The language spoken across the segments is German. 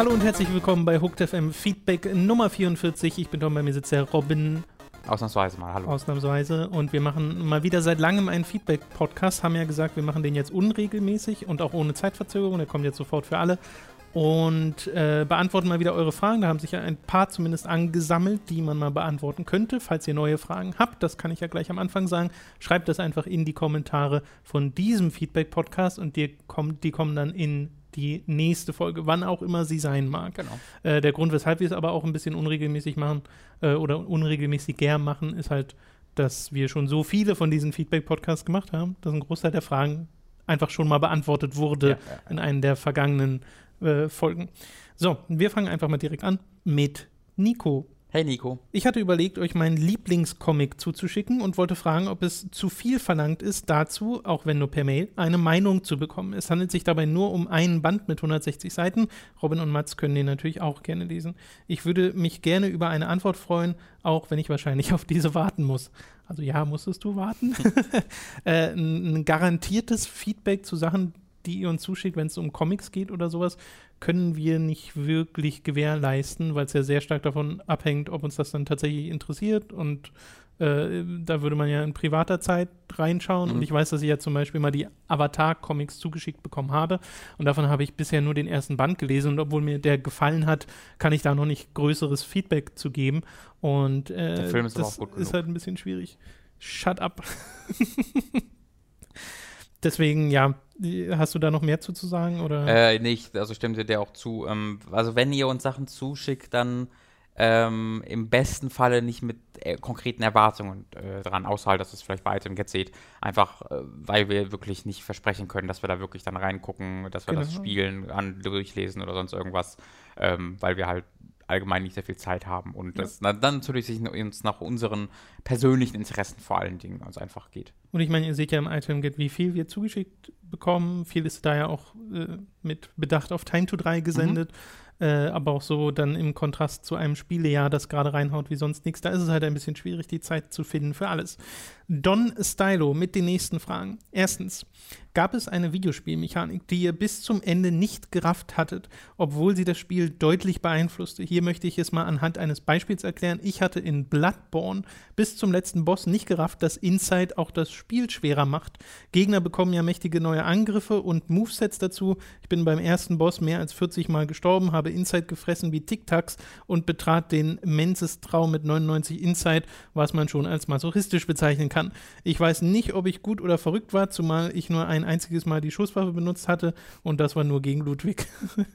Hallo und herzlich willkommen bei Hooked FM Feedback Nummer 44. Ich bin Tom, bei mir sitzt der Robin. Ausnahmsweise mal, hallo. Ausnahmsweise. Und wir machen mal wieder seit langem einen Feedback-Podcast. Haben ja gesagt, wir machen den jetzt unregelmäßig und auch ohne Zeitverzögerung. Der kommt jetzt sofort für alle. Und äh, beantworten mal wieder eure Fragen. Da haben sich ja ein paar zumindest angesammelt, die man mal beantworten könnte. Falls ihr neue Fragen habt, das kann ich ja gleich am Anfang sagen, schreibt das einfach in die Kommentare von diesem Feedback-Podcast und die, kommen, die kommen dann in die nächste Folge, wann auch immer sie sein mag. Genau. Äh, der Grund, weshalb wir es aber auch ein bisschen unregelmäßig machen äh, oder unregelmäßiger machen, ist halt, dass wir schon so viele von diesen Feedback-Podcasts gemacht haben, dass ein Großteil der Fragen einfach schon mal beantwortet wurde Ja, ja, ja. in einem der vergangenen äh, Folgen. So, wir fangen einfach mal direkt an mit Nico. Hey Nico. Ich hatte überlegt, euch meinen Lieblingscomic zuzuschicken und wollte fragen, ob es zu viel verlangt ist, dazu, auch wenn nur per Mail, eine Meinung zu bekommen. Es handelt sich dabei nur um einen Band mit 160 Seiten. Robin und Mats können den natürlich auch gerne lesen. Ich würde mich gerne über eine Antwort freuen, auch wenn ich wahrscheinlich auf diese warten muss. Also ja, musstest du warten? äh, ein, ein garantiertes Feedback zu Sachen, die ihr uns zuschickt, wenn es um Comics geht oder sowas, können wir nicht wirklich gewährleisten, weil es ja sehr stark davon abhängt, ob uns das dann tatsächlich interessiert und äh, da würde man ja in privater Zeit reinschauen Mhm. und ich weiß, dass ich ja zum Beispiel mal die Avatar-Comics zugeschickt bekommen habe und davon habe ich bisher nur den ersten Band gelesen und obwohl mir der gefallen hat, kann ich da noch nicht größeres Feedback zu geben und äh, Der Film ist das auch gut ist halt ein bisschen schwierig. Shut up. Deswegen, ja, hast du da noch mehr zu, zu sagen? Oder? Äh, nicht, also stimmt dir der auch zu. Ähm, also wenn ihr uns Sachen zuschickt, dann ähm, im besten Falle nicht mit äh, konkreten Erwartungen äh, dran, außer halt, dass es vielleicht bei Item Get seht. Einfach, äh, weil wir wirklich nicht versprechen können, dass wir da wirklich dann reingucken, dass wir das Genau. spielen, an, durchlesen oder sonst irgendwas, ähm, weil wir halt allgemein nicht sehr viel Zeit haben und Ja. das na, dann natürlich sich uns nach unseren persönlichen Interessen vor allen Dingen also einfach geht. Und ich meine, ihr seht ja im Item Get, wie viel wir zugeschickt bekommen. Viel ist da ja auch äh, mit Bedacht auf Time to 3 gesendet. Äh, aber auch so dann im Kontrast zu einem Spielejahr, das gerade reinhaut wie sonst nichts. Da ist es halt ein bisschen schwierig, die Zeit zu finden für alles. Don Stylo mit den nächsten Fragen. Erstens, gab es eine Videospielmechanik, die ihr bis zum Ende nicht gerafft hattet, obwohl sie das Spiel deutlich beeinflusste? Hier möchte ich es mal anhand eines Beispiels erklären. Ich hatte in Bloodborne bis zum letzten Boss nicht gerafft, dass Inside auch das Spiel schwerer macht. Gegner bekommen ja mächtige neue Angriffe und Movesets dazu. Ich bin beim ersten Boss mehr als 40 Mal gestorben, habe Inside gefressen wie Tic-Tacs und betrat den Menses Traum mit 99 Inside, was man schon als masochistisch bezeichnen kann. Ich weiß nicht, ob ich gut oder verrückt war, zumal ich nur ein einziges Mal die Schusswaffe benutzt hatte und das war nur gegen Ludwig.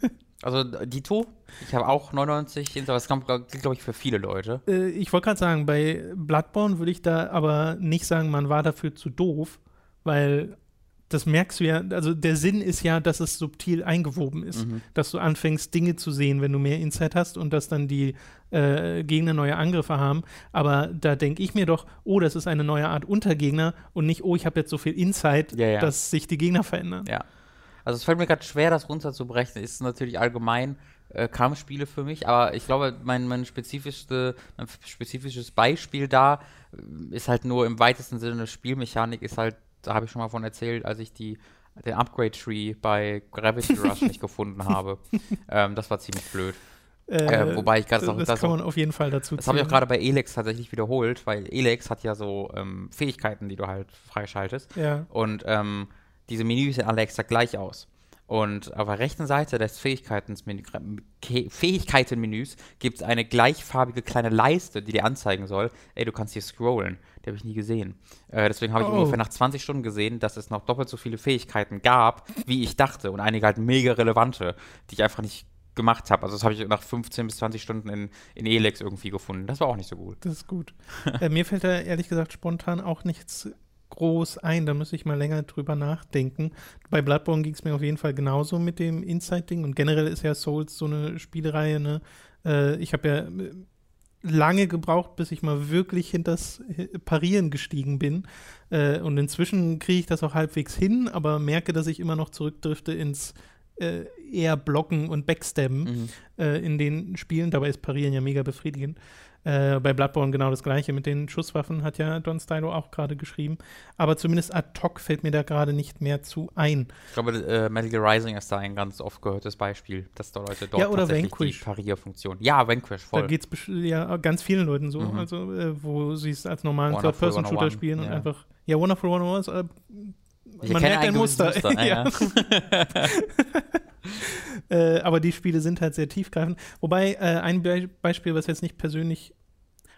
Also Dito, ich habe auch 99, aber das gilt, glaube ich, für viele Leute. Äh, ich wollte gerade sagen, bei Bloodborne würde ich da aber nicht sagen, man war dafür zu doof, weil das merkst du ja, also der Sinn ist ja, dass es subtil eingewoben ist, Mhm. dass du anfängst, Dinge zu sehen, wenn du mehr Insight hast und dass dann die äh, Gegner neue Angriffe haben. Aber da denke ich mir doch, oh, das ist eine neue Art Untergegner und nicht, oh, ich habe jetzt so viel Insight, Ja, ja. dass sich die Gegner verändern. Ja. Also es fällt mir gerade schwer, das runterzubrechen. Ist natürlich allgemein äh, Kampfspiele für mich, aber ich glaube, mein, mein, spezifischste, mein spezifisches Beispiel da äh, ist halt nur im weitesten Sinne eine Spielmechanik, ist halt, da habe ich schon mal von erzählt, als ich die den Upgrade-Tree bei Gravity Rush nicht gefunden habe. Ähm, das war ziemlich blöd. Äh, wobei ich gerade das, das kann man auf jeden Fall dazu Das habe ich auch gerade bei Elex tatsächlich wiederholt, weil Elex hat ja so ähm, Fähigkeiten, die du halt freischaltest. Ja. Und ähm, diese Menüs sehen alle exakt gleich aus. Und auf der rechten Seite des Fähigkeiten-Menüs Fähigkeiten gibt es eine gleichfarbige kleine Leiste, die dir anzeigen soll, ey, du kannst hier scrollen. Die habe ich nie gesehen. Äh, deswegen habe ich Oh. ungefähr nach 20 Stunden gesehen, dass es noch doppelt so viele Fähigkeiten gab, wie ich dachte. Und einige halt mega relevante, die ich einfach nicht gemacht habe. Also das habe ich nach 15 bis 20 Stunden in, in Elex irgendwie gefunden. Das war auch nicht so gut. Das ist gut. äh, mir fällt da ehrlich gesagt spontan auch nichts groß ein. Da müsste ich mal länger drüber nachdenken. Bei Bloodborne ging es mir auf jeden Fall genauso mit dem Inside-Ding. Und generell ist ja Souls so eine Spielereihe. Ne? Äh, ich habe ja äh, lange gebraucht, bis ich mal wirklich hinters Hi- Parieren gestiegen bin. Äh, und inzwischen kriege ich das auch halbwegs hin, aber merke, dass ich immer noch zurückdrifte ins äh, eher Blocken und Backstabben Mhm. äh, in den Spielen. Dabei ist Parieren ja mega befriedigend. Äh, bei Bloodborne genau das gleiche. Mit den Schusswaffen hat ja Don Stylo auch gerade geschrieben. Aber zumindest ad hoc fällt mir da gerade nicht mehr zu ein. Ich glaube, äh, Metal Gear Rising ist da ein ganz oft gehörtes Beispiel, dass da Leute dort Ja, oder tatsächlich Vanquish. die Parierfunktion. Ja, Vanquish, voll. Da geht es ja ganz vielen Leuten so, Mhm. also äh, wo sie es als normalen Third-Person-Shooter 101, spielen und ja. einfach, ja, Wonderful 101, äh, Ich man merkt ein Muster. Ja. ja. Äh, aber die Spiele sind halt sehr tiefgreifend. Wobei äh, ein Be Beispiel, was jetzt nicht persönlich,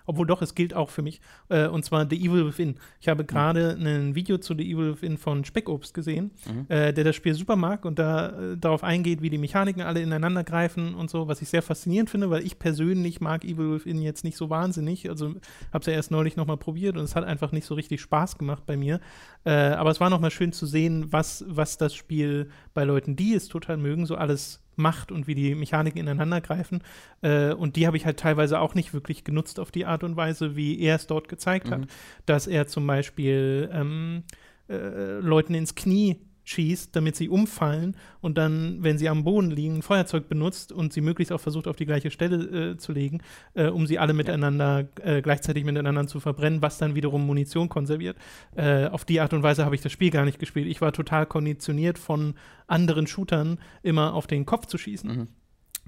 obwohl doch, es gilt auch für mich, äh, und zwar The Evil Within. Ich habe gerade ein Video zu The Evil Within von Speckobst gesehen, Mhm. äh, der das Spiel super mag und da äh, darauf eingeht, wie die Mechaniken alle ineinander greifen und so, was ich sehr faszinierend finde, weil ich persönlich mag Evil Within jetzt nicht so wahnsinnig. Also habe es ja erst neulich nochmal probiert und es hat einfach nicht so richtig Spaß gemacht bei mir. Äh, aber es war nochmal schön zu sehen, was, was das Spiel bei Leuten, die es total mögen, so alles macht und wie die Mechaniken ineinander greifen. Äh, und die habe ich halt teilweise auch nicht wirklich genutzt auf die Art und Weise, wie er es dort gezeigt hat. Mhm. Dass er zum Beispiel ähm, äh, Leuten ins Knie schießt, damit sie umfallen und dann, wenn sie am Boden liegen, ein Feuerzeug benutzt und sie möglichst auch versucht, auf die gleiche Stelle äh, zu legen, äh, um sie alle miteinander, äh, gleichzeitig miteinander zu verbrennen, was dann wiederum Munition konserviert. Äh, auf die Art und Weise habe ich das Spiel gar nicht gespielt. Ich war total konditioniert von anderen Shootern, immer auf den Kopf zu schießen. Mhm.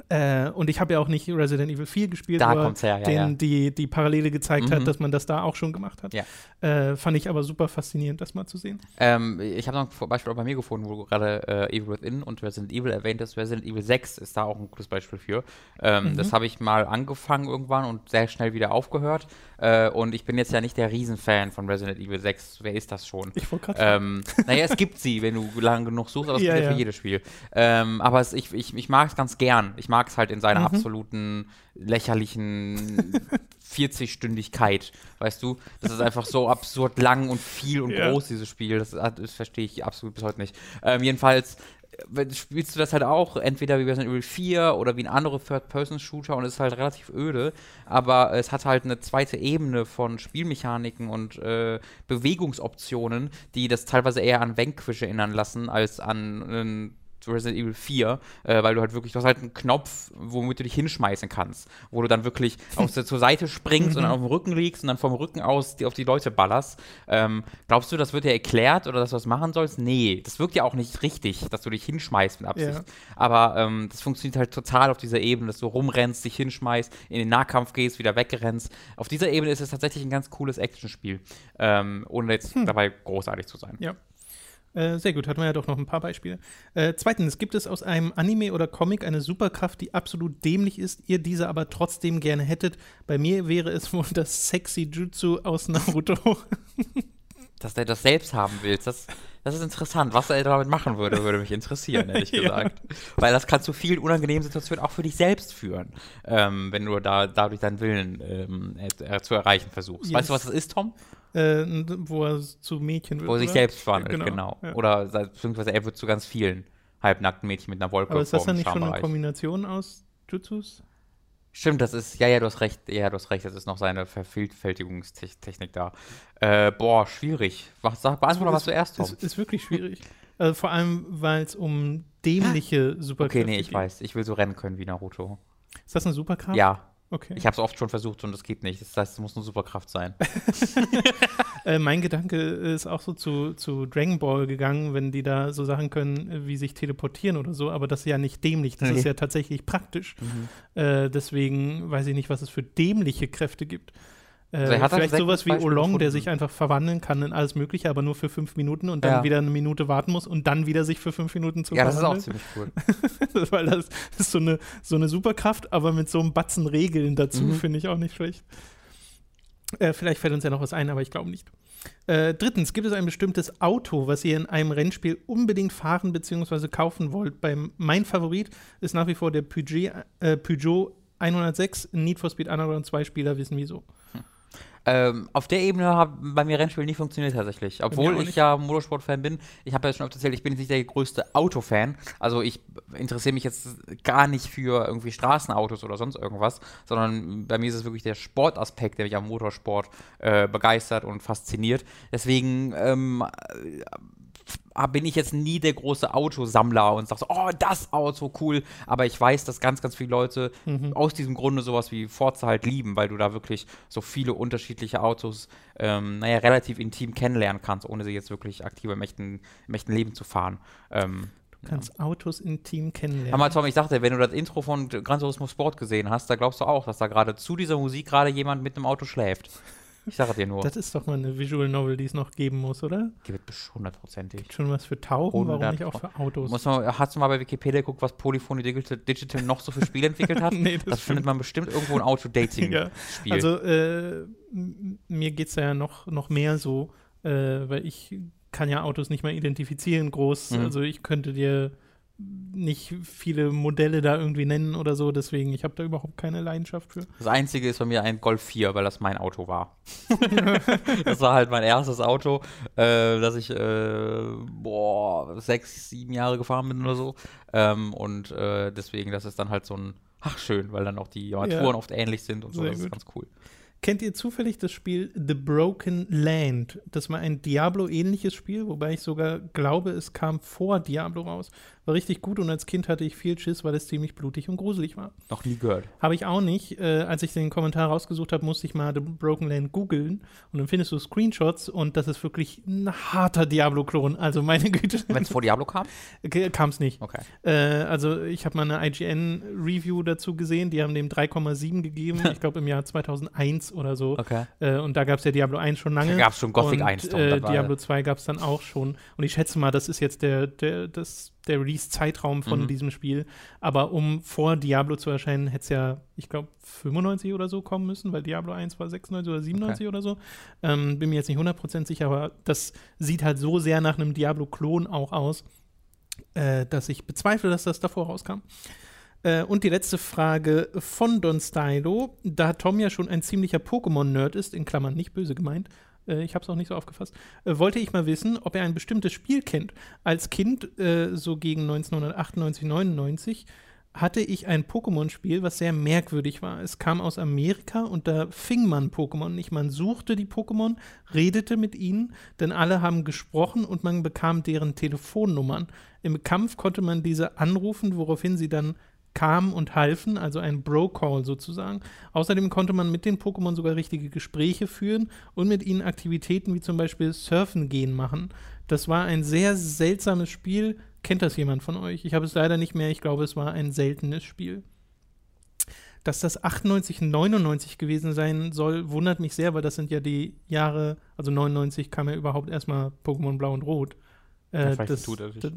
Äh, und ich habe ja auch nicht Resident Evil 4 gespielt, Da er kommt's her, ja, den, ja. Die, die Parallele gezeigt hat, Mhm. dass man das da auch schon gemacht hat. Ja. Äh, fand ich aber super faszinierend, das mal zu sehen. Ähm, ich habe noch ein Beispiel auch bei mir gefunden, wo du gerade äh, Evil Within und Resident Evil erwähnt hast. Resident Evil 6 ist da auch ein gutes Beispiel für. Ähm, Mhm. Das habe ich mal angefangen irgendwann und sehr schnell wieder aufgehört. Äh, und ich bin jetzt ja nicht der Riesenfan von Resident Evil 6. Wer ist das schon? Ich wollte gerade Ähm, naja, es gibt sie, wenn du lange genug suchst, aber es gibt ja, ja. für jedes Spiel. Ähm, aber es, ich, ich, ich mag es ganz gern. Ich mag es halt in seiner Mhm. absoluten lächerlichen 40-Stündigkeit, weißt du? Das ist einfach so absurd lang und viel und Ja. groß, dieses Spiel. Das, das verstehe ich absolut bis heute nicht. Ähm, jedenfalls äh, spielst du das halt auch entweder wie Resident Evil 4 oder wie ein anderer Third-Person-Shooter und es ist halt relativ öde, aber es hat halt eine zweite Ebene von Spielmechaniken und äh, Bewegungsoptionen, die das teilweise eher an Vanquish erinnern lassen als an einen Resident Evil 4, äh, weil du halt wirklich, du hast halt einen Knopf, womit du dich hinschmeißen kannst, wo du dann wirklich aus der, zur Seite springst und dann auf dem Rücken liegst und dann vom Rücken aus die, auf die Leute ballerst. Ähm, glaubst du, das wird dir erklärt oder dass du das machen sollst? Nee, das wirkt ja auch nicht richtig, dass du dich hinschmeißt mit Absicht. Ja. Aber ähm, das funktioniert halt total auf dieser Ebene, dass du rumrennst, dich hinschmeißt, in den Nahkampf gehst, wieder wegrennst. Auf dieser Ebene ist es tatsächlich ein ganz cooles Actionspiel, ähm, ohne jetzt dabei großartig zu sein. Ja. Äh, sehr gut, hatten wir ja doch noch ein paar Beispiele. Äh, zweitens, gibt es aus einem Anime oder Comic eine Superkraft, die absolut dämlich ist, ihr diese aber trotzdem gerne hättet? Bei mir wäre es wohl das sexy Jutsu aus Naruto. Dass der das selbst haben willst, das, das ist interessant. Was er damit machen würde, würde mich interessieren, ehrlich Ja. gesagt. Weil das kann zu vielen unangenehmen Situationen auch für dich selbst führen, ähm, wenn du da dadurch deinen Willen ähm, äh, zu erreichen versuchst. Weißt du, was das ist, Tom? Äh, wo er zu Mädchen wird. Wo er sich selbst verwandelt, Genau, genau. ja. Oder se- beziehungsweise er wird zu ganz vielen halbnackten Mädchen mit einer Wolke Aber ist das dann nicht schon eine. Kombination aus Jutsus? Stimmt, das ist, ja, ja, du hast recht, ja, du hast recht, das ist noch seine Vervielfältigungstechnik da. Äh, boah, schwierig. Was, sag, beantworte mal was zuerst, Tom. Ist, ist wirklich schwierig. also vor allem, weil es um dämliche Superkräfte Okay, nee, ich geht. weiß. Ich will so rennen können wie Naruto. Ist das eine Superkraft? Ja, Okay. ich habe es oft schon versucht und es geht nicht. Das heißt, es muss eine Superkraft sein. Äh, mein Gedanke ist auch so zu, zu Dragon Ball gegangen, wenn die da so Sachen können, wie sich teleportieren oder so, aber das ist ja nicht dämlich, das Nee. ist ja tatsächlich praktisch. Äh, deswegen weiß ich nicht, was es für dämliche Kräfte gibt. Äh, Also vielleicht sowas wie Olong, der sich einfach verwandeln kann in alles Mögliche, aber nur für fünf Minuten und dann Ja. wieder eine Minute warten muss und dann wieder sich für fünf Minuten zu ja, das ist auch ziemlich cool. Weil das ist so eine, so eine Superkraft, aber mit so einem Batzen Regeln dazu, Mhm. finde ich auch nicht schlecht. Äh, vielleicht fällt uns ja noch was ein, aber ich glaube nicht. Äh, drittens, gibt es ein bestimmtes Auto, was ihr in einem Rennspiel unbedingt fahren bzw. kaufen wollt? Beim, mein Favorit ist nach wie vor der Peugeot, äh, Peugeot 106. Need for Speed Underground 2 Spieler wissen wieso. Ähm, auf der Ebene hat bei mir Rennspiel nicht funktioniert tatsächlich. Obwohl ich ja Motorsport-Fan bin. Ich habe ja schon oft erzählt, ich bin jetzt nicht der größte Autofan. Also ich interessiere mich jetzt gar nicht für irgendwie Straßenautos oder sonst irgendwas, sondern bei mir ist es wirklich der Sportaspekt, der mich am Motorsport äh, begeistert und fasziniert. Deswegen ähm, bin ich jetzt nie der große Autosammler und sage so, oh, das Auto, cool. Aber ich weiß, dass ganz, ganz viele Leute mhm. aus diesem Grunde sowas wie Forza halt lieben, weil du da wirklich so viele unterschiedliche Autos, ähm, naja, relativ intim kennenlernen kannst, ohne sie jetzt wirklich aktiv im echten, im echten Leben zu fahren. Ähm, Du kannst ja. Autos intim kennenlernen. Aber Tom, ich sagte, wenn du das Intro von Gran Turismo Sport gesehen hast, da glaubst du auch, dass da gerade zu dieser Musik gerade jemand mit einem Auto schläft. Ich sage dir nur. Das ist doch mal eine Visual Novel, die es noch geben muss, oder? Gibt hundertprozentig. Gibt schon was für Tauchen, warum nicht auch für Autos? Muss man, hast du mal bei Wikipedia geguckt, was Polyphony Digital, Digital noch so für Spiele entwickelt hat? nee, das, das findet man bestimmt irgendwo ein Auto-Dating-Spiel. ja. Also, äh, mir geht es ja noch, noch mehr so, äh, weil ich kann ja Autos nicht mehr identifizieren groß. Mhm. Also ich könnte dir nicht viele Modelle da irgendwie nennen oder so, deswegen ich habe da überhaupt keine Leidenschaft für. Das einzige ist bei mir ein Golf 4, weil das mein Auto war. das war halt mein erstes Auto, äh, das ich äh, boah, sechs, sieben Jahre gefahren bin oder so. Ähm, und äh, deswegen, das ist dann halt so ein, ach schön, weil dann auch die Armaturen ja. oft ähnlich sind und so, Sehr das gut. ist ganz cool. Kennt ihr zufällig das Spiel The Broken Land? Das war ein Diablo-ähnliches Spiel, wobei ich sogar glaube, es kam vor Diablo raus. War richtig gut und als Kind hatte ich viel Schiss, weil es ziemlich blutig und gruselig war. Noch nie gehört. Habe ich auch nicht. Äh, als ich den Kommentar rausgesucht habe, musste ich mal The Broken Land googeln und dann findest du Screenshots und das ist wirklich ein harter Diablo-Klon. Also meine Güte. Wenn es vor Diablo kam? Kam es nicht. Okay. Äh, also ich habe mal eine IGN-Review dazu gesehen, die haben dem 3,7 gegeben, ich glaube im Jahr 2001 oder so. Okay. Äh, und da gab es ja Diablo 1 schon lange. Da gab es schon Gothic und, 1. Äh, Diablo 2 gab es dann auch schon. Und ich schätze mal, das ist jetzt der, der, das der Release-Zeitraum von mhm. diesem Spiel. Aber um vor Diablo zu erscheinen, hätte es ja, ich glaube, 95 oder so kommen müssen, weil Diablo 1 war 96 oder 97 okay. oder so. Ähm, bin mir jetzt nicht 100% sicher, aber das sieht halt so sehr nach einem Diablo-Klon auch aus, äh, dass ich bezweifle, dass das davor rauskam. Äh, und die letzte Frage von Don Stylo, da Tom ja schon ein ziemlicher Pokémon-Nerd ist, in Klammern nicht böse gemeint, äh, ich habe es auch nicht so aufgefasst, äh, wollte ich mal wissen, ob er ein bestimmtes Spiel kennt. Als Kind, äh, so gegen 1998, 99, hatte ich ein Pokémon-Spiel, was sehr merkwürdig war. Es kam aus Amerika und da fing man Pokémon nicht. Man suchte die Pokémon, redete mit ihnen, denn alle haben gesprochen und man bekam deren Telefonnummern. Im Kampf konnte man diese anrufen, woraufhin sie dann kamen und halfen, also ein Bro-Call sozusagen. Außerdem konnte man mit den Pokémon sogar richtige Gespräche führen und mit ihnen Aktivitäten wie zum Beispiel Surfen gehen machen. Das war ein sehr seltsames Spiel. Kennt das jemand von euch? Ich habe es leider nicht mehr. Ich glaube, es war ein seltenes Spiel. Dass das 98, 99 gewesen sein soll, wundert mich sehr, weil das sind ja die Jahre, also 99 kam ja überhaupt erstmal Pokémon Blau und Rot. Äh, das, tut er das,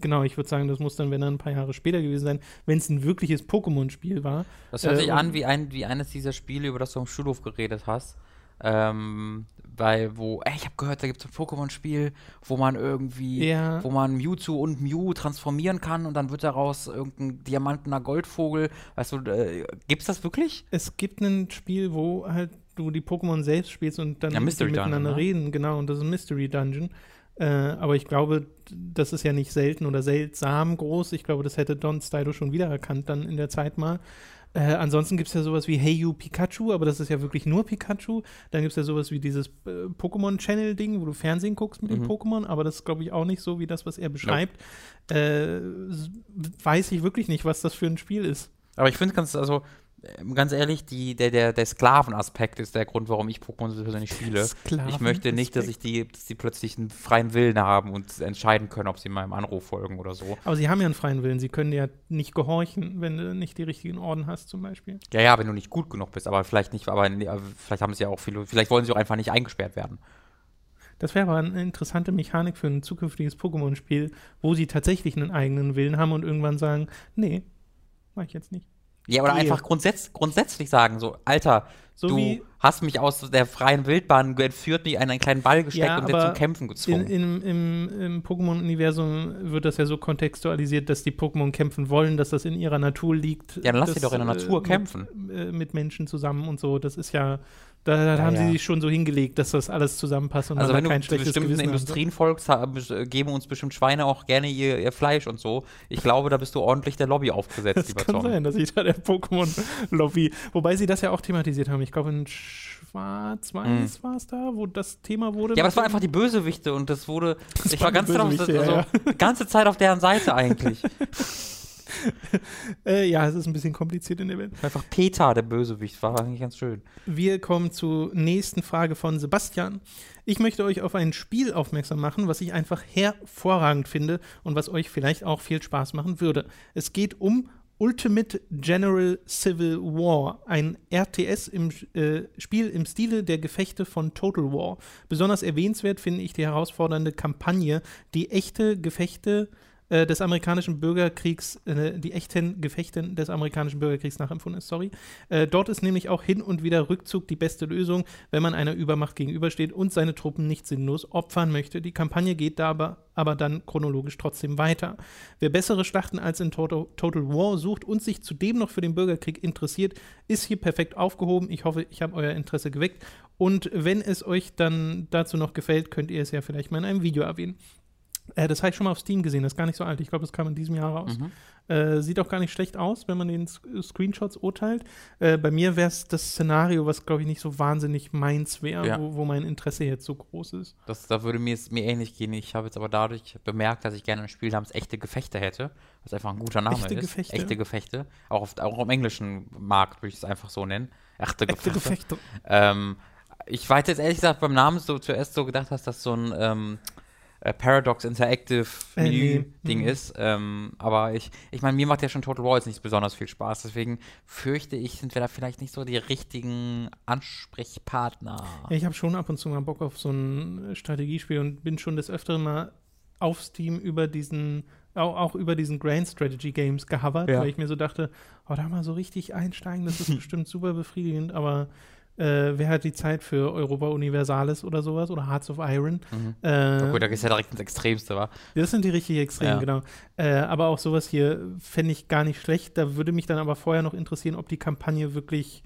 genau, ich würde sagen, das muss dann, wenn dann ein paar Jahre später gewesen sein, wenn es ein wirkliches Pokémon-Spiel war. Das hört äh, sich an wie, ein, wie eines dieser Spiele, über das du am Schulhof geredet hast. Ähm, weil, wo, ey, ich habe gehört, da gibt es ein Pokémon-Spiel, wo man irgendwie, ja. wo man Mewtwo und Mew transformieren kann und dann wird daraus irgendein diamantener Goldvogel. Weißt du, äh, gibt's das wirklich? Es gibt ein Spiel, wo halt du die Pokémon selbst spielst und dann ja, miteinander Dungeon, ne? reden, genau, und das ist ein Mystery Dungeon. Äh, aber ich glaube, das ist ja nicht selten oder seltsam groß. Ich glaube, das hätte Don Stylo schon wiedererkannt dann in der Zeit mal. Äh, ansonsten gibt es ja sowas wie Hey You Pikachu, aber das ist ja wirklich nur Pikachu. Dann gibt es ja sowas wie dieses äh, Pokémon-Channel-Ding, wo du Fernsehen guckst mit mhm. den Pokémon, aber das ist, glaube ich, auch nicht so wie das, was er beschreibt. No. Äh, weiß ich wirklich nicht, was das für ein Spiel ist. Aber ich finde ganz, also ganz ehrlich, die, der, der, der Sklavenaspekt ist der Grund, warum ich Pokémon so persönlich spiele. Ich möchte nicht, dass ich die, dass die plötzlich einen freien Willen haben und entscheiden können, ob sie meinem Anruf folgen oder so. Aber sie haben ja einen freien Willen. Sie können ja nicht gehorchen, wenn du nicht die richtigen Orden hast, zum Beispiel. Ja, ja, wenn du nicht gut genug bist, aber vielleicht nicht, aber vielleicht haben sie ja auch viele, vielleicht wollen sie auch einfach nicht eingesperrt werden. Das wäre aber eine interessante Mechanik für ein zukünftiges Pokémon-Spiel, wo sie tatsächlich einen eigenen Willen haben und irgendwann sagen, nee, mach ich jetzt nicht. Ja, oder einfach grundsätz grundsätzlich sagen, so, Alter, so du hast mich aus der freien Wildbahn entführt, mich in einen kleinen Ball gesteckt ja, und jetzt zum Kämpfen gezwungen. In, in, Im, im Pokémon-Universum wird das ja so kontextualisiert, dass die Pokémon kämpfen wollen, dass das in ihrer Natur liegt. Ja, dann lass sie doch in der Natur äh, kämpfen. Mit, äh, mit Menschen zusammen und so. Das ist ja Da, da Ja, haben ja. sie sich schon so hingelegt, dass das alles zusammenpasst und Also man wenn da du kein zu schlechtes bestimmten Gewissen. Industrien folgst, geben uns bestimmt Schweine auch gerne ihr, ihr Fleisch und so. Ich glaube, da bist du ordentlich der Lobby aufgesetzt, Das lieber kann Tom. sein, dass ich da der Pokémon-Lobby. Wobei sie das ja auch thematisiert haben. Ich glaube, in Schwarz-Weiß war es da, wo das Thema wurde. Mhm. Ja, aber das waren einfach die Bösewichte und das wurde. ich war ganz drauf, Bösewichte, also, ja, ganze Zeit auf deren Seite eigentlich. Äh, ja, es ist ein bisschen kompliziert in der Welt. Einfach Peter, der Bösewicht, war eigentlich ganz schön. Wir kommen zur nächsten Frage von Sebastian. Ich möchte euch auf ein Spiel aufmerksam machen, was ich einfach hervorragend finde und was euch vielleicht auch viel Spaß machen würde. Es geht um Ultimate General Civil War, ein RTS im äh, Spiel im Stile der Gefechte von Total War. Besonders erwähnenswert finde ich die herausfordernde Kampagne, die echte Gefechte äh, des amerikanischen Bürgerkriegs, äh, die echten Gefechte des amerikanischen Bürgerkriegs nachempfunden ist, sorry. Äh, dort ist nämlich auch hin und wieder Rückzug die beste Lösung, wenn man einer Übermacht gegenübersteht und seine Truppen nicht sinnlos opfern möchte. Die Kampagne geht da aber, aber dann chronologisch trotzdem weiter. Wer bessere Schlachten als in Total, Total War sucht und sich zudem noch für den Bürgerkrieg interessiert, ist hier perfekt aufgehoben. Ich hoffe, ich habe euer Interesse geweckt. Und wenn es euch dann dazu noch gefällt, könnt ihr es ja vielleicht mal in einem Video erwähnen. Äh, das habe ich schon mal auf Steam gesehen, das ist gar nicht so alt. Ich glaube, das kam in diesem Jahr raus. Mhm. Äh, sieht auch gar nicht schlecht aus, wenn man den Screenshots urteilt. Äh, bei mir wäre es das Szenario, was, glaube ich, nicht so wahnsinnig meins wäre, Ja. wo, wo mein Interesse jetzt so groß ist. Das, da würde mir es mir ähnlich gehen. Ich habe jetzt aber dadurch bemerkt, dass ich gerne ein Spiel namens Echte Gefechte hätte, was einfach ein guter Name Echte ist. Gefechte? Echte Gefechte. Auch, auf, auch im englischen Markt würde ich es einfach so nennen. Echte Echte Gefechte. Gefechte. Ähm, ich weiß jetzt ehrlich gesagt beim Namen so zuerst so gedacht hast, dass so ein ähm, äh, Paradox Interactive Äh. Menü-Ding Mhm. ist. Ähm, aber ich, ich meine, mir macht ja schon Total War jetzt nicht besonders viel Spaß. Deswegen fürchte ich, sind wir da vielleicht nicht so die richtigen Ansprechpartner. Ja, ich habe schon ab und zu mal Bock auf so ein Strategiespiel und bin schon des Öfteren mal auf Steam über diesen, auch, auch über diesen Grand Strategy Games gehovert, Ja. weil ich mir so dachte, oh, da mal so richtig einsteigen, das ist bestimmt super befriedigend, aber äh, wer hat die Zeit für Europa Universalis oder sowas oder Hearts of Iron? Mhm. Äh, Gut, da ist ja direkt ins Extremste, wa? das sind die richtig extremen, Ja. genau. Äh, aber auch sowas hier fände ich gar nicht schlecht. Da würde mich dann aber vorher noch interessieren, ob die Kampagne wirklich,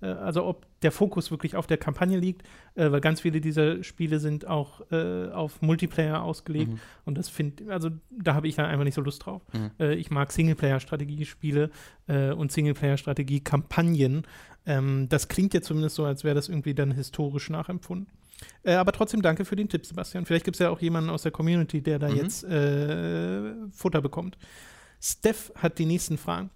äh, also ob der Fokus wirklich auf der Kampagne liegt, äh, weil ganz viele dieser Spiele sind auch äh, auf Multiplayer ausgelegt. Mhm. Und das finde, also da habe ich dann einfach nicht so Lust drauf. Mhm. Äh, ich mag Singleplayer-Strategiespiele und Singleplayer-Strategie-Kampagnen. Ähm, das klingt ja zumindest so, als wäre das irgendwie dann historisch nachempfunden. Äh, aber trotzdem danke für den Tipp, Sebastian. Vielleicht gibt es ja auch jemanden aus der Community, der da Mhm. jetzt äh, Futter bekommt. Steph hat die nächsten Fragen.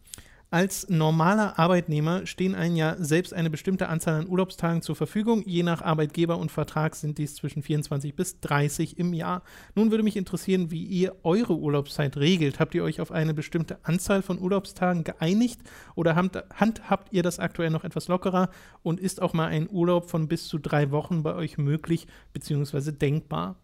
Als normaler Arbeitnehmer stehen einem ja selbst eine bestimmte Anzahl an Urlaubstagen zur Verfügung. Je nach Arbeitgeber und Vertrag sind dies zwischen 24 bis 30 im Jahr. Nun würde mich interessieren, wie ihr eure Urlaubszeit regelt. Habt ihr euch auf eine bestimmte Anzahl von Urlaubstagen geeinigt oder habt, handhabt ihr das aktuell noch etwas lockerer und ist auch mal ein Urlaub von bis zu drei Wochen bei euch möglich bzw. denkbar?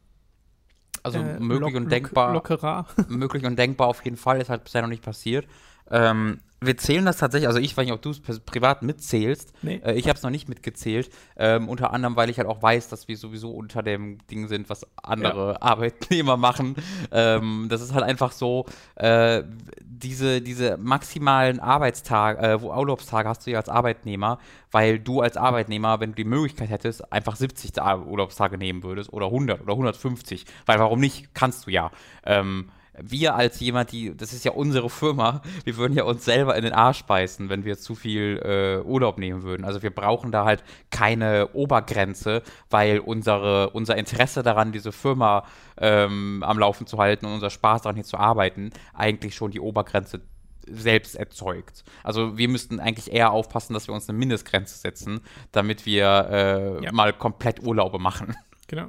Also Äh, möglich und denkbar. Lock, lockerer. möglich und denkbar auf jeden Fall, ist halt bisher noch nicht passiert. Ähm, wir zählen das tatsächlich, also ich weiß nicht, ob du es privat mitzählst. Nee. Äh, ich habe es noch nicht mitgezählt. Ähm, unter anderem, weil ich halt auch weiß, dass wir sowieso unter dem Ding sind, was andere Arbeitnehmer machen. Ähm, das ist halt einfach so, äh, diese, diese maximalen Arbeitstage, äh, wo Urlaubstage hast du ja als Arbeitnehmer, weil du als Arbeitnehmer, wenn du die Möglichkeit hättest, einfach 70 Ta- Urlaubstage nehmen würdest oder 100 oder 150. Weil warum nicht? Kannst du ja. Ähm, wir als jemand, die, das ist ja unsere Firma, wir würden ja uns selber in den Arsch beißen, wenn wir zu viel äh, Urlaub nehmen würden. Also wir brauchen da halt keine Obergrenze, weil unsere, unser Interesse daran, diese Firma ähm, am Laufen zu halten und unser Spaß daran hier zu arbeiten, eigentlich schon die Obergrenze selbst erzeugt. Also wir müssten eigentlich eher aufpassen, dass wir uns eine Mindestgrenze setzen, damit wir äh, Ja. mal komplett Urlaube machen. Genau.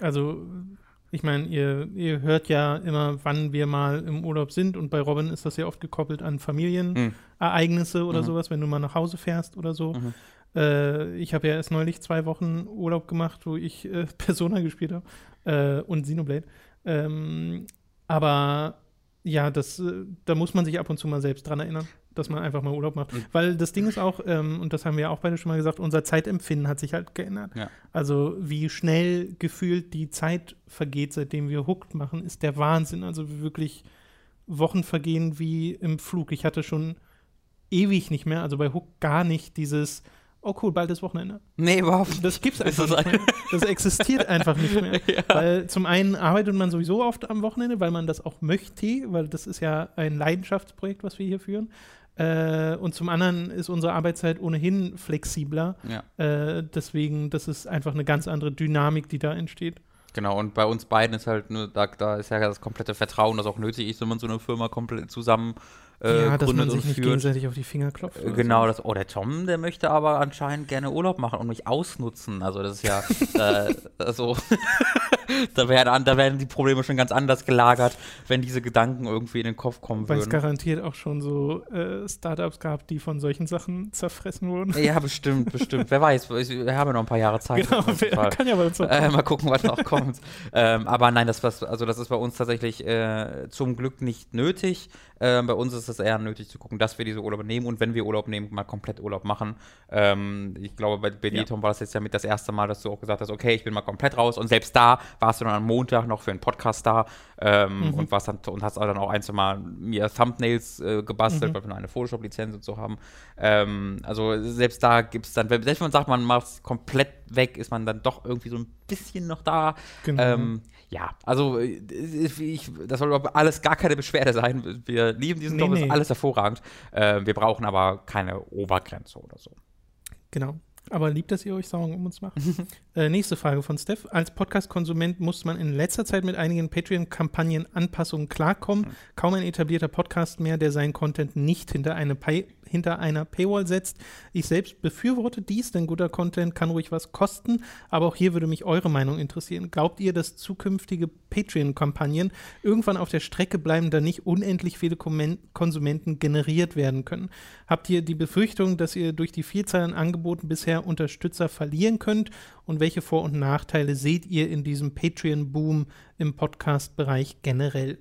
Also, ich meine, ihr, ihr hört ja immer, wann wir mal im Urlaub sind und bei Robin ist das ja oft gekoppelt an Familienereignisse oder Mhm. sowas, wenn du mal nach Hause fährst oder so. Mhm. Äh, ich habe ja erst neulich zwei Wochen Urlaub gemacht, wo ich äh, Persona gespielt habe äh, und Xenoblade. Ähm, aber ja, das, äh, da muss man sich ab und zu mal selbst dran erinnern, dass man einfach mal Urlaub macht. Weil das Ding ist auch, ähm, und das haben wir auch beide schon mal gesagt, unser Zeitempfinden hat sich halt geändert. Ja. Also wie schnell gefühlt die Zeit vergeht, seitdem wir Hooked machen, ist der Wahnsinn. Also wirklich Wochen vergehen wie im Flug. Ich hatte schon ewig nicht mehr, also bei Hook gar nicht dieses, oh cool, bald ist Wochenende. Nee, überhaupt nicht. Das gibt's einfach das nicht mehr. Das existiert einfach nicht mehr. Ja. Weil zum einen arbeitet man sowieso oft am Wochenende, weil man das auch möchte, weil das ist ja ein Leidenschaftsprojekt, was wir hier führen. Äh, und zum anderen ist unsere Arbeitszeit ohnehin flexibler. Ja. Äh, deswegen, das ist einfach eine ganz andere Dynamik, die da entsteht. Genau, und bei uns beiden ist halt nur, da, da ist ja das komplette Vertrauen, das auch nötig ist, wenn man so eine Firma komplett zusammen äh, ja, dass man sich nicht führt. gegenseitig auf die Finger klopft. Äh, Genau, so. das, oh, der Tom, der möchte aber anscheinend gerne Urlaub machen und mich ausnutzen. Also das ist ja, äh, also, da, werden, da werden die Probleme schon ganz anders gelagert, wenn diese Gedanken irgendwie in den Kopf kommen Weil es würden. garantiert auch schon so äh, Startups gab, die von solchen Sachen zerfressen wurden. Ja, bestimmt, bestimmt. Wer weiß, wir haben ja noch ein paar Jahre Zeit. genau, Fall. kann ja bei uns Äh, mal gucken, was noch kommt. Ähm, aber nein, das, was, also das ist bei uns tatsächlich äh, zum Glück nicht nötig. Ähm, bei uns ist es eher nötig zu gucken, dass wir diese Urlaube nehmen und wenn wir Urlaub nehmen, mal komplett Urlaub machen. Ähm, ich glaube, bei, bei dir, Ja. Tom, war das jetzt ja mit das erste Mal, dass du auch gesagt hast, okay, ich bin mal komplett raus. Und selbst da warst du dann am Montag noch für einen Podcast da ähm, Mhm. und warst dann und hast auch dann auch ein, zwei Mal mir Thumbnails äh, gebastelt, Mhm. weil wir noch eine Photoshop-Lizenz und so haben. Ähm, also selbst da gibt es dann, selbst wenn man sagt, man macht es komplett weg, ist man dann doch irgendwie so ein bisschen noch da. Genau. Ähm, ja, also äh, ich, das soll aber alles gar keine Beschwerde sein. Wir lieben diesen Nee, Job, nee. ist alles hervorragend. Äh, wir brauchen aber keine Obergrenze oder so. Genau. Aber liebt, dass ihr euch Sorgen um uns macht. äh, nächste Frage von Steph. Als Podcast-Konsument muss man in letzter Zeit mit einigen Patreon-Kampagnen Anpassungen klarkommen. Kaum ein etablierter Podcast mehr, der seinen Content nicht hinter eine, Pay hinter einer Paywall setzt. Ich selbst befürworte dies, denn guter Content kann ruhig was kosten. Aber auch hier würde mich eure Meinung interessieren. Glaubt ihr, dass zukünftige Patreon-Kampagnen irgendwann auf der Strecke bleiben, da nicht unendlich viele Konsumenten generiert werden können? Habt ihr die Befürchtung, dass ihr durch die Vielzahl an Angeboten bisher Unterstützer verlieren könnt? Und welche Vor- und Nachteile seht ihr in diesem Patreon-Boom im Podcast-Bereich generell?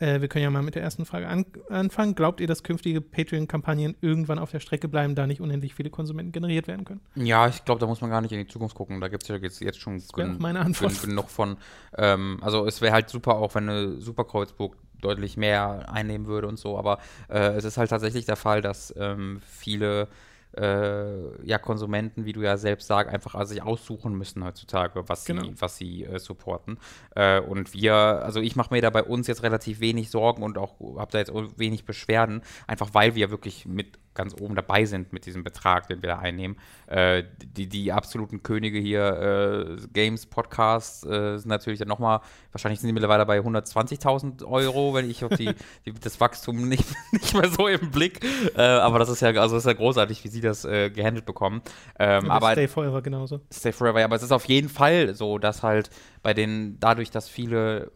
Äh, wir können ja mal mit der ersten Frage an anfangen. Glaubt ihr, dass künftige Patreon-Kampagnen irgendwann auf der Strecke bleiben, da nicht unendlich viele Konsumenten generiert werden können? Ja, ich glaube, da muss man gar nicht in die Zukunft gucken. Da gibt es ja jetzt, jetzt schon gen- auch meine Antwort. gen- genug von. Ähm, also es wäre halt super, auch wenn eine Superkreuzburg deutlich mehr einnehmen würde und so. Aber äh, es ist halt tatsächlich der Fall, dass ähm, viele äh, ja, Konsumenten, wie du ja selbst sagst, einfach also sich aussuchen müssen heutzutage, was Genau. sie, was sie äh, supporten. Äh, und wir, also ich mache mir da bei uns jetzt relativ wenig Sorgen und auch habe da jetzt wenig Beschwerden, einfach weil wir wirklich mit ganz oben dabei sind mit diesem Betrag, den wir da einnehmen. Äh, die, die absoluten Könige hier, äh, Games, Podcasts, äh, sind natürlich dann nochmal, wahrscheinlich sind die mittlerweile bei 120.000 Euro, wenn ich auf die, die, das Wachstum nicht, nicht mehr so im Blick. Äh, aber das ist ja, also ist ja großartig, wie sie das äh, gehandelt bekommen. Ähm, Und aber Stay Forever genauso. Stay Forever, ja, aber es ist auf jeden Fall so, dass halt bei den, dadurch, dass viele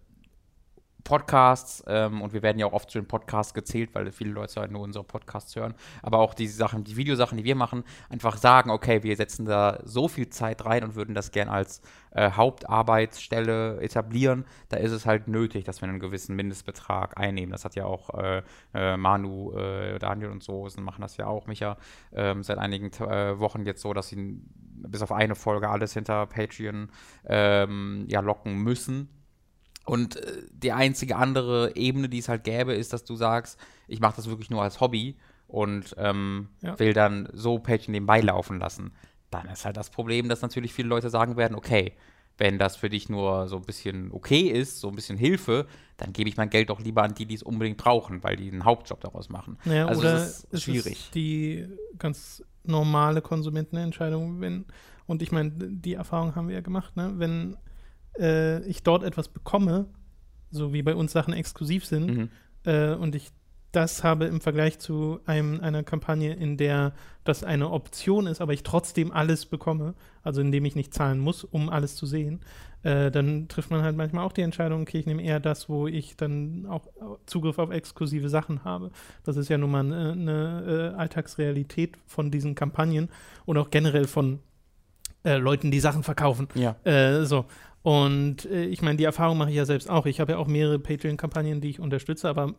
Podcasts, ähm, und wir werden ja auch oft zu den Podcasts gezählt, weil viele Leute halt nur unsere Podcasts hören, aber auch die Sachen, die Videosachen, die wir machen, einfach sagen, okay, wir setzen da so viel Zeit rein und würden das gern als äh, Hauptarbeitsstelle etablieren, da ist es halt nötig, dass wir einen gewissen Mindestbetrag einnehmen. Das hat ja auch äh, äh, Manu, äh, Daniel und so, machen das ja auch, Micha, ähm, seit einigen äh, Wochen jetzt so, dass sie bis auf eine Folge alles hinter Patreon ähm, ja, locken müssen. Und äh, die einzige andere Ebene, die es halt gäbe, ist, dass du sagst, ich mache das wirklich nur als Hobby und ähm, Ja. will dann so Patreon nebenbei laufen lassen. Dann ist halt das Problem, dass natürlich viele Leute sagen werden, okay, wenn das für dich nur so ein bisschen okay ist, so ein bisschen Hilfe, dann gebe ich mein Geld doch lieber an die, die es unbedingt brauchen, weil die einen Hauptjob daraus machen. Ja, also oder es ist ist schwierig. Es die ganz normale Konsumentenentscheidung, wenn, und ich meine, die Erfahrung haben wir ja gemacht, ne? wenn äh, ich dort etwas bekomme, so wie bei uns Sachen exklusiv sind, Mhm. äh, und ich das habe im Vergleich zu einem, einer Kampagne, in der das eine Option ist, aber ich trotzdem alles bekomme, also indem ich nicht zahlen muss, um alles zu sehen, äh, dann trifft man halt manchmal auch die Entscheidung, okay, ich nehme eher das, wo ich dann auch Zugriff auf exklusive Sachen habe. Das ist ja nun mal eine, eine äh, Alltagsrealität von diesen Kampagnen und auch generell von äh, Leuten, die Sachen verkaufen. Ja. Äh, so. Und äh, ich meine, die Erfahrung mache ich ja selbst auch. Ich habe ja auch mehrere Patreon-Kampagnen, die ich unterstütze, aber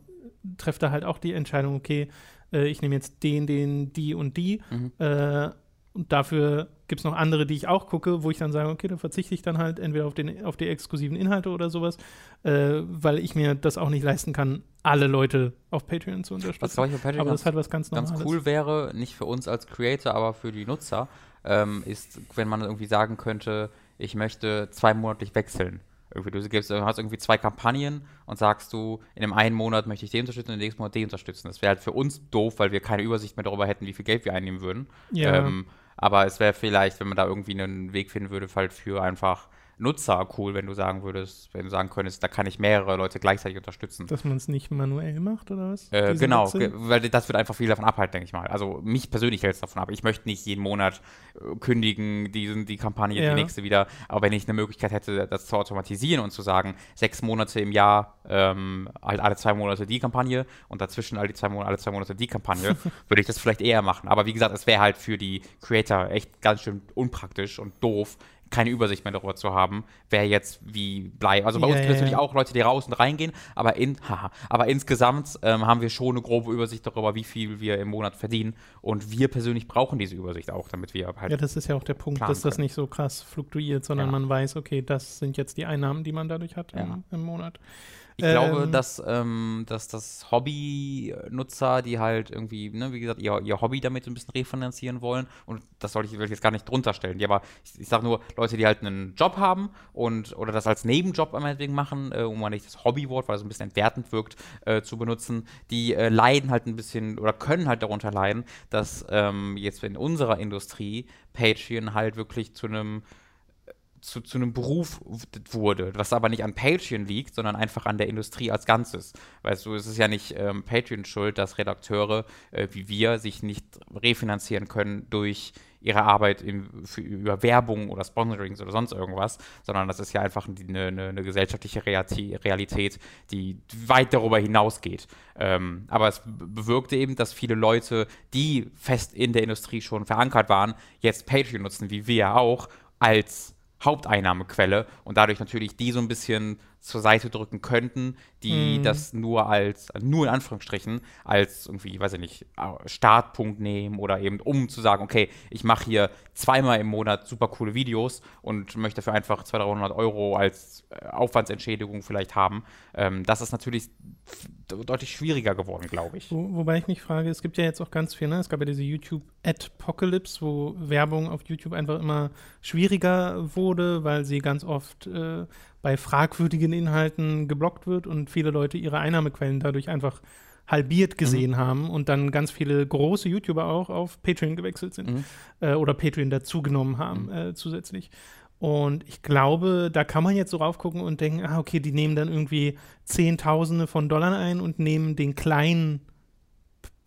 treffe da halt auch die Entscheidung, okay, äh, ich nehme jetzt den, den, die und die. Mhm. Äh, und dafür gibt es noch andere, die ich auch gucke, wo ich dann sage, okay, da verzichte ich dann halt entweder auf, den, auf die exklusiven Inhalte oder sowas, äh, weil ich mir das auch nicht leisten kann, alle Leute auf Patreon zu unterstützen. Was, ich, Patreon aber das hat was ganz Normales. Ganz cool wäre, nicht für uns als Creator, aber für die Nutzer, ähm, ist, wenn man irgendwie sagen könnte, ich möchte zweimonatlich wechseln. Irgendwie, du gibst, hast irgendwie zwei Kampagnen und sagst du, in dem einen Monat möchte ich den unterstützen und im nächsten Monat den unterstützen. Das wäre halt für uns doof, weil wir keine Übersicht mehr darüber hätten, wie viel Geld wir einnehmen würden. Ja. Ähm, aber es wäre vielleicht, wenn man da irgendwie einen Weg finden würde, halt für einfach Nutzer cool, wenn du sagen würdest, wenn du sagen könntest, da kann ich mehrere Leute gleichzeitig unterstützen. Dass man es nicht manuell macht, oder was? Äh, genau, ge weil das wird einfach viel davon abhalten, denke ich mal. Also mich persönlich hält es davon ab. Ich möchte nicht jeden Monat äh, kündigen, diesen, die Kampagne, ja. die nächste wieder. Aber wenn ich eine Möglichkeit hätte, das zu automatisieren und zu sagen, sechs Monate im Jahr, ähm, halt alle zwei Monate die Kampagne und dazwischen alle zwei Monate, alle zwei Monate die Kampagne, würde ich das vielleicht eher machen. Aber wie gesagt, es wäre halt für die Creator echt ganz schön unpraktisch und doof, keine Übersicht mehr darüber zu haben, wer jetzt wie bleibt. Also bei ja, uns gibt es ja, natürlich auch Leute, die raus und reingehen, aber, in, haha, aber insgesamt ähm, haben wir schon eine grobe Übersicht darüber, wie viel wir im Monat verdienen. Und wir persönlich brauchen diese Übersicht auch, damit wir halt. Ja, das ist ja auch der Punkt, dass das nicht so krass fluktuiert, sondern man weiß, okay, das sind jetzt die Einnahmen, die man dadurch hat im, im Monat. Ich ähm, glaube, dass, ähm, dass das Hobby-Nutzer, die halt irgendwie, ne, wie gesagt, ihr, ihr Hobby damit ein bisschen refinanzieren wollen, und das soll ich, will ich jetzt gar nicht drunter stellen, die aber, ich, ich sage nur, Leute, die halt einen Job haben und oder das als Nebenjob meinetwegen machen, äh, um mal nicht das Hobbywort, weil es ein bisschen entwertend wirkt, äh, zu benutzen, die äh, leiden halt ein bisschen oder können halt darunter leiden, dass ähm, jetzt in unserer Industrie Patreon halt wirklich zu einem zu, zu einem Beruf wurde, was aber nicht an Patreon liegt, sondern einfach an der Industrie als Ganzes. Weißt du, es ist ja nicht ähm, Patreon schuld, dass Redakteure äh, wie wir sich nicht refinanzieren können durch ihre Arbeit in, für, über Werbung oder Sponsorings oder sonst irgendwas, sondern das ist ja einfach eine, eine, eine gesellschaftliche Realität, die weit darüber hinausgeht. Ähm, aber es bewirkte eben, dass viele Leute, die fest in der Industrie schon verankert waren, jetzt Patreon nutzen, wie wir auch, als Haupteinnahmequelle und dadurch natürlich die so ein bisschen zur Seite drücken könnten, die mhm. das nur als, nur in Anführungsstrichen, als irgendwie, weiß ich nicht, Startpunkt nehmen oder eben um zu sagen, okay, ich mache hier zweimal im Monat super coole Videos und möchte dafür einfach 200, 300 Euro als äh, Aufwandsentschädigung vielleicht haben. Ähm, das ist natürlich deutlich schwieriger geworden, glaube ich. Wo, wobei ich mich frage, es gibt ja jetzt auch ganz viel, ne? es gab ja diese YouTube-Adpocalypse, wo Werbung auf YouTube einfach immer schwieriger wurde, weil sie ganz oft äh, bei fragwürdigen Inhalten geblockt wird und viele Leute ihre Einnahmequellen dadurch einfach halbiert gesehen mhm. haben und dann ganz viele große YouTuber auch auf Patreon gewechselt sind mhm. äh, oder Patreon dazugenommen haben mhm. äh, zusätzlich. Und ich glaube, da kann man jetzt so raufgucken und denken, ah, okay, die nehmen dann irgendwie Zehntausende von Dollar ein und nehmen den kleinen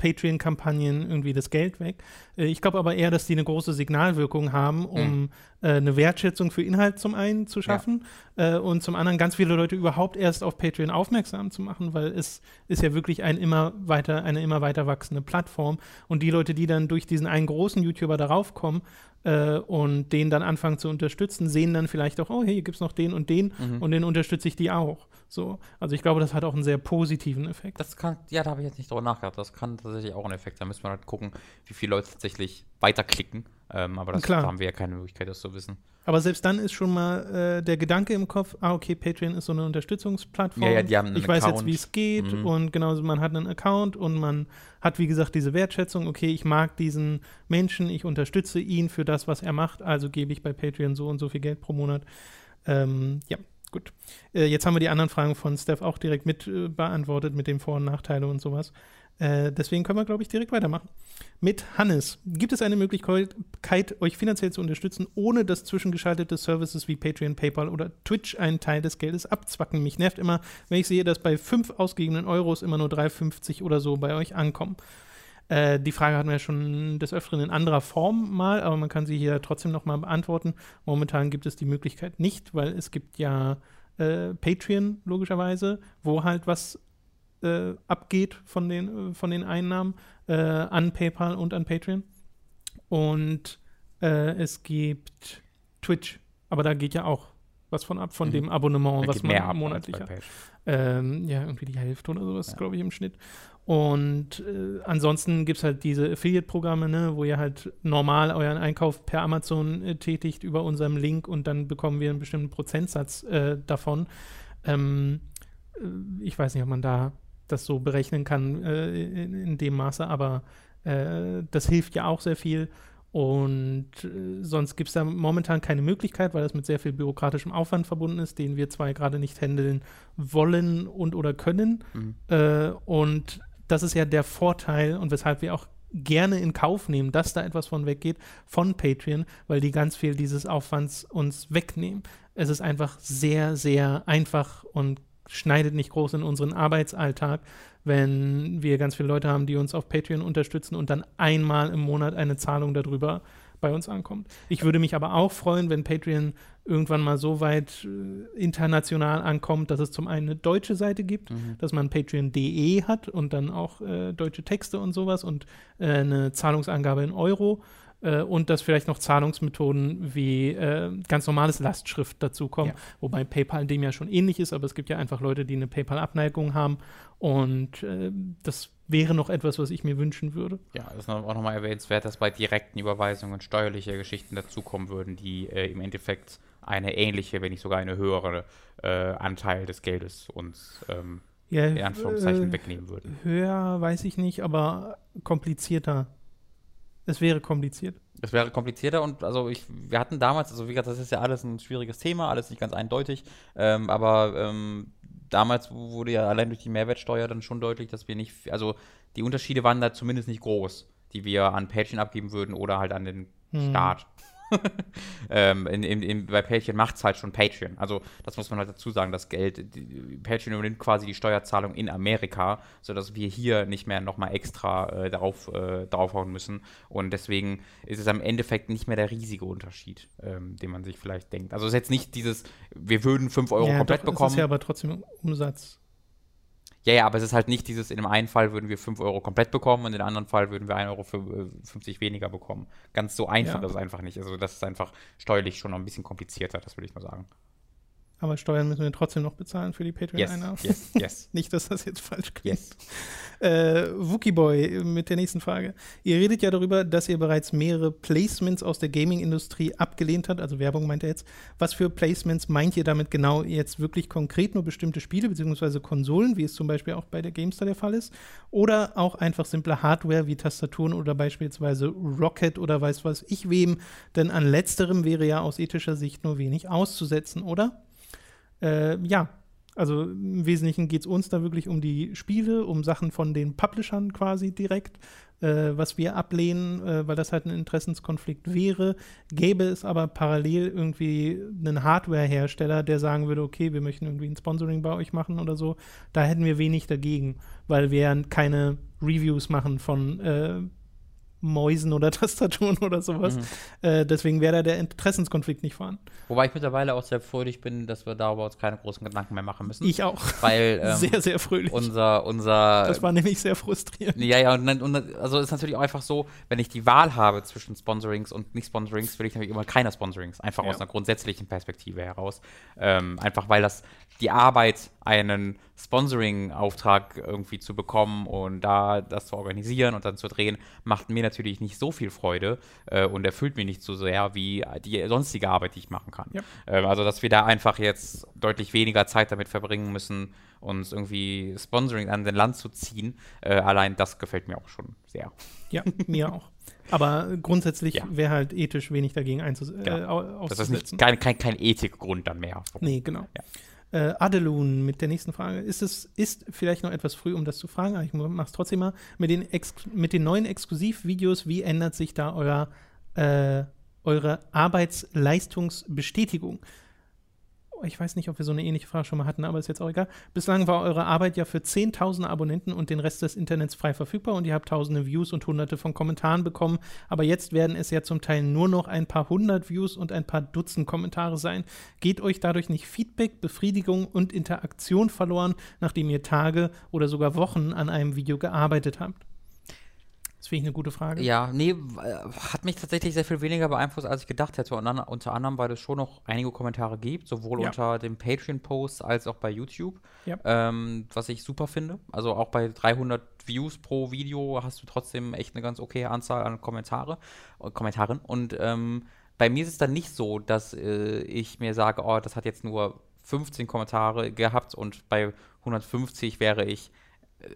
Patreon-Kampagnen irgendwie das Geld weg. Äh, ich glaube aber eher, dass die eine große Signalwirkung haben, um mhm. äh, eine Wertschätzung für Inhalt zum einen zu schaffen ja. äh, und zum anderen ganz viele Leute überhaupt erst auf Patreon aufmerksam zu machen, weil es ist ja wirklich ein immer weiter, eine immer weiter wachsende Plattform. Und die Leute, die dann durch diesen einen großen YouTuber darauf kommen, äh, und den dann anfangen zu unterstützen, sehen dann vielleicht auch, oh, hey, hier gibt es noch den und den mhm. und den unterstütze ich die auch. So, also ich glaube, das hat auch einen sehr positiven Effekt. Das kann, ja, da habe ich jetzt nicht drüber nachgedacht. Das kann tatsächlich auch ein Effekt sein. Da müssen wir halt gucken, wie viele Leute tatsächlich weiterklicken. Ähm, aber das, Klar. haben wir ja keine Möglichkeit, das zu wissen. Aber selbst dann ist schon mal äh, der Gedanke im Kopf, ah, okay, Patreon ist so eine Unterstützungsplattform. Ja, ja, die haben einen ich Account. weiß jetzt, wie es geht mhm. und genauso, man hat einen Account und man hat, wie gesagt, diese Wertschätzung, okay, ich mag diesen Menschen, ich unterstütze ihn für das, was er macht, also gebe ich bei Patreon so und so viel Geld pro Monat. Ähm, ja, gut. Äh, jetzt haben wir die anderen Fragen von Steph auch direkt mit äh, beantwortet mit den Vor- und Nachteilen und sowas. Äh, deswegen können wir, glaube ich, direkt weitermachen. Mit Hannes. Gibt es eine Möglichkeit, euch finanziell zu unterstützen, ohne dass zwischengeschaltete Services wie Patreon, PayPal oder Twitch einen Teil des Geldes abzwacken? Mich nervt immer, wenn ich sehe, dass bei fünf ausgegebenen Euros immer nur 3,50 oder so bei euch ankommen. Äh, die Frage hatten wir schon des Öfteren in anderer Form mal, aber man kann sie hier trotzdem nochmal beantworten. Momentan gibt es die Möglichkeit nicht, weil es gibt ja äh, Patreon logischerweise, wo halt was äh, abgeht von den, äh, von den Einnahmen äh, an PayPal und an Patreon. Und äh, es gibt Twitch, aber da geht ja auch was von ab von Mhm. dem Abonnement, Da was man ab monatlich hat. Ähm, ja, irgendwie die Hälfte oder sowas, Ja. glaube ich, im Schnitt. Und äh, ansonsten gibt es halt diese Affiliate-Programme, ne, wo ihr halt normal euren Einkauf per Amazon äh, tätigt über unserem Link und dann bekommen wir einen bestimmten Prozentsatz äh, davon. Ähm, äh, ich weiß nicht, ob man da das so berechnen kann äh, in, in dem Maße, aber äh, das hilft ja auch sehr viel. Und äh, sonst gibt es da momentan keine Möglichkeit, weil das mit sehr viel bürokratischem Aufwand verbunden ist, den wir zwar gerade nicht handeln wollen und oder können. Mhm. Äh, und das ist ja der Vorteil und weshalb wir auch gerne in Kauf nehmen, dass da etwas von weggeht von Patreon, weil die ganz viel dieses Aufwands uns wegnehmen. Es ist einfach sehr, sehr einfach und schneidet nicht groß in unseren Arbeitsalltag, wenn wir ganz viele Leute haben, die uns auf Patreon unterstützen und dann einmal im Monat eine Zahlung darüber bei uns ankommt. Ich würde mich aber auch freuen, wenn Patreon irgendwann mal so weit äh, international ankommt, dass es zum einen eine deutsche Seite gibt, Mhm. dass man patreon.de hat und dann auch äh, deutsche Texte und sowas und äh, eine Zahlungsangabe in Euro äh, und dass vielleicht noch Zahlungsmethoden wie äh, ganz normales Lastschrift dazukommen, Ja. wobei PayPal dem ja schon ähnlich ist, aber es gibt ja einfach Leute, die eine PayPal-Abneigung haben und äh, das wäre noch etwas, was ich mir wünschen würde. Ja, das ist noch- auch nochmal erwähnenswert, dass bei direkten Überweisungen steuerliche Geschichten dazukommen würden, die äh, im Endeffekt eine ähnliche, wenn nicht sogar eine höhere äh, Anteil des Geldes uns ähm, Ja, in Anführungszeichen äh, wegnehmen würden. Höher weiß ich nicht, aber komplizierter. Es wäre kompliziert. Es wäre komplizierter und also ich, wir hatten damals, also wie gesagt, das ist ja alles ein schwieriges Thema, alles nicht ganz eindeutig, ähm, aber ähm, damals wurde ja allein durch die Mehrwertsteuer dann schon deutlich, dass wir nicht, also die Unterschiede waren da zumindest nicht groß, die wir an Patreon abgeben würden oder halt an den Hm. Staat. ähm, in, in, bei Patreon macht es halt schon Patreon. Also das muss man halt dazu sagen, das Geld, die, Patreon übernimmt quasi die Steuerzahlung in Amerika, sodass wir hier nicht mehr nochmal extra äh, darauf äh, draufhauen müssen. Und deswegen ist es am Endeffekt nicht mehr der riesige Unterschied, ähm, den man sich vielleicht denkt. Also es ist jetzt nicht dieses, wir würden 5 Euro ja, komplett doch, bekommen. ist ja aber trotzdem Umsatz. Ja, ja, aber es ist halt nicht dieses, in dem einen Fall würden wir 5 Euro komplett bekommen und in dem anderen Fall würden wir 1,50 Euro für, äh, 50 weniger bekommen. Ganz so einfach Ja. ist es einfach nicht. Also das ist einfach steuerlich schon noch ein bisschen komplizierter, das würde ich mal sagen. Aber Steuern müssen wir trotzdem noch bezahlen für die Yes, Patreon-Einnahmen. yes, yes, Nicht, dass das jetzt falsch klingt. yes. Äh, Wookieboy mit der nächsten Frage. Ihr redet ja darüber, dass ihr bereits mehrere Placements aus der Gaming-Industrie abgelehnt habt, also Werbung meint er jetzt. Was für Placements meint ihr damit genau jetzt wirklich konkret nur bestimmte Spiele bzw. Konsolen, wie es zum Beispiel auch bei der GameStar der Fall ist? Oder auch einfach simple Hardware wie Tastaturen oder beispielsweise Rocket oder weiß was ich wem? Denn an letzterem wäre ja aus ethischer Sicht nur wenig auszusetzen, oder? Äh, ja, also im Wesentlichen geht es uns da wirklich um die Spiele, um Sachen von den Publishern quasi direkt, äh, was wir ablehnen, äh, weil das halt ein Interessenskonflikt wäre. Gäbe es aber parallel irgendwie einen Hardware-Hersteller, der sagen würde, okay, wir möchten irgendwie ein Sponsoring bei euch machen oder so, da hätten wir wenig dagegen, weil wir keine Reviews machen von äh, Mäusen oder Tastaturen oder sowas. Mhm. Äh, deswegen wäre da der Interessenskonflikt nicht vorhanden. Wobei ich mittlerweile auch sehr freudig bin, dass wir darüber uns keine großen Gedanken mehr machen müssen. Ich auch. weil ähm, sehr, sehr fröhlich. unser, unser das war nämlich sehr frustrierend. Ja, ja, und, und also ist natürlich auch einfach so, wenn ich die Wahl habe zwischen Sponsorings und Nicht-Sponsorings, will ich natürlich immer keine Sponsorings, einfach Ja. aus einer grundsätzlichen Perspektive heraus. Ähm, einfach weil das die Arbeit, einen Sponsoring-Auftrag irgendwie zu bekommen und da das zu organisieren und dann zu drehen, macht mir natürlich nicht so viel Freude äh, und erfüllt mich nicht so sehr wie die sonstige Arbeit, die ich machen kann. Ja. Ähm, also, dass wir da einfach jetzt deutlich weniger Zeit damit verbringen müssen, uns irgendwie Sponsoring an den Land zu ziehen, äh, allein das gefällt mir auch schon sehr. Ja, mir auch. Aber grundsätzlich Ja. wäre halt ethisch wenig dagegen einzus äh, Genau. au- Das ist nicht, kein, kein, kein Ethikgrund dann mehr. Nee, genau. Äh, Adelun mit der nächsten Frage. Ist es ist vielleicht noch etwas früh, um das zu fragen, aber ich mache es trotzdem mal. Mit den, Ex mit den neuen Exklusivvideos, wie ändert sich da euer, äh, eure Arbeitsleistungsbestätigung? Ich weiß nicht, ob wir so eine ähnliche Frage schon mal hatten, aber ist jetzt auch egal. Bislang war eure Arbeit ja für 10.000 Abonnenten und den Rest des Internets frei verfügbar und ihr habt tausende Views und hunderte von Kommentaren bekommen. Aber jetzt werden es ja zum Teil nur noch ein paar hundert Views und ein paar Dutzend Kommentare sein. Geht euch dadurch nicht Feedback, Befriedigung und Interaktion verloren, nachdem ihr Tage oder sogar Wochen an einem Video gearbeitet habt? Das finde ich eine gute Frage. Ja, nee, äh, hat mich tatsächlich sehr viel weniger beeinflusst, als ich gedacht hätte. Und dann, unter anderem, weil es schon noch einige Kommentare gibt, sowohl Ja. unter dem Patreon-Post als auch bei YouTube, Ja. ähm, was ich super finde. Also auch bei 300 Views pro Video hast du trotzdem echt eine ganz okay Anzahl an Kommentare, äh, Kommentaren. Und ähm, bei mir ist es dann nicht so, dass äh, ich mir sage, oh, das hat jetzt nur 15 Kommentare gehabt und bei 150 wäre ich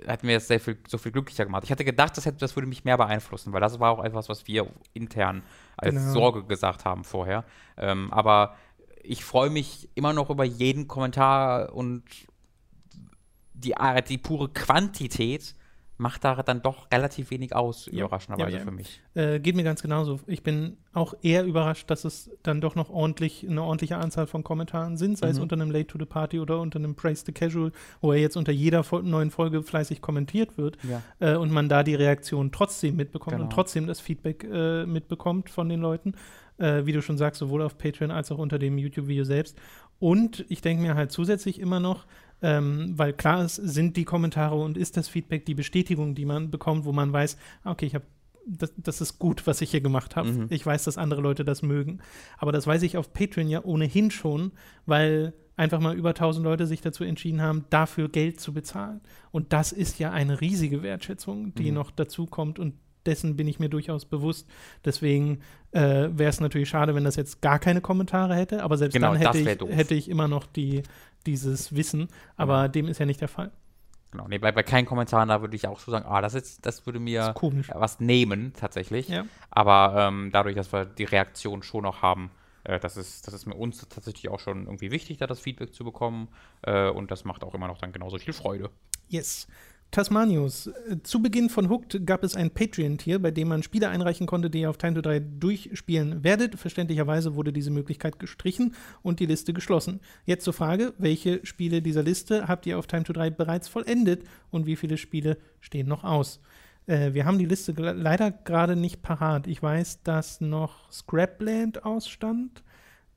hat mir das sehr viel, so viel glücklicher gemacht. Ich hatte gedacht, das, hätte, das würde mich mehr beeinflussen, weil das war auch etwas, was wir intern als Genau. Sorge gesagt haben vorher. Ähm, aber ich freue mich immer noch über jeden Kommentar und die, die pure Quantität macht da dann doch relativ wenig aus, Ja. überraschenderweise Ja, für mich. Äh, geht mir ganz genauso. Ich bin auch eher überrascht, dass es dann doch noch ordentlich, eine ordentliche Anzahl von Kommentaren sind, sei es Mhm. unter einem Late to the Party oder unter einem Praise the Casual, wo er jetzt unter jeder neuen Folge fleißig kommentiert wird Ja. äh, und man da die Reaktion trotzdem mitbekommt Genau. und trotzdem das Feedback äh, mitbekommt von den Leuten. Äh, wie du schon sagst, sowohl auf Patreon als auch unter dem YouTube-Video selbst. Und ich denke mir halt zusätzlich immer noch, ähm, weil klar ist, sind die Kommentare und ist das Feedback die Bestätigung, die man bekommt, wo man weiß, ah, okay, ich habe das, das ist gut, was ich hier gemacht habe. Mhm. Ich weiß, dass andere Leute das mögen. Aber das weiß ich auf Patreon ja ohnehin schon, weil einfach mal über 1000 Leute sich dazu entschieden haben, dafür Geld zu bezahlen. Und das ist ja eine riesige Wertschätzung, die Mhm. noch dazu kommt und dessen bin ich mir durchaus bewusst. Deswegen äh, wäre es natürlich schade, wenn das jetzt gar keine Kommentare hätte, aber selbst Genau, dann hätte ich, hätte ich immer noch die, dieses Wissen, aber dem ist ja nicht der Fall. Genau. Nee, bei, bei keinen Kommentaren, da würde ich auch so sagen, ah, das, ist, das würde mir Das was nehmen, tatsächlich. Ja. Aber ähm, dadurch, dass wir die Reaktion schon noch haben, äh, das, ist, das ist mir uns tatsächlich auch schon irgendwie wichtig, da das Feedback zu bekommen. Äh, und das macht auch immer noch dann genauso viel Freude. Yes. Tasmanius. Zu Beginn von Hooked gab es ein Patreon-Tier, bei dem man Spiele einreichen konnte, die ihr auf Time to 3 durchspielen werdet. Verständlicherweise wurde diese Möglichkeit gestrichen und die Liste geschlossen. Jetzt zur Frage, welche Spiele dieser Liste habt ihr auf Time to 3 bereits vollendet und wie viele Spiele stehen noch aus? Äh, wir haben die Liste leider gerade nicht parat. Ich weiß, dass noch Scrapland ausstand.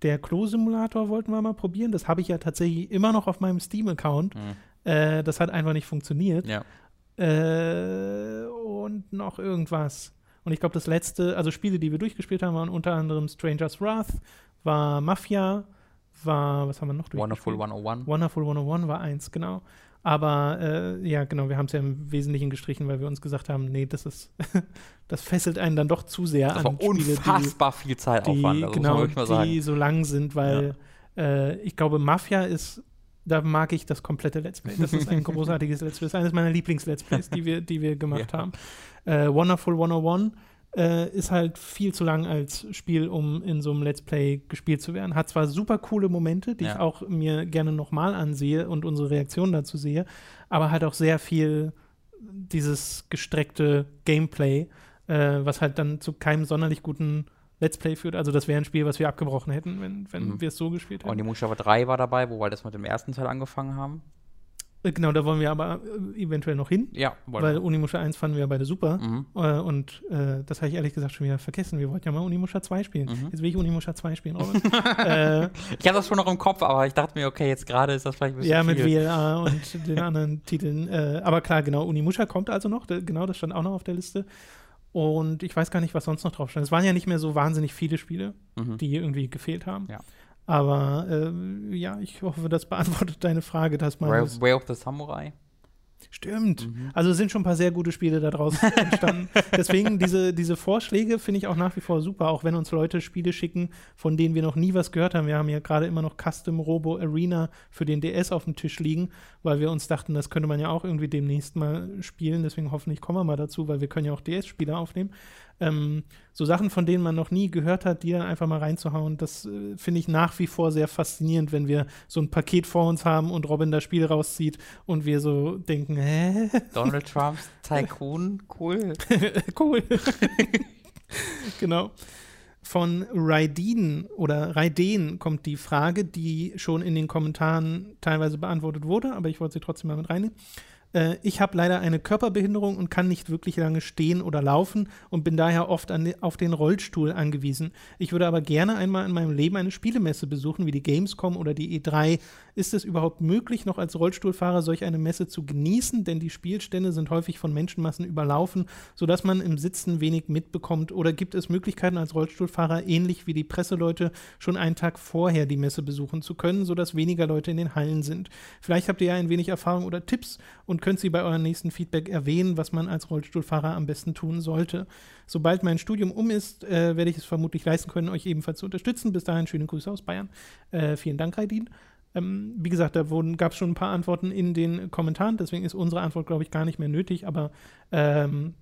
Der Klo-Simulator wollten wir mal probieren. Das habe ich ja tatsächlich immer noch auf meinem Steam-Account. Mhm. Äh, das hat einfach nicht funktioniert. Ja. Äh, und noch irgendwas. Und ich glaube, das letzte, also Spiele, die wir durchgespielt haben, waren unter anderem Stranger's Wrath, war Mafia, war, was haben wir noch Wonderful durchgespielt? 101. Wonderful 101 war eins, genau. Aber äh, ja, genau, wir haben es ja im Wesentlichen gestrichen, weil wir uns gesagt haben, nee, das ist, das fesselt einen dann doch zu sehr Das an war Spiele, die, unfassbar viel Zeitaufwand, die, also genau, wirklich mal sagen. die so lang sind, weil äh, ich glaube, Mafia ist, da mag ich das komplette Let's Play. Das ist ein großartiges Let's Play. Das ist eines meiner Lieblings-Let's Plays, die wir, die wir gemacht Ja. haben. Äh, Wonderful 101 äh, ist halt viel zu lang als Spiel, um in so einem Let's Play gespielt zu werden. Hat zwar super coole Momente, die ich Ja. auch mir gerne nochmal ansehe und unsere Reaktion dazu sehe, aber halt auch sehr viel dieses gestreckte Gameplay, äh, was halt dann zu keinem sonderlich guten Let's Play führt. Also das wäre ein Spiel, was wir abgebrochen hätten, wenn, wenn Mhm. wir es so gespielt hätten. Onimusha 3 war dabei, wo wir das mit dem ersten Teil angefangen haben. Äh, Genau, da wollen wir aber äh, eventuell noch hin, Ja, wollen weil. Unimusha 1 fanden wir beide super. Mhm. Äh, und äh, das habe ich ehrlich gesagt schon wieder vergessen. Wir wollten ja mal Unimusha 2 spielen. Mhm. Jetzt will ich Unimusha 2 spielen, Robin. äh, Ich hatte das schon noch im Kopf, aber ich dachte mir, okay, jetzt gerade ist das vielleicht ein bisschen ja, mit viel. WLA und den anderen Titeln. Äh, aber klar, genau, Unimusha kommt also noch. Genau, das stand auch noch auf der Liste. Und ich weiß gar nicht, was sonst noch drauf stand. Es waren ja nicht mehr so wahnsinnig viele Spiele, Mhm. die irgendwie gefehlt haben. Ja. Aber äh, ja, ich hoffe, das beantwortet deine Frage, dass man. Way, Way of the Samurai. Stimmt. Mhm. Also es sind schon ein paar sehr gute Spiele daraus entstanden. Deswegen diese, diese Vorschläge finde ich auch nach wie vor super, auch wenn uns Leute Spiele schicken, von denen wir noch nie was gehört haben. Wir haben ja gerade immer noch Custom Robo Arena für den DS auf dem Tisch liegen, weil wir uns dachten, das könnte man ja auch irgendwie demnächst mal spielen. Deswegen hoffentlich kommen wir mal dazu, weil wir können ja auch DS-Spiele aufnehmen. Ähm, so Sachen, von denen man noch nie gehört hat, die dann einfach mal reinzuhauen, das äh, finde ich nach wie vor sehr faszinierend, wenn wir so ein Paket vor uns haben und Robin das Spiel rauszieht und wir so denken, hä? Donald Trumps Tycoon, cool. cool. genau. Von Raidin oder Raiden kommt die Frage, die schon in den Kommentaren teilweise beantwortet wurde, aber ich wollte sie trotzdem mal mit reinnehmen. Äh, ich habe leider eine Körperbehinderung und kann nicht wirklich lange stehen oder laufen und bin daher oft an, auf den Rollstuhl angewiesen. Ich würde aber gerne einmal in meinem Leben eine Spielemesse besuchen, wie die Gamescom oder die E3. Ist es überhaupt möglich, noch als Rollstuhlfahrer solch eine Messe zu genießen? Denn die Spielstände sind häufig von Menschenmassen überlaufen, sodass man im Sitzen wenig mitbekommt. Oder gibt es Möglichkeiten, als Rollstuhlfahrer ähnlich wie die Presseleute schon einen Tag vorher die Messe besuchen zu können, sodass weniger Leute in den Hallen sind? Vielleicht habt ihr ja ein wenig Erfahrung oder Tipps und könnt sie bei eurem nächsten Feedback erwähnen, was man als Rollstuhlfahrer am besten tun sollte. Sobald mein Studium um ist, äh, werde ich es vermutlich leisten können, euch ebenfalls zu unterstützen. Bis dahin schöne Grüße aus Bayern. Äh, vielen Dank, Raidin. Ähm, wie gesagt, da gab es schon ein paar Antworten in den Kommentaren, deswegen ist unsere Antwort, glaube ich, gar nicht mehr nötig, aber ähm,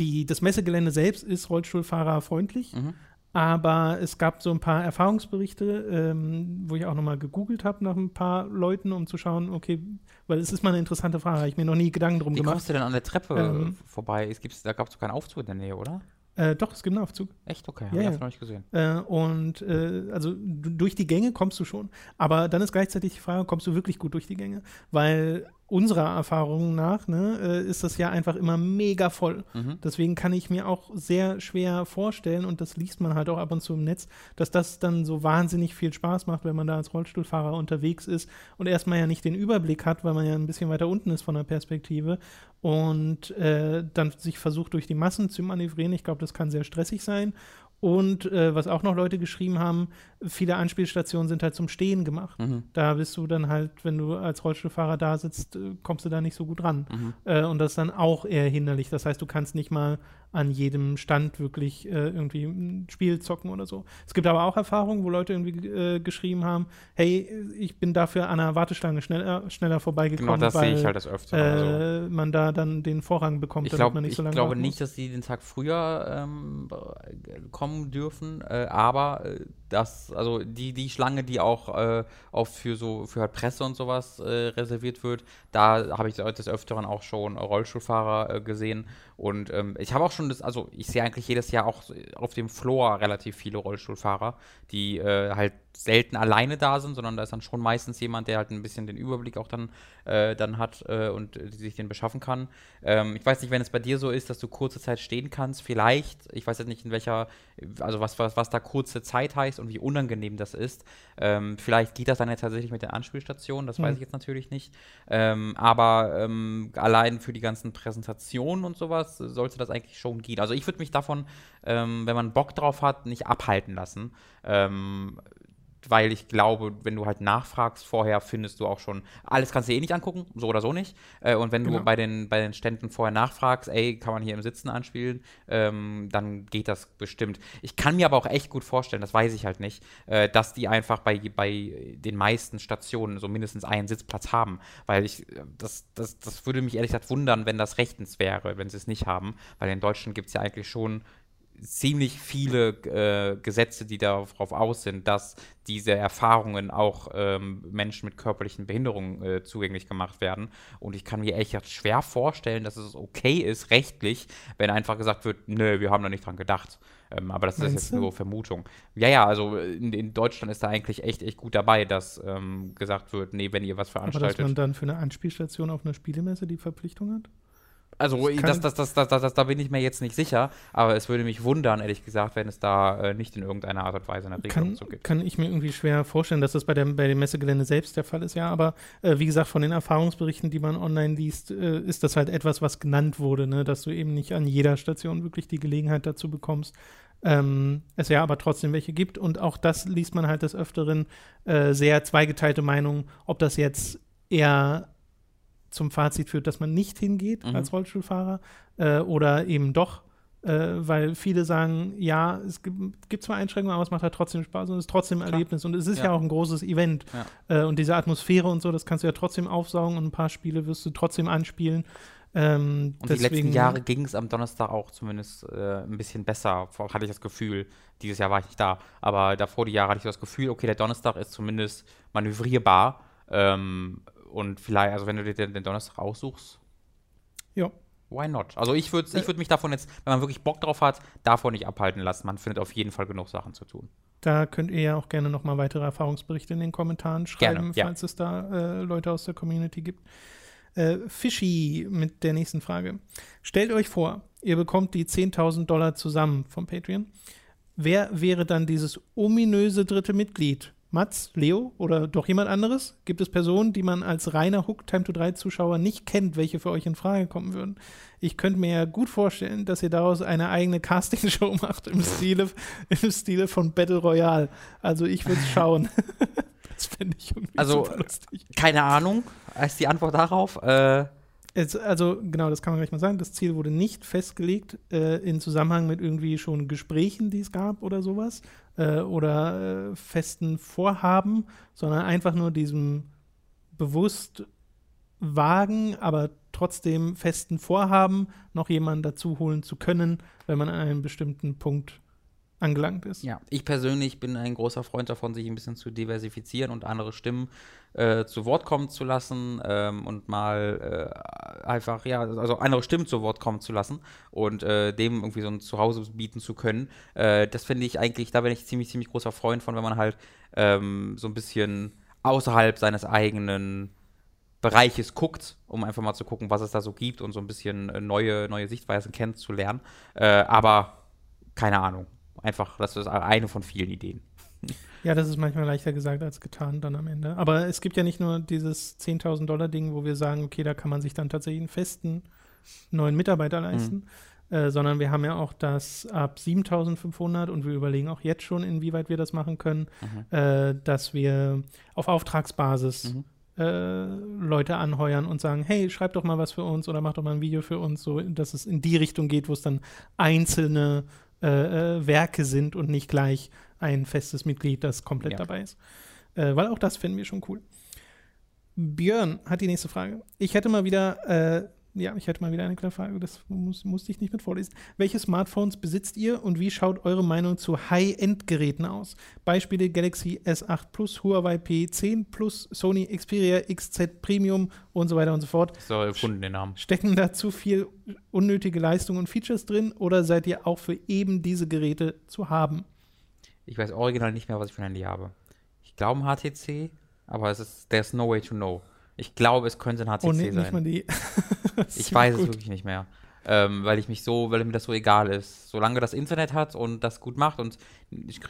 die, das Messegelände selbst ist Rollstuhlfahrerfreundlich. Mhm. Aber es gab so ein paar Erfahrungsberichte, ähm, wo ich auch nochmal gegoogelt habe nach ein paar Leuten, um zu schauen, okay, weil es ist mal eine interessante Frage, habe ich mir noch nie Gedanken drum Wie gemacht. Wie kommst du denn an der Treppe ähm, vorbei? Es gibt's, da gab es doch keinen Aufzug in der Nähe, oder? Äh, doch, es gibt einen Aufzug. Echt? Okay, habe ja, ich ja. noch nicht gesehen. Äh, und äh, also durch die Gänge kommst du schon. Aber dann ist gleichzeitig die Frage, kommst du wirklich gut durch die Gänge? Weil unserer Erfahrung nach ne, äh, ist das ja einfach immer mega voll. Mhm. Deswegen kann ich mir auch sehr schwer vorstellen, und das liest man halt auch ab und zu im Netz, dass das dann so wahnsinnig viel Spaß macht, wenn man da als Rollstuhlfahrer unterwegs ist und erstmal ja nicht den Überblick hat, weil man ja ein bisschen weiter unten ist von der Perspektive und äh, dann sich versucht, durch die Massen zu manövrieren. Ich glaube, das kann sehr stressig sein. Und äh, was auch noch Leute geschrieben haben, viele Anspielstationen sind halt zum Stehen gemacht. Mhm. Da bist du dann halt, wenn du als Rollstuhlfahrer da sitzt, äh, kommst du da nicht so gut ran. Mhm. Äh, und das ist dann auch eher hinderlich. Das heißt, du kannst nicht mal an jedem Stand wirklich äh, irgendwie ein Spiel zocken oder so. Es gibt aber auch Erfahrungen, wo Leute irgendwie äh, geschrieben haben, hey, ich bin dafür an einer Warteschlange schneller, schneller vorbeigekommen. Genau, das weil, sehe ich halt das öfter. Also. man da dann den Vorrang bekommt, ich glaub, man nicht so lange Ich glaube nicht, dass sie den Tag früher ähm, kommen dürfen, aber das, also die, die Schlange, die auch äh, oft für so für halt Presse und sowas äh, reserviert wird, da habe ich des Öfteren auch schon Rollstuhlfahrer äh, gesehen. Und ähm, ich habe auch schon das, also ich sehe eigentlich jedes Jahr auch auf dem Floor relativ viele Rollstuhlfahrer, die äh, halt selten alleine da sind, sondern da ist dann schon meistens jemand, der halt ein bisschen den Überblick auch dann, äh, dann hat äh, und äh, sich den beschaffen kann. Ähm, ich weiß nicht, wenn es bei dir so ist, dass du kurze Zeit stehen kannst, vielleicht, ich weiß jetzt nicht in welcher, also was, was, was da kurze Zeit heißt und wie unangenehm das ist. Ähm, vielleicht geht das dann ja tatsächlich mit der Anspielstation, das mhm. weiß ich jetzt natürlich nicht. Ähm, aber ähm, allein für die ganzen Präsentationen und sowas sollte das eigentlich schon gehen. Also ich würde mich davon, ähm, wenn man Bock drauf hat, nicht abhalten lassen. Ähm, weil ich glaube, wenn du halt nachfragst vorher, findest du auch schon, alles kannst du eh nicht angucken, so oder so nicht. Äh, und wenn genau. du bei den, bei den Ständen vorher nachfragst, ey, kann man hier im Sitzen anspielen, ähm, dann geht das bestimmt. Ich kann mir aber auch echt gut vorstellen, das weiß ich halt nicht, äh, dass die einfach bei, bei den meisten Stationen so mindestens einen Sitzplatz haben. Weil ich, das, das, das würde mich ehrlich gesagt wundern, wenn das rechtens wäre, wenn sie es nicht haben. Weil in Deutschland gibt es ja eigentlich schon ziemlich viele äh, Gesetze, die darauf aus sind, dass diese Erfahrungen auch ähm, Menschen mit körperlichen Behinderungen äh, zugänglich gemacht werden. Und ich kann mir echt schwer vorstellen, dass es okay ist, rechtlich, wenn einfach gesagt wird, nö, wir haben da nicht dran gedacht. Ähm, aber das Meinst ist jetzt du? nur Vermutung. Ja, ja, also in, in, Deutschland ist da eigentlich echt, echt gut dabei, dass ähm, gesagt wird, nee, wenn ihr was veranstaltet. Aber dass man dann für eine Anspielstation auf einer Spielemesse die Verpflichtung hat? Also das, das, das, das, das, da bin ich mir jetzt nicht sicher, aber es würde mich wundern, ehrlich gesagt, wenn es da äh, nicht in irgendeiner Art und Weise eine Regelung kann, zu gibt. Kann ich mir irgendwie schwer vorstellen, dass das bei, der, bei dem Messegelände selbst der Fall ist, ja, aber äh, wie gesagt, von den Erfahrungsberichten, die man online liest, äh, ist das halt etwas, was genannt wurde, ne? dass du eben nicht an jeder Station wirklich die Gelegenheit dazu bekommst. Ähm, es ja aber trotzdem welche gibt und auch das liest man halt des Öfteren äh, sehr zweigeteilte Meinungen, ob das jetzt eher zum Fazit führt, dass man nicht hingeht mhm. als Rollstuhlfahrer äh, oder eben doch, äh, weil viele sagen, ja, es gibt, gibt, zwar Einschränkungen, aber es macht halt trotzdem Spaß und es ist trotzdem ein Erlebnis und es ist ja, ja auch ein großes Event ja. äh, und diese Atmosphäre und so, das kannst du ja trotzdem aufsaugen und ein paar Spiele wirst du trotzdem anspielen. Ähm, und deswegen, die letzten Jahre ging es am Donnerstag auch zumindest äh, ein bisschen besser, hatte ich das Gefühl. Dieses Jahr war ich nicht da, aber davor die Jahre hatte ich das Gefühl, okay, der Donnerstag ist zumindest manövrierbar. Ähm, und vielleicht, also wenn du dir den, den Donnerstag aussuchst, ja. Why not? Also ich würde ich würd mich davon jetzt, wenn man wirklich Bock drauf hat, davon nicht abhalten lassen. Man findet auf jeden Fall genug Sachen zu tun. Da könnt ihr ja auch gerne nochmal weitere Erfahrungsberichte in den Kommentaren schreiben, gerne, falls ja. es da äh, Leute aus der Community gibt. Äh, Fishy mit der nächsten Frage. Stellt euch vor, ihr bekommt die 10.000 Dollar zusammen vom Patreon. Wer wäre dann dieses ominöse dritte Mitglied? Mats, Leo oder doch jemand anderes? Gibt es Personen, die man als reiner Hook Time to 3 Zuschauer nicht kennt, welche für euch in Frage kommen würden? Ich könnte mir ja gut vorstellen, dass ihr daraus eine eigene Castingshow macht im Stile, im Stile von Battle Royale. Also ich würde es schauen. das fände ich irgendwie also, lustig. Keine Ahnung, als die Antwort darauf. Äh also genau, das kann man gleich mal sagen. Das Ziel wurde nicht festgelegt äh, in Zusammenhang mit irgendwie schon Gesprächen, die es gab oder sowas äh, oder äh, festen Vorhaben, sondern einfach nur diesem bewusst wagen, aber trotzdem festen Vorhaben, noch jemanden dazu holen zu können, wenn man an einem bestimmten Punkt angelangt ist. Ja, ich persönlich bin ein großer Freund davon, sich ein bisschen zu diversifizieren und andere Stimmen äh, zu Wort kommen zu lassen ähm, und mal äh, einfach, ja, also andere Stimmen zu Wort kommen zu lassen und äh, dem irgendwie so ein Zuhause bieten zu können. Äh, das finde ich eigentlich, da bin ich ziemlich, ziemlich großer Freund von, wenn man halt ähm, so ein bisschen außerhalb seines eigenen Bereiches guckt, um einfach mal zu gucken, was es da so gibt und so ein bisschen äh, neue, neue Sichtweisen kennenzulernen. Äh, aber keine Ahnung Einfach, das ist eine von vielen Ideen. Ja, das ist manchmal leichter gesagt als getan dann am Ende. Aber es gibt ja nicht nur dieses 10.000 Dollar Ding, wo wir sagen, okay, da kann man sich dann tatsächlich einen festen neuen Mitarbeiter leisten, mhm. äh, sondern wir haben ja auch das ab 7.500 und wir überlegen auch jetzt schon, inwieweit wir das machen können, mhm. äh, dass wir auf Auftragsbasis mhm. äh, Leute anheuern und sagen, hey, schreib doch mal was für uns oder mach doch mal ein Video für uns, so dass es in die Richtung geht, wo es dann einzelne äh, äh, Werke sind und nicht gleich ein festes Mitglied, das komplett ja. dabei ist. Äh, weil auch das finden wir schon cool. Björn hat die nächste Frage. Ich hätte mal wieder äh, ja, ich hätte mal wieder eine kleine Frage, das muss, musste ich nicht mit vorlesen. Welche Smartphones besitzt ihr und wie schaut eure Meinung zu High-End-Geräten aus? Beispiele Galaxy S8 Plus, Huawei P10 Plus, Sony Xperia XZ Premium und so weiter und so fort. So erfunden den Namen. Stecken da zu viel unnötige Leistung und Features drin oder seid ihr auch für eben diese Geräte zu haben? Ich weiß original nicht mehr, was ich für ein Handy habe. Ich glaube HTC, aber es ist, there's no way to know. Ich glaube, es könnte ein HCC oh, nee, sein. Nicht mal die. ich weiß gut. es wirklich nicht mehr. Ähm, weil ich mich so, weil mir das so egal ist. Solange das Internet hat und das gut macht und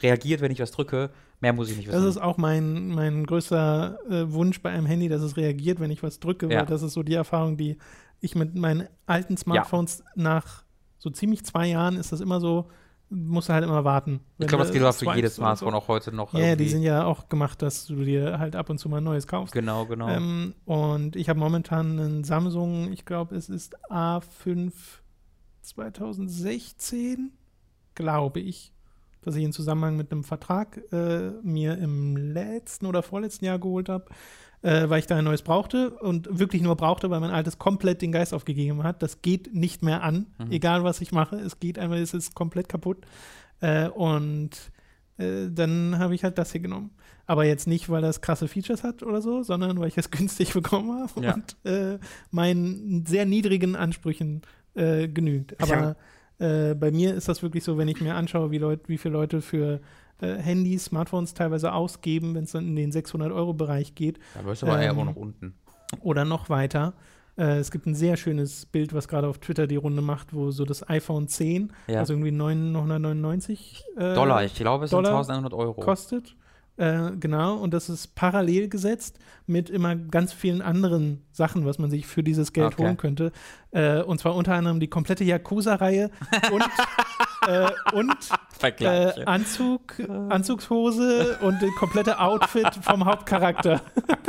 reagiert, wenn ich was drücke, mehr muss ich nicht wissen. Das ist auch mein, mein größter äh, Wunsch bei einem Handy, dass es reagiert, wenn ich was drücke, ja. weil das ist so die Erfahrung, die ich mit meinen alten Smartphones ja. nach so ziemlich zwei Jahren ist das immer so, musst du halt immer warten. Ich glaube, das geht auch für jedes Smartphone so. auch heute noch. Ja, irgendwie. die sind ja auch gemacht, dass du dir halt ab und zu mal ein neues kaufst. Genau, genau. Ähm, und ich habe momentan einen Samsung, ich glaube, es ist A5 2016, glaube ich, dass ich in Zusammenhang mit einem Vertrag äh, mir im letzten oder vorletzten Jahr geholt habe äh, weil ich da ein neues brauchte und wirklich nur brauchte, weil mein altes komplett den Geist aufgegeben hat. Das geht nicht mehr an, mhm. egal was ich mache. Es geht einfach, es ist komplett kaputt. Äh, und äh, dann habe ich halt das hier genommen. Aber jetzt nicht, weil das krasse Features hat oder so, sondern weil ich es günstig bekommen habe ja. und äh, meinen sehr niedrigen Ansprüchen äh, genügt. Aber äh, bei mir ist das wirklich so, wenn ich mir anschaue, wie, Leut, wie viele Leute für Handys, Smartphones teilweise ausgeben, wenn es dann in den 600-Euro-Bereich geht. Da wirst du aber ähm, eher noch unten. Oder noch weiter. Äh, es gibt ein sehr schönes Bild, was gerade auf Twitter die Runde macht, wo so das iPhone 10, ja. also irgendwie 999 äh, Dollar, ich glaube, es sind 1100 Euro. Kostet. Äh, genau, und das ist parallel gesetzt mit immer ganz vielen anderen Sachen, was man sich für dieses Geld okay. holen könnte. Äh, und zwar unter anderem die komplette Yakuza-Reihe und, äh, und äh, Anzug, Anzugshose und das komplette Outfit vom Hauptcharakter.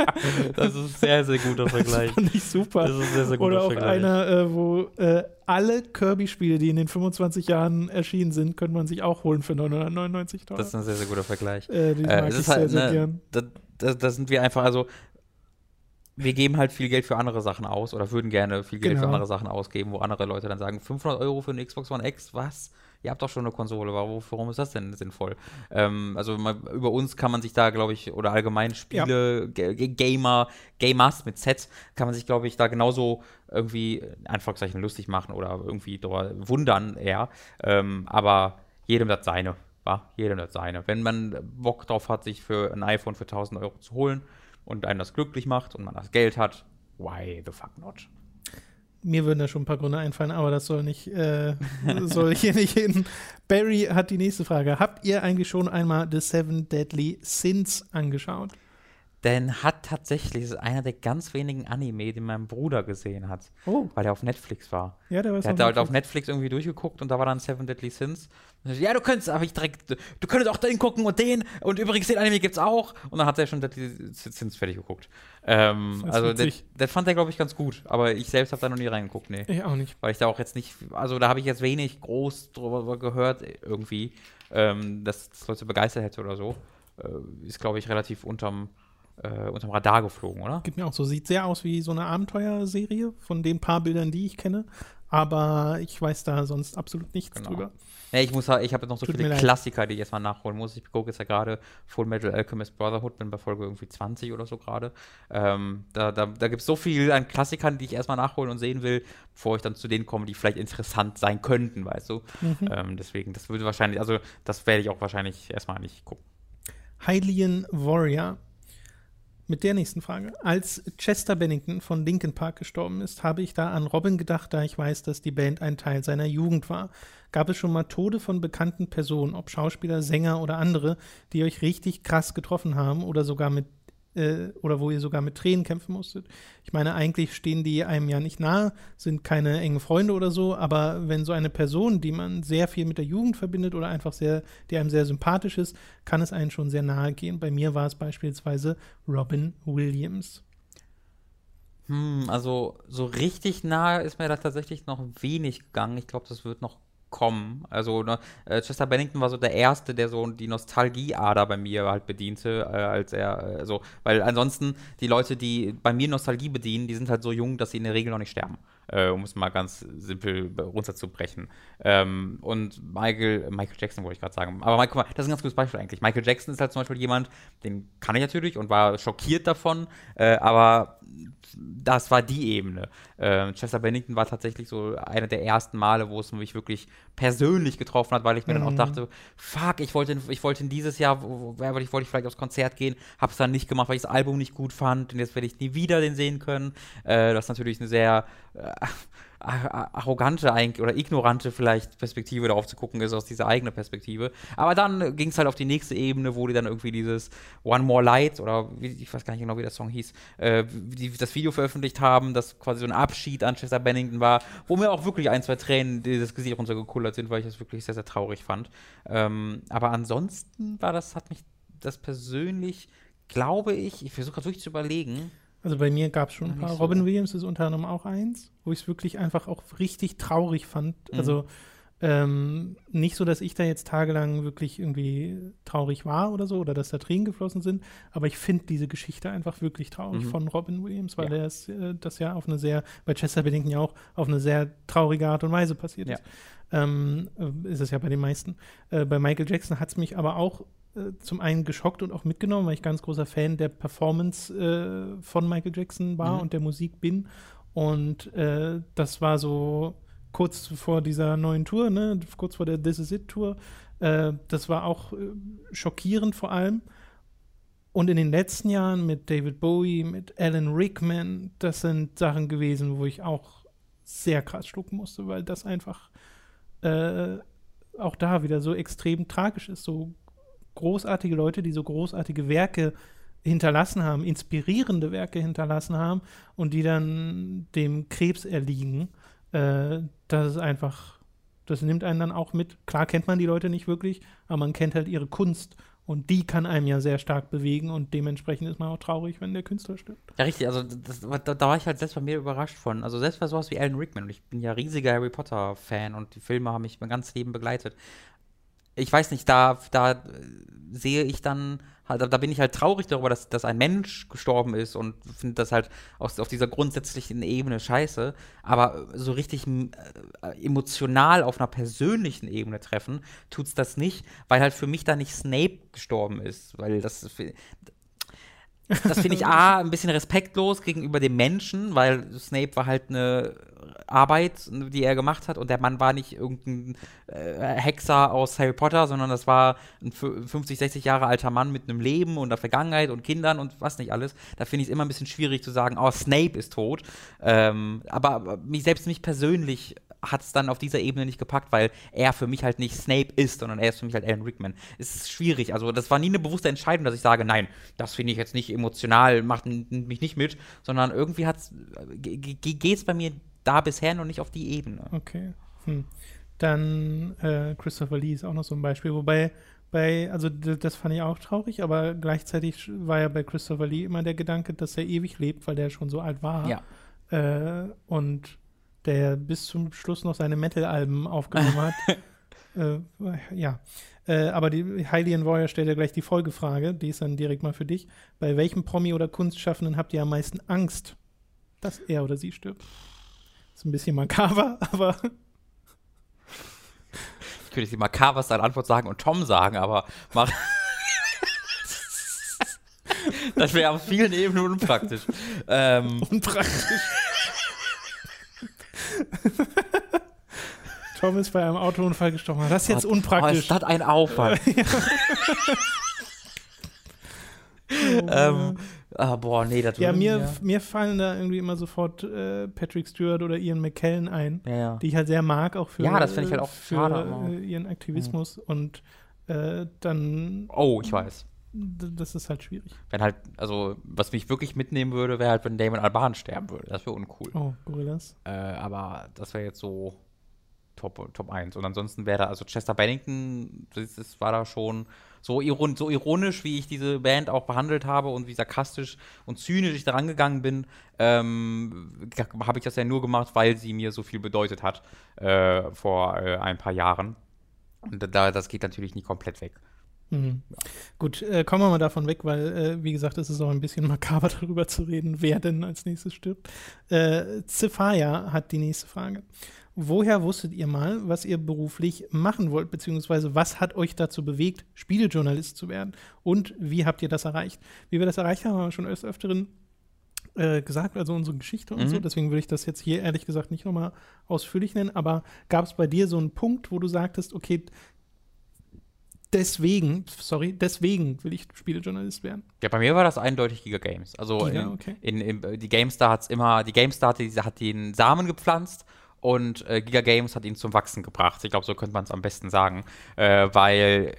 das ist ein sehr, sehr guter Vergleich. Das fand ich super. Das ist ein sehr, sehr guter Oder auch Vergleich. einer, äh, wo äh, alle Kirby-Spiele, die in den 25 Jahren erschienen sind, könnte man sich auch holen für 999 Dollar. Das ist ein sehr, sehr guter Vergleich. Äh, die mag ich halt, sehr, sehr ne, gern. Da, da, da sind wir einfach, also wir geben halt viel Geld für andere Sachen aus oder würden gerne viel Geld genau. für andere Sachen ausgeben, wo andere Leute dann sagen, 500 Euro für eine Xbox One X, was? Ihr habt doch schon eine Konsole, warum, ist das denn sinnvoll? Ähm, also mal, über uns kann man sich da, glaube ich, oder allgemein Spiele, ja. Gamer, Gamers mit Z, kann man sich, glaube ich, da genauso irgendwie, in Anführungszeichen, lustig machen oder irgendwie wundern eher. Ähm, aber jedem das seine, war jedem das seine. Wenn man Bock drauf hat, sich für ein iPhone für 1000 Euro zu holen, und einen das glücklich macht und man das Geld hat, why the fuck not? Mir würden da schon ein paar Gründe einfallen, aber das soll nicht, äh, soll hier nicht hin. Barry hat die nächste Frage. Habt ihr eigentlich schon einmal The Seven Deadly Sins angeschaut? Denn hat tatsächlich, das ist einer der ganz wenigen Anime, den mein Bruder gesehen hat. Oh. Weil er auf Netflix war. Ja, der war Der hat halt auf Netflix irgendwie durchgeguckt und da war dann Seven Deadly Sins. Ja, du könntest, aber ich direkt, du könntest auch den gucken und den und übrigens den Anime gibt's auch. Und dann hat er schon Deadly Sins fertig geguckt. Ähm, also, das, das fand er, glaube ich, ganz gut. Aber ich selbst habe da noch nie reingeguckt, nee. Ich auch nicht. Weil ich da auch jetzt nicht, also da habe ich jetzt wenig groß drüber gehört, irgendwie, ähm, dass das Leute begeistert hätte oder so. Äh, ist, glaube ich, relativ unterm, äh, unterm Radar geflogen, oder? Gibt mir auch so. Sieht sehr aus wie so eine Abenteuerserie von den paar Bildern, die ich kenne. Aber ich weiß da sonst absolut nichts Genau. drüber. Ja, ich muss, halt- ich habe jetzt noch so Tut viele. Klassiker, die ich erstmal nachholen muss. Ich gucke jetzt ja gerade Full Metal Alchemist Brotherhood, bin bei Folge irgendwie 20 oder so gerade. Ähm, da da, da gibt es so viel an Klassikern, die ich erstmal nachholen und sehen will, bevor ich dann zu denen komme, die vielleicht interessant sein könnten, weißt du. Mhm. Ähm, deswegen, das würde wahrscheinlich, also das werde ich auch wahrscheinlich erstmal nicht gucken. Hylian Warrior. Mit der nächsten Frage. Als Chester Bennington von Linkin Park gestorben ist, habe ich da an Robin gedacht, da ich weiß, dass die Band ein Teil seiner Jugend war. Gab es schon mal Tode von bekannten Personen, ob Schauspieler, Sänger oder andere, die euch richtig krass getroffen haben oder sogar mit äh, oder wo ihr sogar mit Tränen kämpfen musstet? Ich meine, eigentlich stehen die einem ja nicht nahe, sind keine engen Freunde oder so, aber wenn so eine Person, die man sehr viel mit der Jugend verbindet oder einfach sehr, die einem sehr sympathisch ist, kann es einen schon sehr nahe gehen. Bei mir war es beispielsweise Robin Williams. Hm, also so richtig nahe ist mir da tatsächlich noch wenig gegangen. Ich glaube, das wird noch kommen. Also ne, äh, Chester Bennington war so der Erste, der so die Nostalgieader bei mir halt bediente, äh, als er, äh, so, weil ansonsten die Leute, die bei mir Nostalgie bedienen, die sind halt so jung, dass sie in der Regel noch nicht sterben. Äh, um es mal ganz simpel runterzubrechen. Ähm, und Michael, Michael Jackson wollte ich gerade sagen. Aber Michael, das ist ein ganz gutes Beispiel eigentlich. Michael Jackson ist halt zum Beispiel jemand, den kann ich natürlich und war schockiert davon, äh, aber das war die Ebene. Äh, Chester Bennington war tatsächlich so einer der ersten Male, wo es mich wirklich persönlich getroffen hat, weil ich mir dann auch Mhm. dachte, fuck, ich wollte, ich wollte in dieses Jahr, ich, wollte ich vielleicht aufs Konzert gehen, hab's dann nicht gemacht, weil ich das Album nicht gut fand und jetzt werde ich nie wieder den sehen können. Äh, das ist natürlich eine sehr äh, arrogante oder ignorante vielleicht Perspektive darauf zu gucken ist aus dieser eigenen Perspektive. Aber dann ging es halt auf die nächste Ebene, wo die dann irgendwie dieses One More Light oder wie, ich weiß gar nicht genau, wie der Song hieß, äh, die das Video veröffentlicht haben, das quasi so ein Abschied an Chester Bennington war, wo mir auch wirklich ein, zwei Tränen die das Gesicht runtergekullert sind, weil ich das wirklich sehr, sehr traurig fand. Ähm, aber ansonsten war das, hat mich das persönlich, glaube ich, ich versuche gerade wirklich zu überlegen, Also bei mir gab es schon ein paar. so. Robin Williams ist unter anderem auch eins, wo ich es wirklich einfach auch richtig traurig fand. Mhm. Also ähm, nicht so, dass ich da jetzt tagelang wirklich irgendwie traurig war oder so oder dass da Tränen geflossen sind, aber ich finde diese Geschichte einfach wirklich traurig Mhm. von Robin Williams, weil Ja. er es, äh, das ja auf eine sehr, bei Chester Bennington ja auch auf eine sehr traurige Art und Weise passiert Ja. ist. Ähm, äh, ist es ja bei den meisten. Äh, bei Michael Jackson hat es mich aber auch zum einen geschockt und auch mitgenommen, weil ich ganz großer Fan der Performance äh, von Michael Jackson war Mhm. und der Musik bin. Und äh, das war so kurz vor dieser neuen Tour, ne, kurz vor der This Is It Tour. Äh, das war auch äh, schockierend vor allem. Und in den letzten Jahren mit David Bowie, mit Alan Rickman, das sind Sachen gewesen, wo ich auch sehr krass schlucken musste, weil das einfach äh, auch da wieder so extrem tragisch ist. So großartige Leute, die so großartige Werke hinterlassen haben, inspirierende Werke hinterlassen haben und die dann dem Krebs erliegen. Äh, das ist einfach, das nimmt einen dann auch mit. Klar kennt man die Leute nicht wirklich, aber man kennt halt ihre Kunst und die kann einem ja sehr stark bewegen und dementsprechend ist man auch traurig, wenn der Künstler stirbt. Ja, richtig, also das, da, da war ich halt selbst bei mir überrascht von. Also selbst bei sowas wie Alan Rickman, und ich bin ja riesiger Harry Potter-Fan und die Filme haben mich mein ganzes Leben begleitet. Ich weiß nicht, da, da äh, sehe ich dann, halt, da bin ich halt traurig darüber, dass, dass ein Mensch gestorben ist und finde das halt aus, auf dieser grundsätzlichen Ebene scheiße. Aber so richtig äh, emotional auf einer persönlichen Ebene treffen, tut's das nicht, weil halt für mich da nicht Snape gestorben ist. Weil das das finde ich A, ein bisschen respektlos gegenüber dem Menschen, weil Snape war halt eine Arbeit, die er gemacht hat und der Mann war nicht irgendein äh, Hexer aus Harry Potter, sondern das war ein 50, 60 Jahre alter Mann mit einem Leben und der Vergangenheit und Kindern und was nicht alles. Da finde ich es immer ein bisschen schwierig zu sagen, oh, Snape ist tot. Ähm, aber mich, selbst mich persönlich hat es dann auf dieser Ebene nicht gepackt, weil er für mich halt nicht Snape ist, sondern er ist für mich halt Alan Rickman. Es ist schwierig. Also, das war nie eine bewusste Entscheidung, dass ich sage, nein, das finde ich jetzt nicht emotional, macht mich nicht mit, sondern irgendwie geht es bei mir da bisher noch nicht auf die Ebene. Okay. Hm. Dann äh, Christopher Lee ist auch noch so ein Beispiel, wobei bei, also das fand ich auch traurig, aber gleichzeitig war ja bei Christopher Lee immer der Gedanke, dass er ewig lebt, weil der schon so alt war. Ja. Äh, und der bis zum Schluss noch seine Metal-Alben aufgenommen hat. äh, ja. Äh, aber die Hylian Warrior stellt ja gleich die Folgefrage, die ist dann direkt mal für dich. Bei welchem Promi oder Kunstschaffenden habt ihr am meisten Angst, dass er oder sie stirbt? Ist ein bisschen makaber, aber. Ich könnte jetzt die makaber als Antwort sagen und Tom sagen, aber mach. das wäre auf vielen Ebenen unpraktisch. Ähm, unpraktisch. Tom ist bei einem Autounfall gestorben. Das ist jetzt unpraktisch. Oh, ist das ein Aufwand? oh, ähm, ah, boah, nee, das Ja, mir, ja. mir fallen da irgendwie immer sofort äh, Patrick Stewart oder Ian McKellen ein, ja, ja. die ich halt sehr mag, auch für, ja, das ich halt auch für schade, äh, ihren Aktivismus. Mhm. Und äh, dann. Oh, ich weiß. Das ist halt schwierig. Wenn halt, also, was mich wirklich mitnehmen würde, wäre halt, wenn Damon Alban sterben würde. Das wäre uncool. Oh, Gorillas. Äh, aber das wäre jetzt so Top, Top 1. Und ansonsten wäre da, also Chester Bennington, das, das war da schon so, iron, so ironisch, wie ich diese Band auch behandelt habe und wie sarkastisch und zynisch ich daran gegangen bin, ähm, habe ich das ja nur gemacht, weil sie mir so viel bedeutet hat äh, vor äh, ein paar Jahren. Und da, das geht natürlich nie komplett weg. Mhm. Ja. Gut, äh, kommen wir mal davon weg, weil, äh, wie gesagt, es ist auch ein bisschen makaber darüber zu reden, wer denn als nächstes stirbt. Äh, Zephaya hat die nächste Frage. Woher wusstet ihr mal, was ihr beruflich machen wollt, beziehungsweise was hat euch dazu bewegt, Spielejournalist zu werden? Und wie habt ihr das erreicht? Wie wir das erreicht haben, haben wir schon öfter öfteren äh, gesagt, also unsere Geschichte und mhm. so. Deswegen würde ich das jetzt hier ehrlich gesagt nicht nochmal ausführlich nennen. Aber gab es bei dir so einen Punkt, wo du sagtest, okay, deswegen, sorry, deswegen will ich Spielejournalist werden. Ja, bei mir war das eindeutig Giga Games. Also Giga, in, okay. in, in, die GameStar hat es immer, die GameStar hat, die, hat den Samen gepflanzt und äh, Giga Games hat ihn zum Wachsen gebracht. Ich glaube, so könnte man es am besten sagen, äh, weil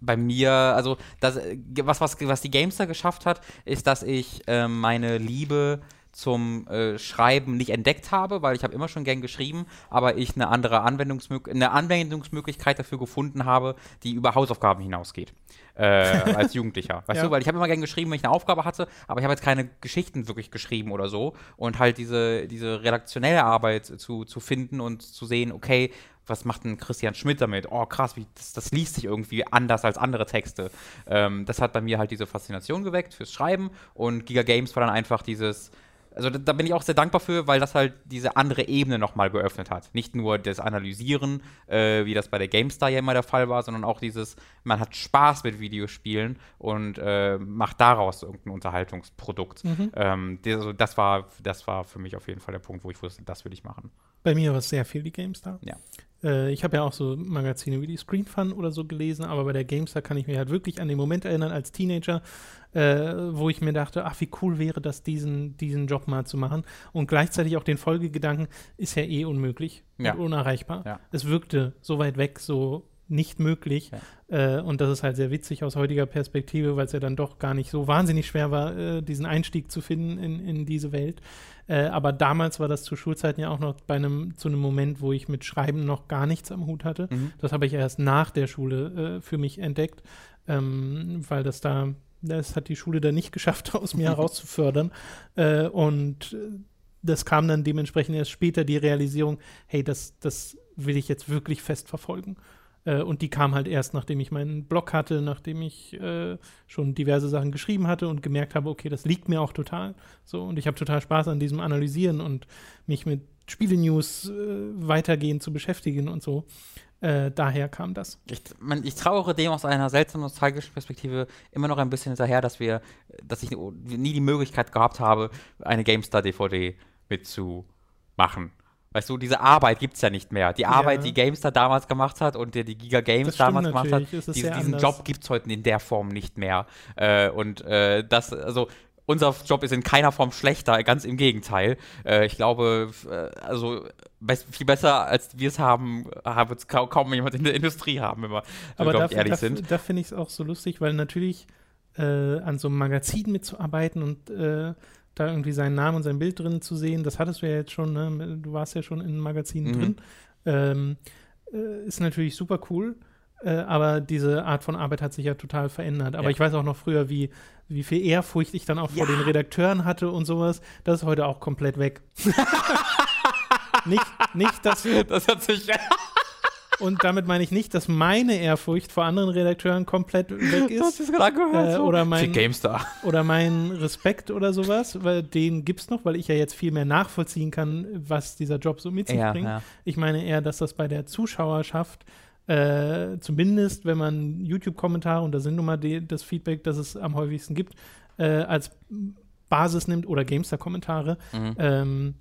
bei mir, also das, was, was, was die Gamestar geschafft hat, ist, dass ich äh, meine Liebe zum äh, Schreiben nicht entdeckt habe, weil ich habe immer schon gern geschrieben, aber ich eine andere Anwendungsmög eine Anwendungsmöglichkeit dafür gefunden habe, die über Hausaufgaben hinausgeht. Äh, als Jugendlicher. Weißt ja. du, weil ich habe immer gern geschrieben, wenn ich eine Aufgabe hatte, aber ich habe jetzt keine Geschichten wirklich geschrieben oder so. Und halt diese, diese redaktionelle Arbeit zu, zu finden und zu sehen, okay, was macht denn Christian Schmidt damit? Oh, krass, wie, das, das liest sich irgendwie anders als andere Texte. Ähm, das hat bei mir halt diese Faszination geweckt fürs Schreiben und Giga Games war dann einfach dieses, also da, da, bin ich auch sehr dankbar für, weil das halt diese andere Ebene nochmal geöffnet hat. Nicht nur das Analysieren, äh, wie das bei der GameStar ja immer der Fall war, sondern auch dieses, man hat Spaß mit Videospielen und äh, macht daraus irgendein Unterhaltungsprodukt. Mhm. Ähm, das, also das, war, das war für mich auf jeden Fall der Punkt, wo ich wusste, das will ich machen. Bei mir war es sehr viel die GameStar. Ja. Äh, ich habe ja auch so Magazine wie die Screen Fun oder so gelesen, aber bei der GameStar kann ich mich halt wirklich an den Moment erinnern als Teenager, äh, wo ich mir dachte, ach, wie cool wäre das, diesen, diesen Job mal zu machen. Und gleichzeitig auch den Folgegedanken, ist ja eh unmöglich ja. und unerreichbar. Ja. Es wirkte so weit weg, so nicht möglich. Ja. Äh, und das ist halt sehr witzig aus heutiger Perspektive, weil es ja dann doch gar nicht so wahnsinnig schwer war, äh, diesen Einstieg zu finden in, in diese Welt. Äh, aber damals war das zu Schulzeiten ja auch noch bei einem, zu einem Moment, wo ich mit Schreiben noch gar nichts am Hut hatte. Mhm. Das habe ich erst nach der Schule äh, für mich entdeckt, ähm, weil das da, das hat die Schule da nicht geschafft, aus mir herauszufördern. Äh, und das kam dann dementsprechend erst später die Realisierung, hey, das, das will ich jetzt wirklich fest verfolgen. Äh, und die kam halt erst, nachdem ich meinen Blog hatte, nachdem ich äh, schon diverse Sachen geschrieben hatte und gemerkt habe, okay, das liegt mir auch total. So, und ich habe total Spaß an diesem Analysieren und mich mit Spiele-News äh, weitergehend zu beschäftigen und so. Äh, daher kam das. Ich, man, ich trauere dem aus einer seltsamen nostalgischen Perspektive immer noch ein bisschen hinterher, dass wir, dass ich nie die Möglichkeit gehabt habe, eine GameStar-DVD mitzumachen. Weißt du, diese Arbeit gibt es ja nicht mehr. Die Arbeit, ja. die GameStar damals gemacht hat und die, die Giga Games damals gemacht hat, diese, diesen anders. Job gibt es heute in der Form nicht mehr. Äh, und äh, das, also unser Job ist in keiner Form schlechter, ganz im Gegenteil. Äh, ich glaube, äh, also viel besser als wir es haben, haben es kaum, kaum, jemand in der Industrie haben, wenn wir, Aber da, ehrlich da, sind. Da finde ich es auch so lustig, weil natürlich äh, an so einem Magazin mitzuarbeiten und äh, da irgendwie seinen Namen und sein Bild drin zu sehen, das hattest du ja jetzt schon, ne? du warst ja schon in Magazinen mhm. drin, ähm, äh, ist natürlich super cool. Äh, aber diese Art von Arbeit hat sich ja total verändert. Aber ja. ich weiß auch noch früher, wie, wie viel Ehrfurcht ich dann auch ja. vor den Redakteuren hatte und sowas. Das ist heute auch komplett weg. nicht, nicht, dass. Das hat sich. Und damit meine ich nicht, dass meine Ehrfurcht vor anderen Redakteuren komplett weg ist. Das ist gerade gehört. Äh, oder, mein, GameStar. oder mein Respekt oder sowas, weil den gibt es noch, weil ich ja jetzt viel mehr nachvollziehen kann, was dieser Job so mit sich ja, bringt. Ja. Ich meine eher, dass das bei der Zuschauerschaft äh, zumindest wenn man YouTube-Kommentare, und da sind nun mal die, das Feedback, das es am häufigsten gibt, äh, als Basis nimmt oder Gamestar-Kommentare, mhm. ähm,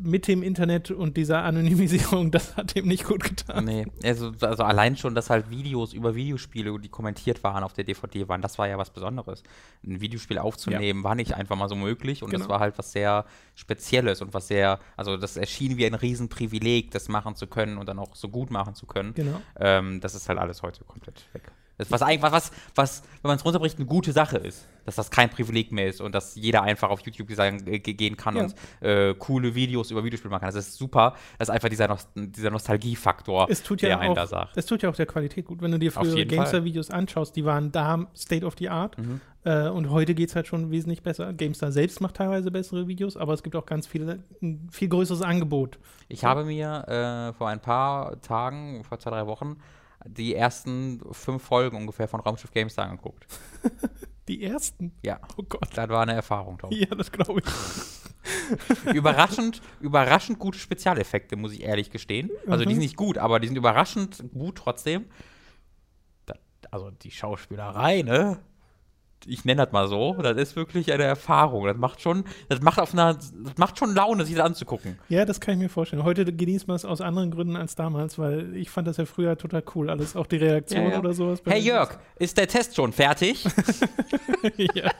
mit dem Internet und dieser Anonymisierung, das hat ihm nicht gut getan. Nee, also, also allein schon, dass halt Videos über Videospiele, die kommentiert waren auf der DVD waren, das war ja was Besonderes. Ein Videospiel aufzunehmen ja. war nicht einfach mal so möglich und genau. das war halt was sehr Spezielles und was sehr, also das erschien wie ein Riesenprivileg, das machen zu können und dann auch so gut machen zu können. Genau. Ähm, das ist halt alles heute komplett weg. Das, was eigentlich, was, was, wenn man es runterbricht, eine gute Sache ist. Dass das kein Privileg mehr ist und dass jeder einfach auf YouTube sagen, äh, gehen kann ja. und äh, coole Videos über Videospiele machen kann. Das ist super. Das ist einfach dieser, Nost dieser Nostalgiefaktor, der ja einen da sagt. Es tut ja auch der Qualität gut. Wenn du dir frühere GameStar-Videos anschaust, die waren da State of the Art. Mhm. Äh, und heute geht es halt schon wesentlich besser. GameStar selbst macht teilweise bessere Videos, aber es gibt auch ganz viele, ein viel größeres Angebot. Ich habe mir äh, vor ein paar Tagen, vor zwei, drei Wochen, die ersten fünf Folgen ungefähr von Raumschiff GameStar angeguckt. Die ersten? Ja. Oh Gott. Das war eine Erfahrung, Tom. Ja, das glaube ich. überraschend, überraschend gute Spezialeffekte, muss ich ehrlich gestehen. Also mhm. die sind nicht gut, aber die sind überraschend gut trotzdem. Das, also die Schauspielerei, ne? Ich nenne das mal so, das ist wirklich eine Erfahrung. Das macht schon, das macht auf einer, das macht schon Laune, sich das anzugucken. Ja, das kann ich mir vorstellen. Heute genießt man es aus anderen Gründen als damals, weil ich fand das ja früher total cool, alles, auch die Reaktion ja, ja. oder sowas. Hey Jörg, ist der Test schon fertig? ja.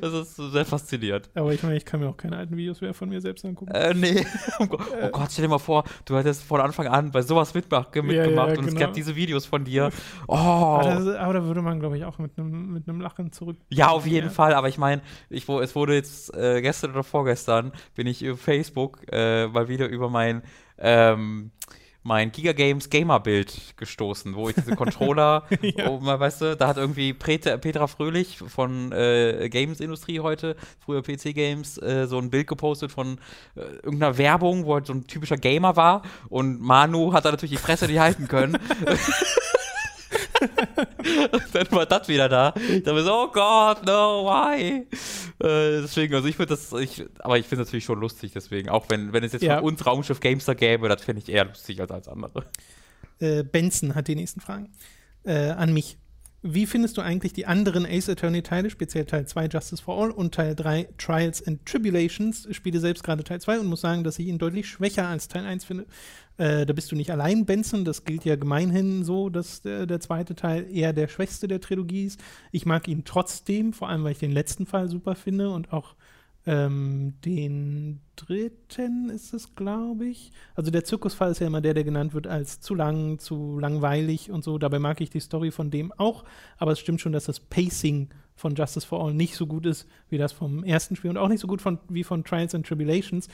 Das ist sehr fasziniert. Aber ich meine, ich kann mir auch keine alten Videos mehr von mir selbst angucken. Äh, nee. Oh, oh Gott, stell dir mal vor, du hättest von Anfang an bei sowas mitgemacht, mitgemacht ja, und genau. es gab diese Videos von dir. Oh. Aber, das, aber da würde man, glaube ich, auch mit einem mit einem Lachen zurück. Ja, auf jeden ja. Fall. Aber ich meine, ich, es wurde jetzt äh, gestern oder vorgestern bin ich über Facebook äh, mal wieder über mein ähm, mein Giga Games Gamer-Bild gestoßen, wo ich diese Controller, ja. oh, weißt du, da hat irgendwie Peter, Petra Fröhlich von äh, Games Industrie heute, früher PC Games, äh, so ein Bild gepostet von äh, irgendeiner Werbung, wo halt so ein typischer Gamer war und Manu hat da natürlich die Fresse nicht halten können. dann war das wieder da. Ich dachte so, oh Gott, no, why? Äh, deswegen, also ich finde das, ich, aber ich finde es natürlich schon lustig, deswegen, auch wenn, wenn es jetzt ja. von uns Raumschiff Gamester gäbe, das finde ich eher lustig als als andere. Äh, Benson hat die nächsten Fragen. Äh, an mich. Wie findest du eigentlich die anderen Ace Attorney-Teile, speziell Teil 2 Justice for All und Teil 3 Trials and Tribulations? Ich spiele selbst gerade Teil 2 und muss sagen, dass ich ihn deutlich schwächer als Teil 1 finde. Äh, da bist du nicht allein, Benson. Das gilt ja gemeinhin so, dass der, der, zweite Teil eher der schwächste der Trilogie ist. Ich mag ihn trotzdem, vor allem weil ich den letzten Fall super finde und auch ähm, den dritten ist es, glaube ich. Also der Zirkusfall ist ja immer der, der genannt wird als zu lang, zu langweilig und so. Dabei mag ich die Story von dem auch. Aber es stimmt schon, dass das Pacing von Justice for All nicht so gut ist wie das vom ersten Spiel und auch nicht so gut von, wie von Trials and Tribulations,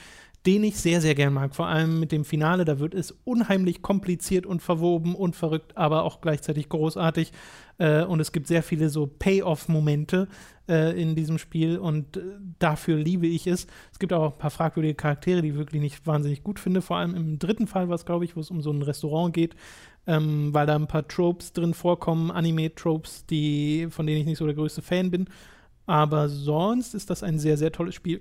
den ich sehr, sehr gern mag. Vor allem mit dem Finale, da wird es unheimlich kompliziert und verwoben und verrückt, aber auch gleichzeitig großartig. Äh, und es gibt sehr viele so Payoff-Momente äh, in diesem Spiel und äh, dafür liebe ich es. Es gibt auch ein paar fragwürdige Charaktere, die ich wirklich nicht wahnsinnig gut finde. Vor allem im dritten Fall, was glaube ich, wo es um so ein Restaurant geht, ähm, weil da ein paar Tropes drin vorkommen, Anime-Tropes, von denen ich nicht so der größte Fan bin. Aber sonst ist das ein sehr, sehr tolles Spiel.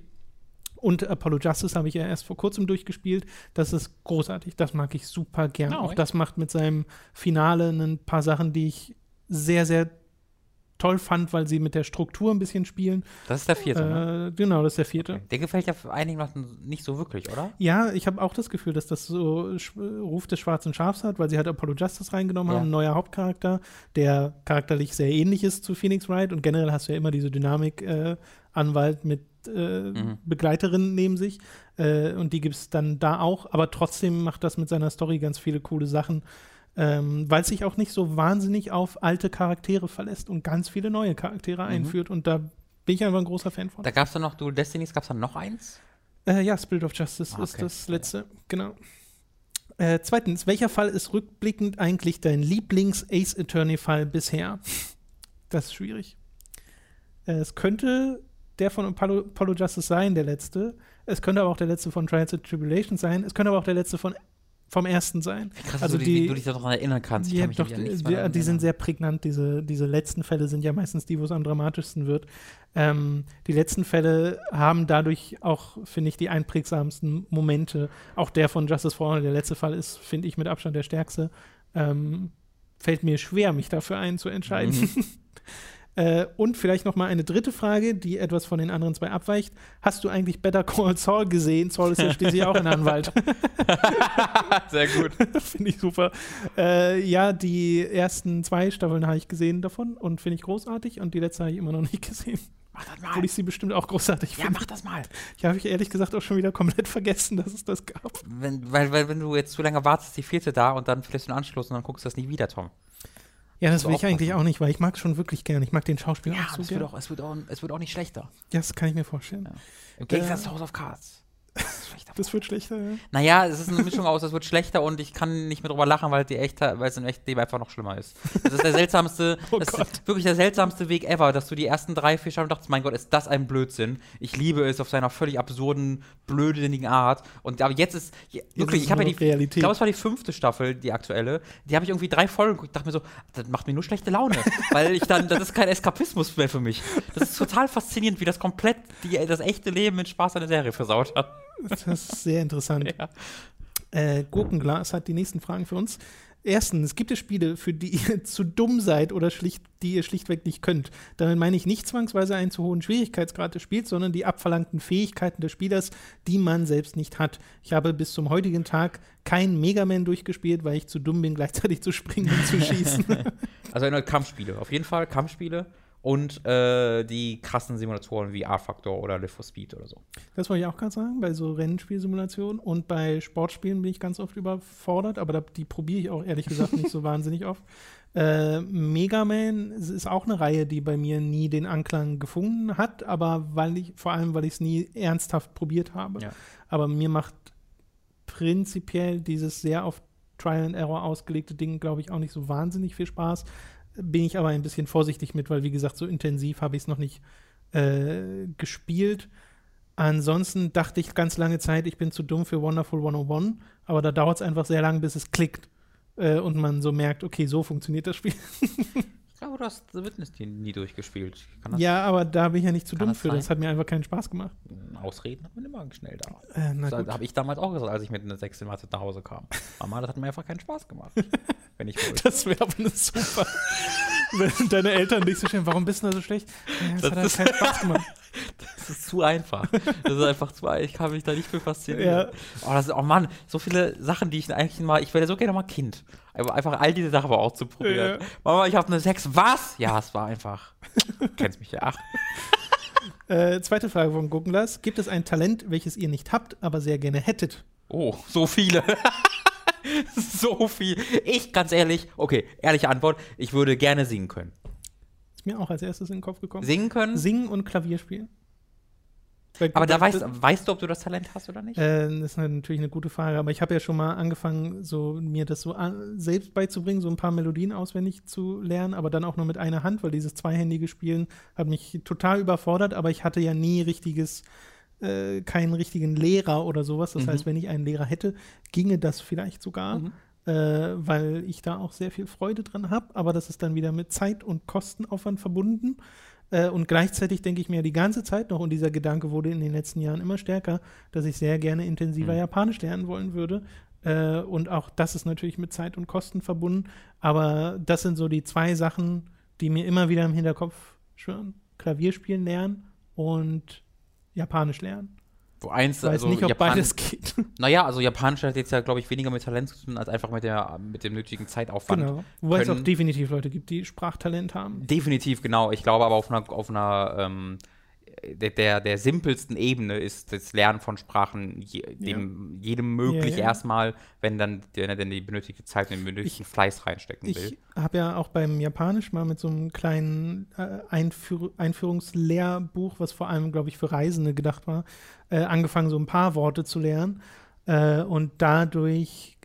Und Apollo Justice habe ich ja erst vor kurzem durchgespielt. Das ist großartig. Das mag ich super gern. Oh, Auch das macht mit seinem Finale ein paar Sachen, die ich sehr, sehr toll fand, weil sie mit der Struktur ein bisschen spielen. Das ist der vierte, ne? Äh, genau, das ist der vierte. Der gefällt ja einigen Leuten nicht so wirklich, oder? Ja, ich habe auch das Gefühl, dass das so Ruf des schwarzen Schafs hat, weil sie halt Apollo Justice reingenommen Ja. haben, ein neuer Hauptcharakter, der charakterlich sehr ähnlich ist zu Phoenix Wright und generell hast du ja immer diese Dynamik äh, Anwalt mit äh, Mhm. Begleiterin neben sich äh, und die gibt es dann da auch, aber trotzdem macht das mit seiner Story ganz viele coole Sachen. Ähm, weil es sich auch nicht so wahnsinnig auf alte Charaktere verlässt und ganz viele neue Charaktere einführt. Und da bin ich einfach ein großer Fan von. Da gab es dann noch Dual Destinies, gab es dann noch eins? Äh, ja, Spirit of Justice Ah, ist okay. das letzte, genau. Äh, zweitens, welcher Fall ist rückblickend eigentlich dein Lieblings-Ace Attorney-Fall bisher? Das ist schwierig. Äh, es könnte der von Apollo, Apollo Justice sein, der letzte. Es könnte aber auch der letzte von Trials and Tribulations sein. Es könnte aber auch der letzte von, vom ersten sein. Krass, Also du, die- die, wie du dich daran erinnern kannst. Ich Ja, kann mich doch, nichts die, daran die sind sehr prägnant. Diese, diese letzten Fälle sind ja meistens die, wo es am dramatischsten wird. Ähm, die letzten Fälle haben dadurch auch, finde ich, die einprägsamsten Momente. Auch der von Justice for All, der letzte Fall ist, finde ich, mit Abstand der stärkste. Ähm, fällt mir schwer, mich dafür einen zu entscheiden. Mhm. Äh, und vielleicht noch mal eine dritte Frage, die etwas von den anderen zwei abweicht. Hast du eigentlich Better Call Saul gesehen? Saul ist ja schließlich auch ein Anwalt. Sehr gut. finde ich super. Äh, ja, die ersten zwei Staffeln habe ich gesehen davon und finde ich großartig und die letzte habe ich immer noch nicht gesehen. Mach das Obwohl mal. ich sie bestimmt auch großartig Ja, finde. mach das mal. Ich habe ich ehrlich gesagt auch schon wieder komplett vergessen, dass es das gab. Wenn, weil, weil, wenn du jetzt zu lange wartest, die vierte da und dann vielleicht den Anschluss und dann guckst du das nie wieder, Tom. Ja, das will ich eigentlich aufpassen. auch nicht, weil ich mag schon wirklich gern. Ich mag den Schauspieler auch so es, wird auch, es, wird auch, es wird auch nicht schlechter. Das kann ich mir vorstellen. Ja. Im Gegensatz Äh, zu House of Cards. Das wird schlechter, ja. Naja, es ist eine Mischung aus, es wird schlechter und ich kann nicht mehr drüber lachen, weil, die echte, weil es im echten Leben einfach noch schlimmer ist. Das ist der seltsamste, Oh das ist wirklich der seltsamste Weg ever, dass du die ersten drei, vier Staffeln dachtest, mein Gott, ist das ein Blödsinn. Ich liebe es auf seiner völlig absurden, blödsinnigen Art. Und aber jetzt ist, wirklich, ist ich habe ja die, Realität. ich glaube, es war die fünfte Staffel, die aktuelle, die habe ich irgendwie drei Folgen geguckt, dachte mir so, das macht mir nur schlechte Laune, weil ich dann, das ist kein Eskapismus mehr für mich. Das ist total faszinierend, wie das komplett die, das echte Leben mit Spaß eine Serie versaut hat. Das ist sehr interessant. Ja. Äh, Gurkenglas hat die nächsten Fragen für uns. Erstens, gibt es Spiele, für die ihr zu dumm seid oder schlicht, die ihr schlichtweg nicht könnt? Damit meine ich nicht zwangsweise einen zu hohen Schwierigkeitsgrad des Spiels, sondern die abverlangten Fähigkeiten des Spielers, die man selbst nicht hat. Ich habe bis zum heutigen Tag kein Mega Man durchgespielt, weil ich zu dumm bin, gleichzeitig zu springen und zu schießen. Also Kampfspiele, auf jeden Fall Kampfspiele und äh, die krassen Simulatoren wie R-Factor oder Live for Speed oder so. Das wollte ich auch gerade sagen, bei so Rennspielsimulationen und bei Sportspielen bin ich ganz oft überfordert, aber da, die probiere ich auch ehrlich gesagt nicht so wahnsinnig oft. Äh, Mega Man ist auch eine Reihe, die bei mir nie den Anklang gefunden hat, aber weil ich, vor allem, weil ich es nie ernsthaft probiert habe. Ja. Aber mir macht prinzipiell dieses sehr auf Trial and Error ausgelegte Ding, glaube ich, auch nicht so wahnsinnig viel Spaß. Bin ich aber ein bisschen vorsichtig mit, weil, wie gesagt, so intensiv habe ich es noch nicht äh, gespielt. Ansonsten dachte ich ganz lange Zeit, ich bin zu dumm für Wonderful 101, aber da dauert es einfach sehr lang, bis es klickt äh, und man so merkt, okay, so funktioniert das Spiel. Glaube, du hast The Witness nie durchgespielt. Das ja, aber da bin ich ja nicht zu dumm das für, das sein? hat mir einfach keinen Spaß gemacht. Ausreden hat man immer schnell da. Äh, na Das habe ich damals auch gesagt, als ich mit einer 6 in Mathe nach Hause kam. Mama, das hat mir einfach keinen Spaß gemacht. wenn ich wollte. Das wäre aber eine super. Wenn deine Eltern dich so stellen, warum bist du da so schlecht? Das, Das hat halt ist- keinen Spaß gemacht. Das ist zu einfach. Das ist einfach zu einfach. Ich kann mich da nicht für faszinieren. Ja. Oh, das ist, oh Mann, so viele Sachen, die ich eigentlich mal. Ich wäre so gerne mal Kind. Aber einfach all diese Sachen mal auszuprobieren. Ja. Mama, ich habe eine 6. Was? Ja, es war einfach. Du kennst mich ja. Äh, zweite Frage von Guggenlas. Gibt es ein Talent, welches ihr nicht habt, aber sehr gerne hättet? Oh, so viele. so viel. Ich, ganz ehrlich, okay, ehrliche Antwort, ich würde gerne singen können. Ist mir auch als erstes in den Kopf gekommen. Singen können? Singen und Klavier spielen. Weil- aber da weißt, weißt du, ob du das Talent hast oder nicht? Äh, das ist natürlich eine gute Frage, aber ich habe ja schon mal angefangen, so mir das so an, selbst beizubringen, so ein paar Melodien auswendig zu lernen, aber dann auch nur mit einer Hand, weil dieses zweihändige Spielen hat mich total überfordert, aber ich hatte ja nie richtiges, äh, keinen richtigen Lehrer oder sowas. Das Mhm. heißt, wenn ich einen Lehrer hätte, ginge das vielleicht sogar, Mhm. äh, weil ich da auch sehr viel Freude dran habe, aber das ist dann wieder mit Zeit und Kostenaufwand verbunden. Äh, und gleichzeitig denke ich mir die ganze Zeit noch, und dieser Gedanke wurde in den letzten Jahren immer stärker, dass ich sehr gerne intensiver Mhm. Japanisch lernen wollen würde. Äh, und auch das ist natürlich mit Zeit und Kosten verbunden. Aber das sind so die zwei Sachen, die mir immer wieder im Hinterkopf schwören. Klavierspielen lernen und Japanisch lernen. Wo eins, Ich weiß also nicht, ob Japan- beides geht. Naja, also Japanisch hat jetzt ja, glaube ich, weniger mit Talent zu tun, als einfach mit, der, mit dem nötigen Zeitaufwand. genau. Wobei es auch definitiv Leute gibt, die Sprachtalent haben. Definitiv, genau. Ich glaube aber auf einer, auf einer ähm, der, der, simpelsten Ebene ist das Lernen von Sprachen je, dem, jedem möglich Ja, ja. erstmal, wenn dann wenn er denn die benötigte Zeit und den benötigten Fleiß reinstecken will. Ich habe ja auch beim Japanisch mal mit so einem kleinen äh, Einführ Einführungslehrbuch, was vor allem, glaube ich, für Reisende gedacht war, äh, angefangen, so ein paar Worte zu lernen. Äh, und dadurch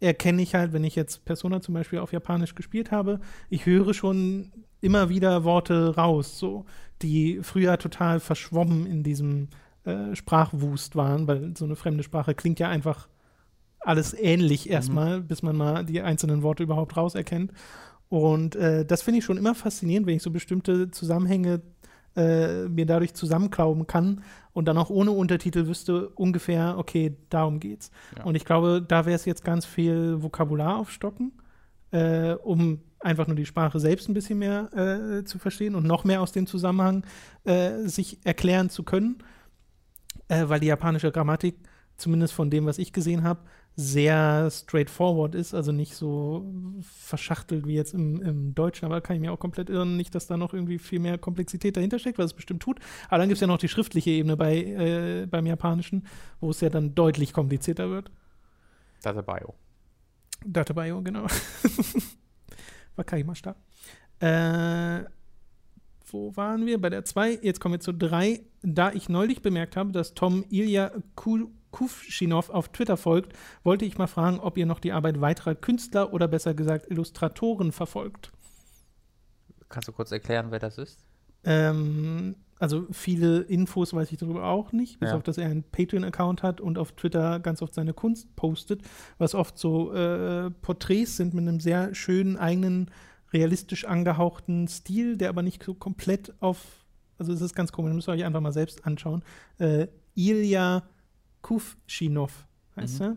erkenne ich halt, wenn ich jetzt Persona zum Beispiel auf Japanisch gespielt habe, ich höre schon immer wieder Worte raus, so, die früher total verschwommen in diesem äh, Sprachwust waren, weil so eine fremde Sprache klingt ja einfach alles ähnlich erstmal, bis man mal die einzelnen Worte überhaupt rauserkennt. Und äh, das finde ich schon immer faszinierend, wenn ich so bestimmte Zusammenhänge äh, mir dadurch zusammenklauben kann und dann auch ohne Untertitel wüsste ungefähr, okay, darum geht's. Ja. Und ich glaube, da wäre es jetzt ganz viel Vokabular aufstocken, äh, um einfach nur die Sprache selbst ein bisschen mehr äh, zu verstehen und noch mehr aus dem Zusammenhang äh, sich erklären zu können, äh, weil die japanische Grammatik, zumindest von dem, was ich gesehen habe, sehr straightforward ist, also nicht so verschachtelt wie jetzt im, im Deutschen, aber kann ich mir auch komplett irren, nicht, dass da noch irgendwie viel mehr Komplexität dahinter steckt, was es bestimmt tut. Aber dann gibt es ja noch die schriftliche Ebene bei, äh, beim Japanischen, wo es ja dann deutlich komplizierter wird. Datebayo. Datebayo, genau. Wakaimashita. Äh, wo waren wir? Bei der 2. Jetzt kommen wir zu 3. Da ich neulich bemerkt habe, dass Tom Ilya Ku- Kufschinov auf Twitter folgt, wollte ich mal fragen, ob ihr noch die Arbeit weiterer Künstler oder besser gesagt Illustratoren verfolgt. Kannst du kurz erklären, wer das ist? Ähm, also viele Infos weiß ich darüber auch nicht, bis Ja. auf dass er einen Patreon-Account hat und auf Twitter ganz oft seine Kunst postet, was oft so äh, Porträts sind mit einem sehr schönen eigenen realistisch angehauchten Stil, der aber nicht so komplett auf, also es ist ganz komisch, müsst ihr euch einfach mal selbst anschauen. Äh, Ilya Kufschinov heißt Mhm. er.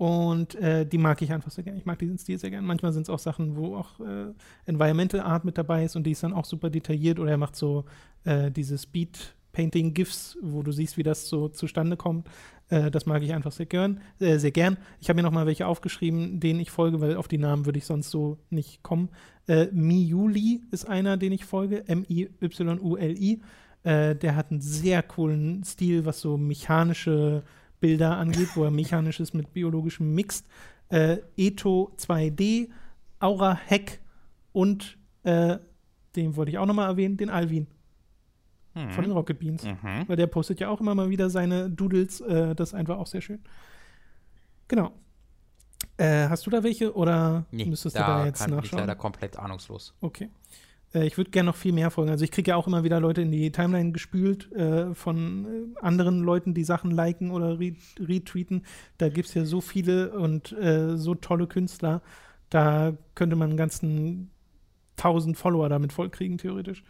Und äh, die mag ich einfach sehr gerne. Ich mag diesen Stil sehr gerne. Manchmal sind es auch Sachen, wo auch äh, Environmental Art mit dabei ist und die ist dann auch super detailliert. Oder er macht so äh, diese Speed Painting GIFs, wo du siehst, wie das so zustande kommt. Äh, das mag ich einfach sehr gern. Äh, sehr gern. Ich habe mir noch mal welche aufgeschrieben, denen ich folge, weil auf die Namen würde ich sonst so nicht kommen. Äh, Miyuli ist einer, den ich folge. M-I-Y-U-L-I. Äh, der hat einen sehr coolen Stil, was so mechanische Bilder angeht, wo er mechanisches mit biologischem mixt. Äh, Eto 2D, Aura Hack und äh, den wollte ich auch noch mal erwähnen, den Alvin von den Rocket Beans. Mhm. Weil der postet ja auch immer mal wieder seine Doodles. Äh, das ist einfach auch sehr schön. Genau. Äh, hast du da welche oder Nee, müsstest da du da jetzt kann, bin ich nachschauen? leider komplett ahnungslos. Okay. Äh, ich würde gerne noch viel mehr folgen. Also ich kriege ja auch immer wieder Leute in die Timeline gespült äh, von äh, anderen Leuten, die Sachen liken oder re retweeten. Da gibt es ja so viele und äh, so tolle Künstler. Da könnte man einen ganzen 1000 Follower damit vollkriegen, theoretisch.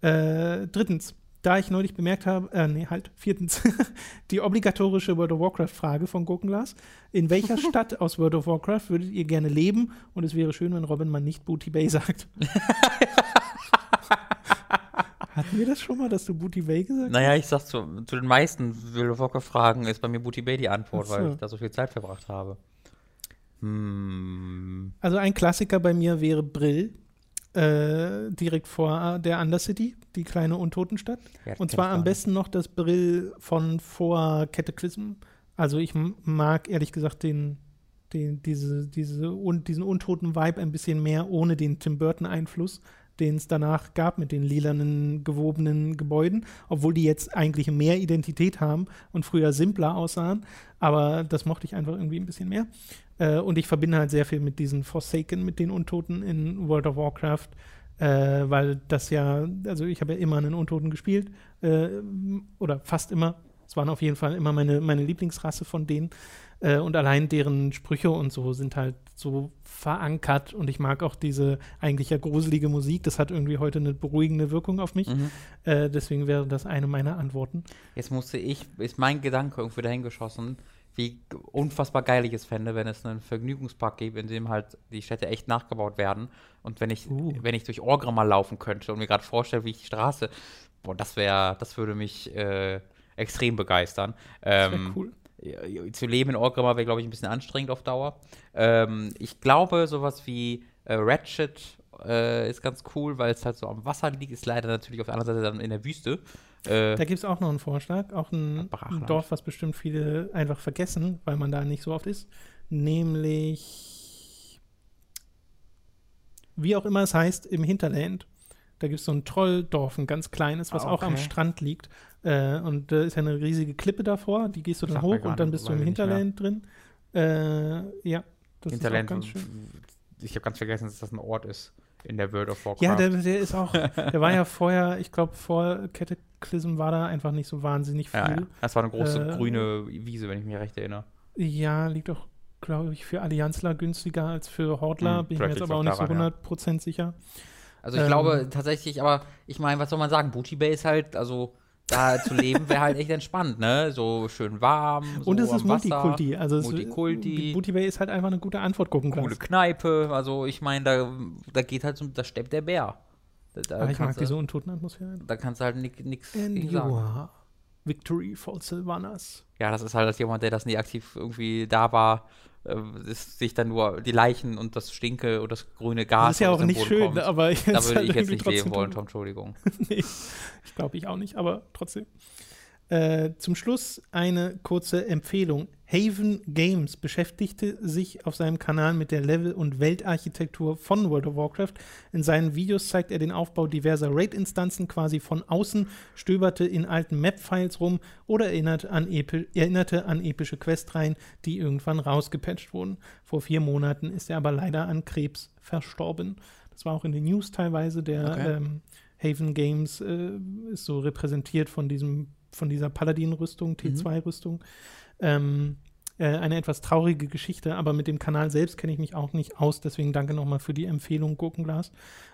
Äh, drittens, da ich neulich bemerkt habe, äh, nee, halt, viertens, die obligatorische World of Warcraft-Frage von Gurkenglas. In welcher Stadt aus World of Warcraft würdet ihr gerne leben? Und es wäre schön, wenn Robin mal nicht Booty Bay sagt. Hatten wir das schon mal, dass du Booty Bay gesagt hast? Naja, ich sag zu, zu den meisten Warcraft-Fragen ist bei mir Booty Bay die Antwort, so. weil ich da so viel Zeit verbracht habe. Hm. Also ein Klassiker bei mir wäre Brill, äh, direkt vor der Undercity, die kleine Untotenstadt. Ja, Und zwar am besten noch das Brill von vor Cataclysm. Also ich mag ehrlich gesagt den, den, diese, diese, un, diesen untoten Vibe ein bisschen mehr ohne den Tim Burton-Einfluss, den es danach gab mit den lilanen, gewobenen Gebäuden, obwohl die jetzt eigentlich mehr Identität haben und früher simpler aussahen. Aber das mochte ich einfach irgendwie ein bisschen mehr. Äh, und ich verbinde halt sehr viel mit diesen Forsaken, mit den Untoten in World of Warcraft. Äh, weil das ja, also ich habe ja immer einen Untoten gespielt, äh, oder fast immer. Es waren auf jeden Fall immer meine, meine Lieblingsrasse von denen. Äh, und allein deren Sprüche und so sind halt so verankert. Und ich mag auch diese eigentlich ja gruselige Musik. Das hat irgendwie heute eine beruhigende Wirkung auf mich. Mhm. Äh, deswegen wäre das eine meiner Antworten. Jetzt musste ich, ist mein Gedanke irgendwie dahin geschossen, wie unfassbar geil ich es fände, wenn es einen Vergnügungspark gäbe, in dem halt die Städte echt nachgebaut werden. Und wenn ich, Uh. wenn ich durch Orgra mal laufen könnte und mir gerade vorstelle, wie ich die Straße, boah, das wäre, das würde mich äh, extrem begeistern. Das wäre Ähm, cool. Ja, zu leben in Orgrimmar wäre, glaube ich, ein bisschen anstrengend auf Dauer. Ähm, ich glaube, sowas wie äh, Ratchet äh, ist ganz cool, weil es halt so am Wasser liegt. Ist leider natürlich auf der anderen Seite dann in der Wüste. Äh, Da gibt es auch noch einen Vorschlag, auch ein, ein Dorf, was bestimmt viele einfach vergessen, weil man da nicht so oft ist, nämlich wie auch immer es heißt, im Hinterland. Da gibt es so ein Trolldorf, ein ganz kleines, was Ah, auch am okay. Strand liegt. Äh, und da ist ja eine riesige Klippe davor, die gehst du dann hoch und dann bist du im. Hinterland drin. Äh, ja, das Hinterland, ist auch ganz schön. ich habe ganz vergessen, dass das ein Ort ist in der World of Warcraft. Ja, der, der ist auch, der war ja vorher, ich glaube, vor Cataclysm war da einfach nicht so wahnsinnig viel. ja, ja. Das war eine große Äh, grüne Wiese, wenn ich mich recht erinnere. Ja, liegt auch, glaube ich, für Allianzler günstiger als für Hordler. Hm, Bin ich mir jetzt aber auch nicht so daran, ja. 100% sicher. Also ich ähm, glaube tatsächlich, aber ich meine, was soll man sagen? Booty Bay ist halt, also da zu leben wäre halt echt entspannt, ne? So schön warm. So Und es ist Wasser, Multikulti. Also Multikulti. Booty Bay ist halt einfach eine gute Antwort gucken coole Kneipe. Also ich meine, da, da geht halt zum, da steppt der Bär. Da, da, Ah, ich mag kannst, diese du, untoten Atmosphäre. da kannst du halt nichts sagen. are Victory for Sylvanas. Ja, das ist halt als jemand, der das nie aktiv irgendwie da war, äh, sich dann nur die Leichen und das Stinke und das grüne Gas. Das ist ja auch nicht Boden schön, kommt. aber ich, Da würde halt ich jetzt nicht leben wollen. Tom, Entschuldigung. nee, ich glaube ich auch nicht, aber trotzdem. Äh, zum Schluss eine kurze Empfehlung. Haven Games beschäftigte sich auf seinem Kanal mit der Level- und Weltarchitektur von World of Warcraft. In seinen Videos zeigt er den Aufbau diverser Raid-Instanzen quasi von außen, stöberte in alten Map-Files rum oder erinnert an erinnerte an epische Questreihen, die irgendwann rausgepatcht wurden. Vor vier Monaten ist er aber leider an Krebs verstorben. Das war auch in den News teilweise. Der Okay. ähm, Haven Games äh, ist so repräsentiert von diesem, von dieser Paladin-Rüstung, T2-Rüstung. Ähm, äh, eine etwas traurige Geschichte, aber mit dem Kanal selbst kenne ich mich auch nicht aus, deswegen danke nochmal für die Empfehlung, Gurkenglas.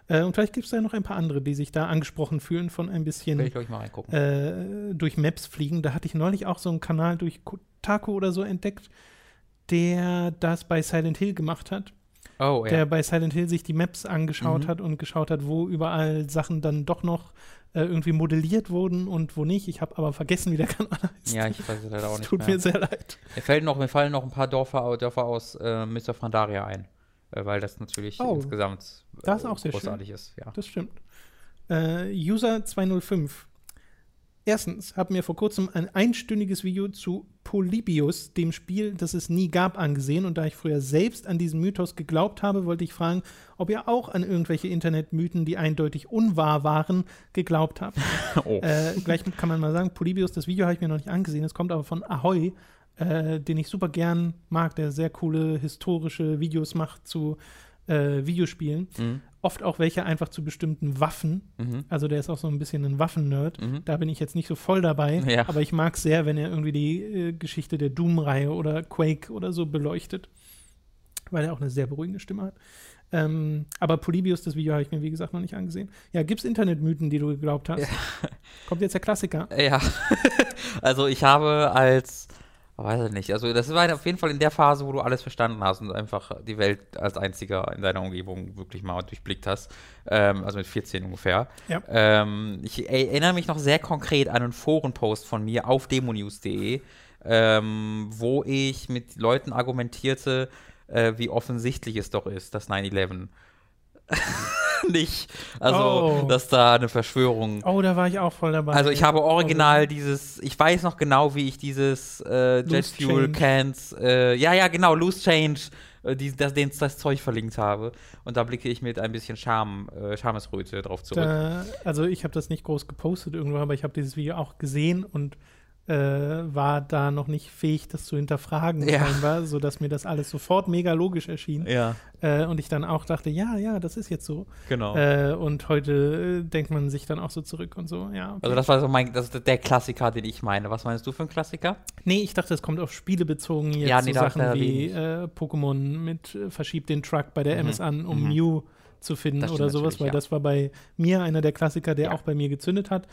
Äh, und vielleicht gibt es da noch ein paar andere, die sich da angesprochen fühlen von ein bisschen ich, ich, mal reingucken. äh, durch Maps fliegen. Da hatte ich neulich auch so einen Kanal durch Kotaku oder so entdeckt, der das bei Silent Hill gemacht hat oh, der ja. bei Silent Hill sich die Maps angeschaut Mhm. hat und geschaut hat, wo überall Sachen dann doch noch äh, irgendwie modelliert wurden und wo nicht. Ich habe aber vergessen, wie der Kanal heißt. Ja, ich weiß es leider auch nicht tut mehr. mir sehr leid. Mir, fällt noch, mir fallen noch ein paar Dörfer, Dörfer aus äh, Mr. Frandaria ein, äh, weil das natürlich Oh, insgesamt äh, das ist auch sehr schön. großartig ist. Ja. Das stimmt. Äh, User 205. Erstens habe mir vor kurzem ein einstündiges Video zu Polybius, dem Spiel, das es nie gab, angesehen. Und da ich früher selbst an diesen Mythos geglaubt habe, wollte ich fragen, ob ihr auch an irgendwelche Internetmythen, die eindeutig unwahr waren, geglaubt habt. Oh. Äh, gleich kann man mal sagen, Polybius, das Video habe ich mir noch nicht angesehen. Es kommt aber von Ahoy, äh, den ich super gern mag, der sehr coole historische Videos macht zu äh, Videospielen. Mhm. Oft auch welche einfach zu bestimmten Waffen. Mhm. Also der ist auch so ein bisschen ein Waffen-Nerd. Mhm. Da bin ich jetzt nicht so voll dabei. Ja. Aber ich mag sehr, wenn er irgendwie die äh, Geschichte der Doom-Reihe oder Quake oder so beleuchtet. Weil er auch eine sehr beruhigende Stimme hat. Ähm, aber Polybius, das Video habe ich mir, wie gesagt, noch nicht angesehen. Ja, gibt es Internetmythen, die du geglaubt hast? Kommt jetzt der Klassiker. Ja, also ich habe als, weiß ich nicht, also das war auf jeden Fall in der Phase, wo du alles verstanden hast und einfach die Welt als einziger in deiner Umgebung wirklich mal durchblickt hast, ähm, also mit 14 ungefähr. Ja. Ähm, ich erinnere mich noch sehr konkret an einen Forenpost von mir auf demonews.de, ähm, wo ich mit Leuten argumentierte, äh, wie offensichtlich es doch ist, dass 9-11 nicht, also Oh. dass da eine Verschwörung Oh, da war ich auch voll dabei. also ich habe original dieses, ich weiß noch genau, wie ich dieses äh, Jet Loose Fuel Change. Cans, äh, ja, ja, genau, Loose Change, äh, die, das, den, das Zeug verlinkt habe. Und da blicke ich mit ein bisschen Scham, äh, Schamesröte drauf zurück. Da, also ich habe das nicht groß gepostet irgendwo, aber ich habe dieses Video auch gesehen und äh, war da noch nicht fähig, das zu hinterfragen, Ja. scheinbar, sodass mir das alles sofort mega logisch erschien. Ja, Äh, und ich dann auch dachte, ja, ja, das ist jetzt so. genau. Äh, und heute äh, denkt man sich dann auch so zurück und so, ja. Okay. also das war so mein, das der Klassiker, den ich meine. Was meinst du für ein Klassiker? nee, ich dachte, es kommt auf Spiele bezogen jetzt Ja, nee, so Sachen wie äh, Pokémon mit äh, verschiebt den Truck bei der Mhm. MS an, um Mhm. Mew zu finden oder sowas, weil ja. das war bei mir einer der Klassiker, der Ja. auch bei mir gezündet hat.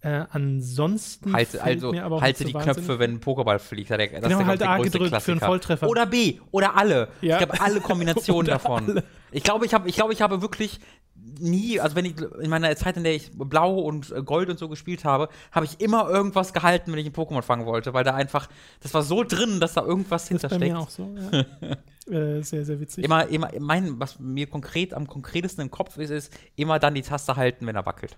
Äh, ansonsten Halte, also, halte die so Knöpfe, wenn ein Pokéball fliegt. Das Genau, ist der, halt glaub A gedrückt für einen Klassiker. Volltreffer. Oder B. Oder alle. Ja. Ich habe alle Kombinationen davon. alle. Ich glaube, ich habe ich glaube, ich habe wirklich nie, also wenn ich in meiner Zeit, in der ich Blau und äh, Gold und so gespielt habe, habe ich immer irgendwas gehalten, wenn ich ein Pokémon fangen wollte, weil da einfach, das war so drin, dass da irgendwas Das ist bei hintersteckt. mir auch so, ja. äh, sehr, sehr witzig. Immer, immer, mein, was mir konkret am konkretesten im Kopf ist, ist immer dann die Taste halten, wenn er wackelt.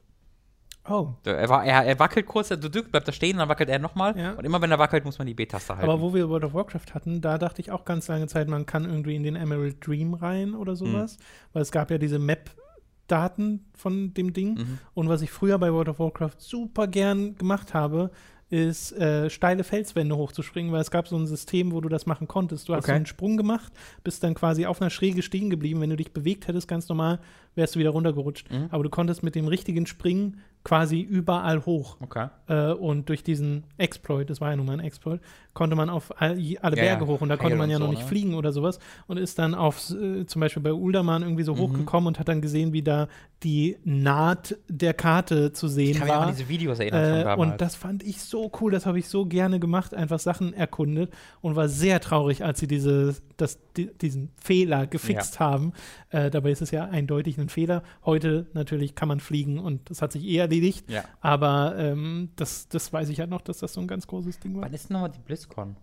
Oh, Er, er, er wackelt kurz, du drückst, bleibt er stehen, dann wackelt er nochmal. Ja. Und immer wenn er wackelt, muss man die B-Taste halten. aber wo wir World of Warcraft hatten, da dachte ich auch ganz lange Zeit, man kann irgendwie in den Emerald Dream rein oder sowas, weil es gab ja diese Map-Daten von dem Ding. Mhm. Und was ich früher bei World of Warcraft super gern gemacht habe, ist äh, steile Felswände hochzuspringen, weil es gab so ein System, wo du das machen konntest. Du hast Okay. so einen Sprung gemacht, bist dann quasi auf einer Schräge stehen geblieben. Wenn du dich bewegt hättest, ganz normal, wärst du wieder runtergerutscht. Mhm. Aber du konntest mit dem richtigen Springen quasi überall hoch. Okay. Äh, und durch diesen Exploit, das war ja nun mal ein Exploit, konnte man auf all, alle Ja, Berge ja. hoch und da konnte man ja noch so, nicht ne? fliegen oder sowas und ist dann auf, äh, zum Beispiel bei Ulderman irgendwie so Mhm. hochgekommen und hat dann gesehen, wie da die Naht der Karte zu sehen Ich kann mich war. an diese Videos erinnern von Äh, damals. und das fand ich so cool, das habe ich so gerne gemacht, einfach Sachen erkundet und war sehr traurig, als sie diese, das, die, diesen Fehler gefixt haben. Äh, dabei ist es ja eindeutig ein Fehler. Heute natürlich kann man fliegen und das hat sich eh erledigt, ja. aber ähm, das, das weiß ich halt noch, dass das so ein ganz großes Ding war. Wann ist denn nochmal die BlizzCon?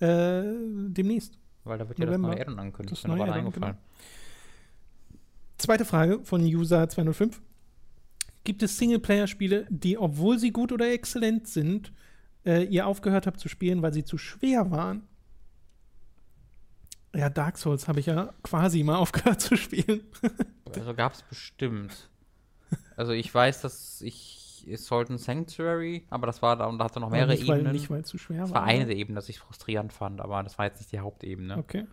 Äh, demnächst. Weil da wird ja November. das neue Addon angekündigt. Das Ist mir neue gerade Addon, eingefallen. Zweite Frage von User 205. Gibt es Singleplayer-Spiele, die, obwohl sie gut oder exzellent sind, äh, ihr aufgehört habt zu spielen, weil sie zu schwer waren? Ja, Dark Souls habe ich ja quasi mal aufgehört zu spielen. Also gab es bestimmt. Also ich weiß, dass ich Salt and Sanctuary, aber das war da und da hatte noch mehrere nicht, weil, Ebenen. nicht, weil zu schwer das war. war eine der Ebenen, das ich frustrierend fand, aber das war jetzt nicht die Hauptebene. Okay.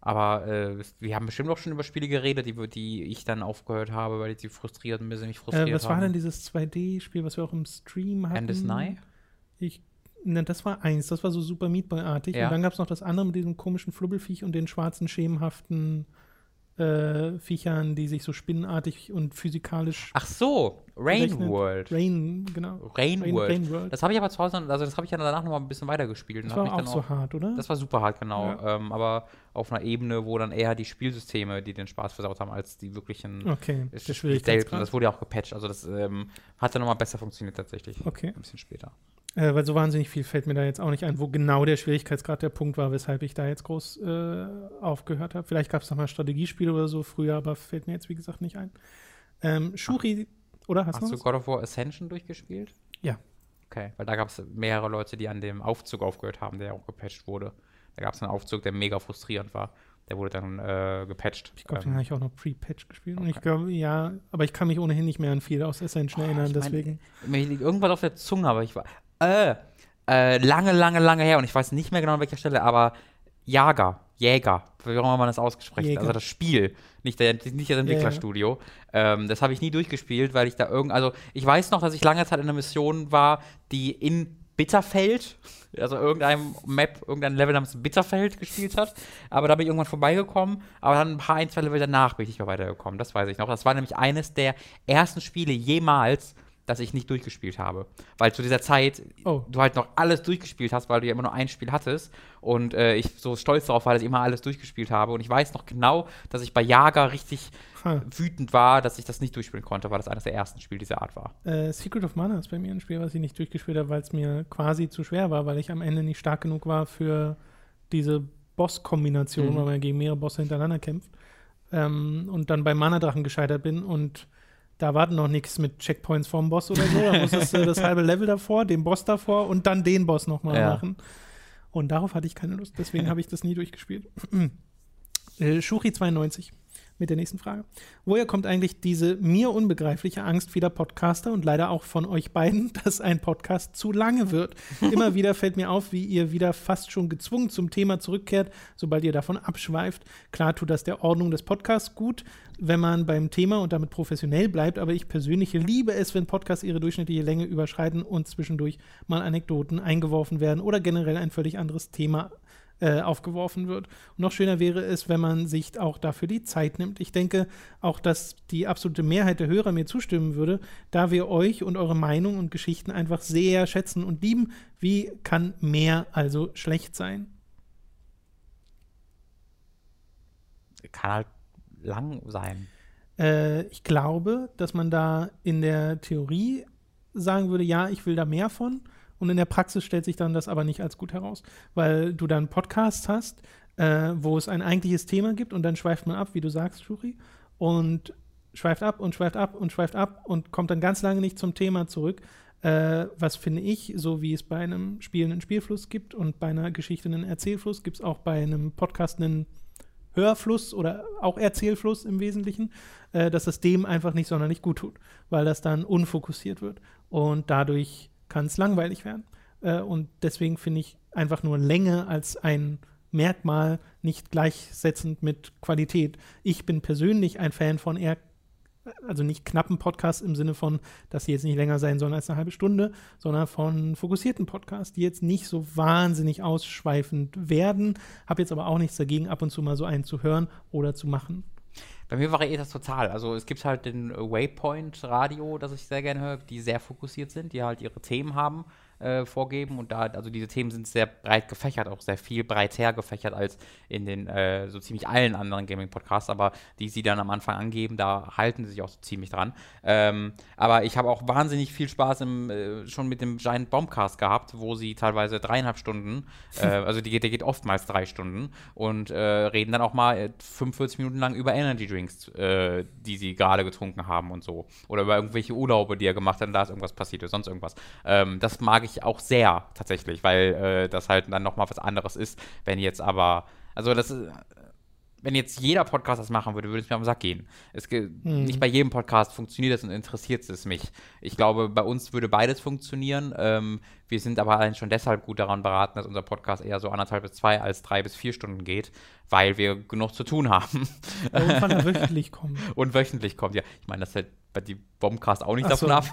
Aber äh, wir haben bestimmt auch schon über Spiele geredet, die, die ich dann aufgehört habe, weil die frustriert ein bisschen mich frustriert Äh, was war haben. denn dieses 2D-Spiel, was wir auch im Stream hatten? End is Nigh? Ich, ne, das war eins, das war so super Meat Boy-artig. Ja. Und dann gab es noch das andere mit diesem komischen Flubbelfiech und den schwarzen, schemenhaften äh, Viechern, die sich so spinnenartig und physikalisch Ach so, Rain berechnet- World. Rain, genau. Rain, Rain, World. Rain World. Das habe ich aber zu Hause, also das habe ich ja danach noch mal ein bisschen weitergespielt. Das war auch so hart, oder? Das war super hart, genau. Ja. Ähm, aber auf einer Ebene, wo dann eher die Spielsysteme, die den Spaß versaut haben, als die wirklichen okay, der Selten. Schwierigkeitsgrad. Das wurde ja auch gepatcht. Also das ähm, hat dann nochmal besser funktioniert tatsächlich. Okay. Ein bisschen später. Äh, weil so wahnsinnig viel fällt mir da jetzt auch nicht ein, wo genau der Schwierigkeitsgrad der Punkt war, weshalb ich da jetzt groß äh, aufgehört habe. Vielleicht gab es noch mal Strategiespiele oder so früher, aber fällt mir jetzt wie gesagt nicht ein. Ähm, Shuri, oder hast, Hast du was? God of War Ascension durchgespielt? Ja. Okay, weil da gab es mehrere Leute, die an dem Aufzug aufgehört haben, der auch gepatcht wurde. Da gab es einen Aufzug, der mega frustrierend war. Der wurde dann äh, gepatcht. Ich glaube, den Ähm, habe ich auch noch Pre-Patch gespielt. Und Okay. ich glaube, ja, aber ich kann mich ohnehin nicht mehr an viel aus Ascension Oh, erinnern, ich mein, deswegen. mir liegt irgendwas auf der Zunge, aber ich war. Äh, äh, lange, lange, lange her und ich weiß nicht mehr genau an welcher Stelle, aber Jager, Jäger, wie auch immer man das ausspricht, Jäger. also das Spiel, nicht, der, nicht das Entwicklerstudio. Ähm, das habe ich nie durchgespielt, weil ich da irgend, also ich weiß noch, dass ich lange Zeit in einer Mission war, die in Bitterfeld, also irgendeinem Map, irgendein Level namens Bitterfeld gespielt hat. Aber da bin ich irgendwann vorbeigekommen. Aber dann ein paar, ein, zwei Level danach bin ich nicht mehr weitergekommen. Das weiß ich noch. Das war nämlich eines der ersten Spiele jemals, das ich nicht durchgespielt habe. Weil zu dieser Zeit Oh. du halt noch alles durchgespielt hast, weil du ja immer nur ein Spiel hattest. Und äh, ich so stolz darauf war, dass ich immer alles durchgespielt habe. Und ich weiß noch genau, dass ich bei Jager richtig Ha. wütend war, dass ich das nicht durchspielen konnte, weil das eines der ersten Spiele dieser Art war. Äh, Secret of Mana ist bei mir ein Spiel, was ich nicht durchgespielt habe, weil es mir quasi zu schwer war, weil ich am Ende nicht stark genug war für diese Boss-Kombination, Mhm. weil man gegen mehrere Bosse hintereinander kämpft. Ähm, und dann beim Mana-Drachen gescheitert bin und da war noch nichts mit Checkpoints vorm Boss oder so. Da musstest du das halbe Level davor, den Boss davor und dann den Boss nochmal Ja. machen. Und darauf hatte ich keine Lust, deswegen habe ich das nie durchgespielt. äh, Shuri 92. mit der nächsten Frage. Woher kommt eigentlich diese mir unbegreifliche Angst vieler Podcaster und leider auch von euch beiden, dass ein Podcast zu lange wird? Immer wieder fällt mir auf, wie ihr wieder fast schon gezwungen zum Thema zurückkehrt, sobald ihr davon abschweift. Klar tut das der Ordnung des Podcasts gut, wenn man beim Thema und damit professionell bleibt, aber ich persönlich liebe es, wenn Podcasts ihre durchschnittliche Länge überschreiten und zwischendurch mal Anekdoten eingeworfen werden oder generell ein völlig anderes Thema äh, aufgeworfen wird. Und noch schöner wäre es, wenn man sich auch dafür die Zeit nimmt. Ich denke auch, dass die absolute Mehrheit der Hörer mir zustimmen würde, da wir euch und eure Meinung und Geschichten einfach sehr schätzen und lieben. Wie kann mehr also schlecht sein? Kann halt lang sein. Äh, ich glaube, dass man da in der Theorie sagen würde, ja, ich will da mehr von. Und in der Praxis stellt sich dann das aber nicht als gut heraus, weil du dann Podcasts hast, äh, wo es ein eigentliches Thema gibt und dann schweift man ab, wie du sagst, Shuri, und schweift ab und schweift ab und schweift ab und kommt dann ganz lange nicht zum Thema zurück. Äh, was finde ich, so wie es bei einem Spiel einen Spielfluss gibt und bei einer Geschichte einen Erzählfluss, gibt es auch bei einem Podcast einen Hörfluss oder auch Erzählfluss im Wesentlichen, äh, dass das dem einfach nicht sonderlich gut tut, weil das dann unfokussiert wird und dadurch kann es langweilig werden. Äh, und deswegen finde ich einfach nur Länge als ein Merkmal nicht gleichsetzend mit Qualität. Ich bin persönlich ein Fan von eher, also nicht knappen Podcasts im Sinne von, dass sie jetzt nicht länger sein sollen als eine halbe Stunde, sondern von fokussierten Podcasts, die jetzt nicht so wahnsinnig ausschweifend werden. Habe jetzt aber auch nichts dagegen, ab und zu mal so einen zu hören oder zu machen. Bei mir variiert das total. Also es gibt halt den Waypoint-Radio, das ich sehr gerne höre, die sehr fokussiert sind, die halt ihre Themen haben äh, vorgeben. Und da, also diese Themen sind sehr breit gefächert, auch sehr viel breiter gefächert als in den äh, so ziemlich allen anderen Gaming-Podcasts, aber die sie dann am Anfang angeben, da halten sie sich auch so ziemlich dran. Ähm, aber ich habe auch wahnsinnig viel Spaß im, äh, schon mit dem Giant Bombcast gehabt, wo sie teilweise dreieinhalb Stunden, äh, also die, der geht oftmals drei Stunden und äh, reden dann auch mal 45 Minuten lang über Energy Drinks, die sie gerade getrunken haben und so. Oder über irgendwelche Urlaube, die er gemacht hat und da ist irgendwas passiert oder sonst irgendwas. Ähm, das mag ich ich auch sehr tatsächlich, weil äh, das halt dann nochmal was anderes ist. Wenn jetzt aber, also das ist, wenn jetzt jeder Podcast das machen würde, würde es mir am Sack gehen. Es hm. Nicht bei jedem Podcast funktioniert das und interessiert es mich. Ich glaube, bei uns würde beides funktionieren. Ähm, wir sind aber allein schon deshalb gut daran beraten, dass unser Podcast eher so anderthalb bis zwei als drei bis vier Stunden geht, weil wir genug zu tun haben. Ja, und wöchentlich kommt. Und wöchentlich kommt, ja. Ich meine, das hält bei die Bombcast auch nicht Ach davon so. ab.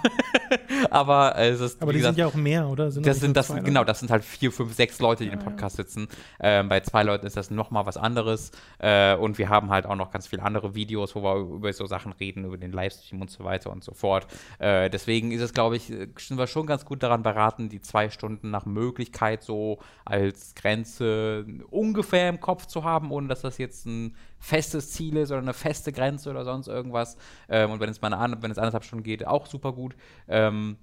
aber äh, es ist. Aber die gesagt, sind ja auch mehr, oder? Sind das sind das, zwei, genau, das sind halt vier, fünf, sechs Leute, die ja, im Podcast ja. sitzen. Ähm, bei zwei Leuten ist das nochmal was anderes. Äh, und wir haben halt auch noch ganz viele andere Videos, wo wir über so Sachen reden, über den Livestream und so weiter und so fort. Äh, deswegen ist es, glaube ich, sind wir schon ganz gut daran beraten, die zwei Stunden nach Möglichkeit so als Grenze ungefähr im Kopf zu haben, ohne dass das jetzt ein festes Ziel ist oder eine feste Grenze oder sonst irgendwas. Ähm, und wenn es mal eine, wenn es anderthalb Stunden geht, auch super gut. Ähm,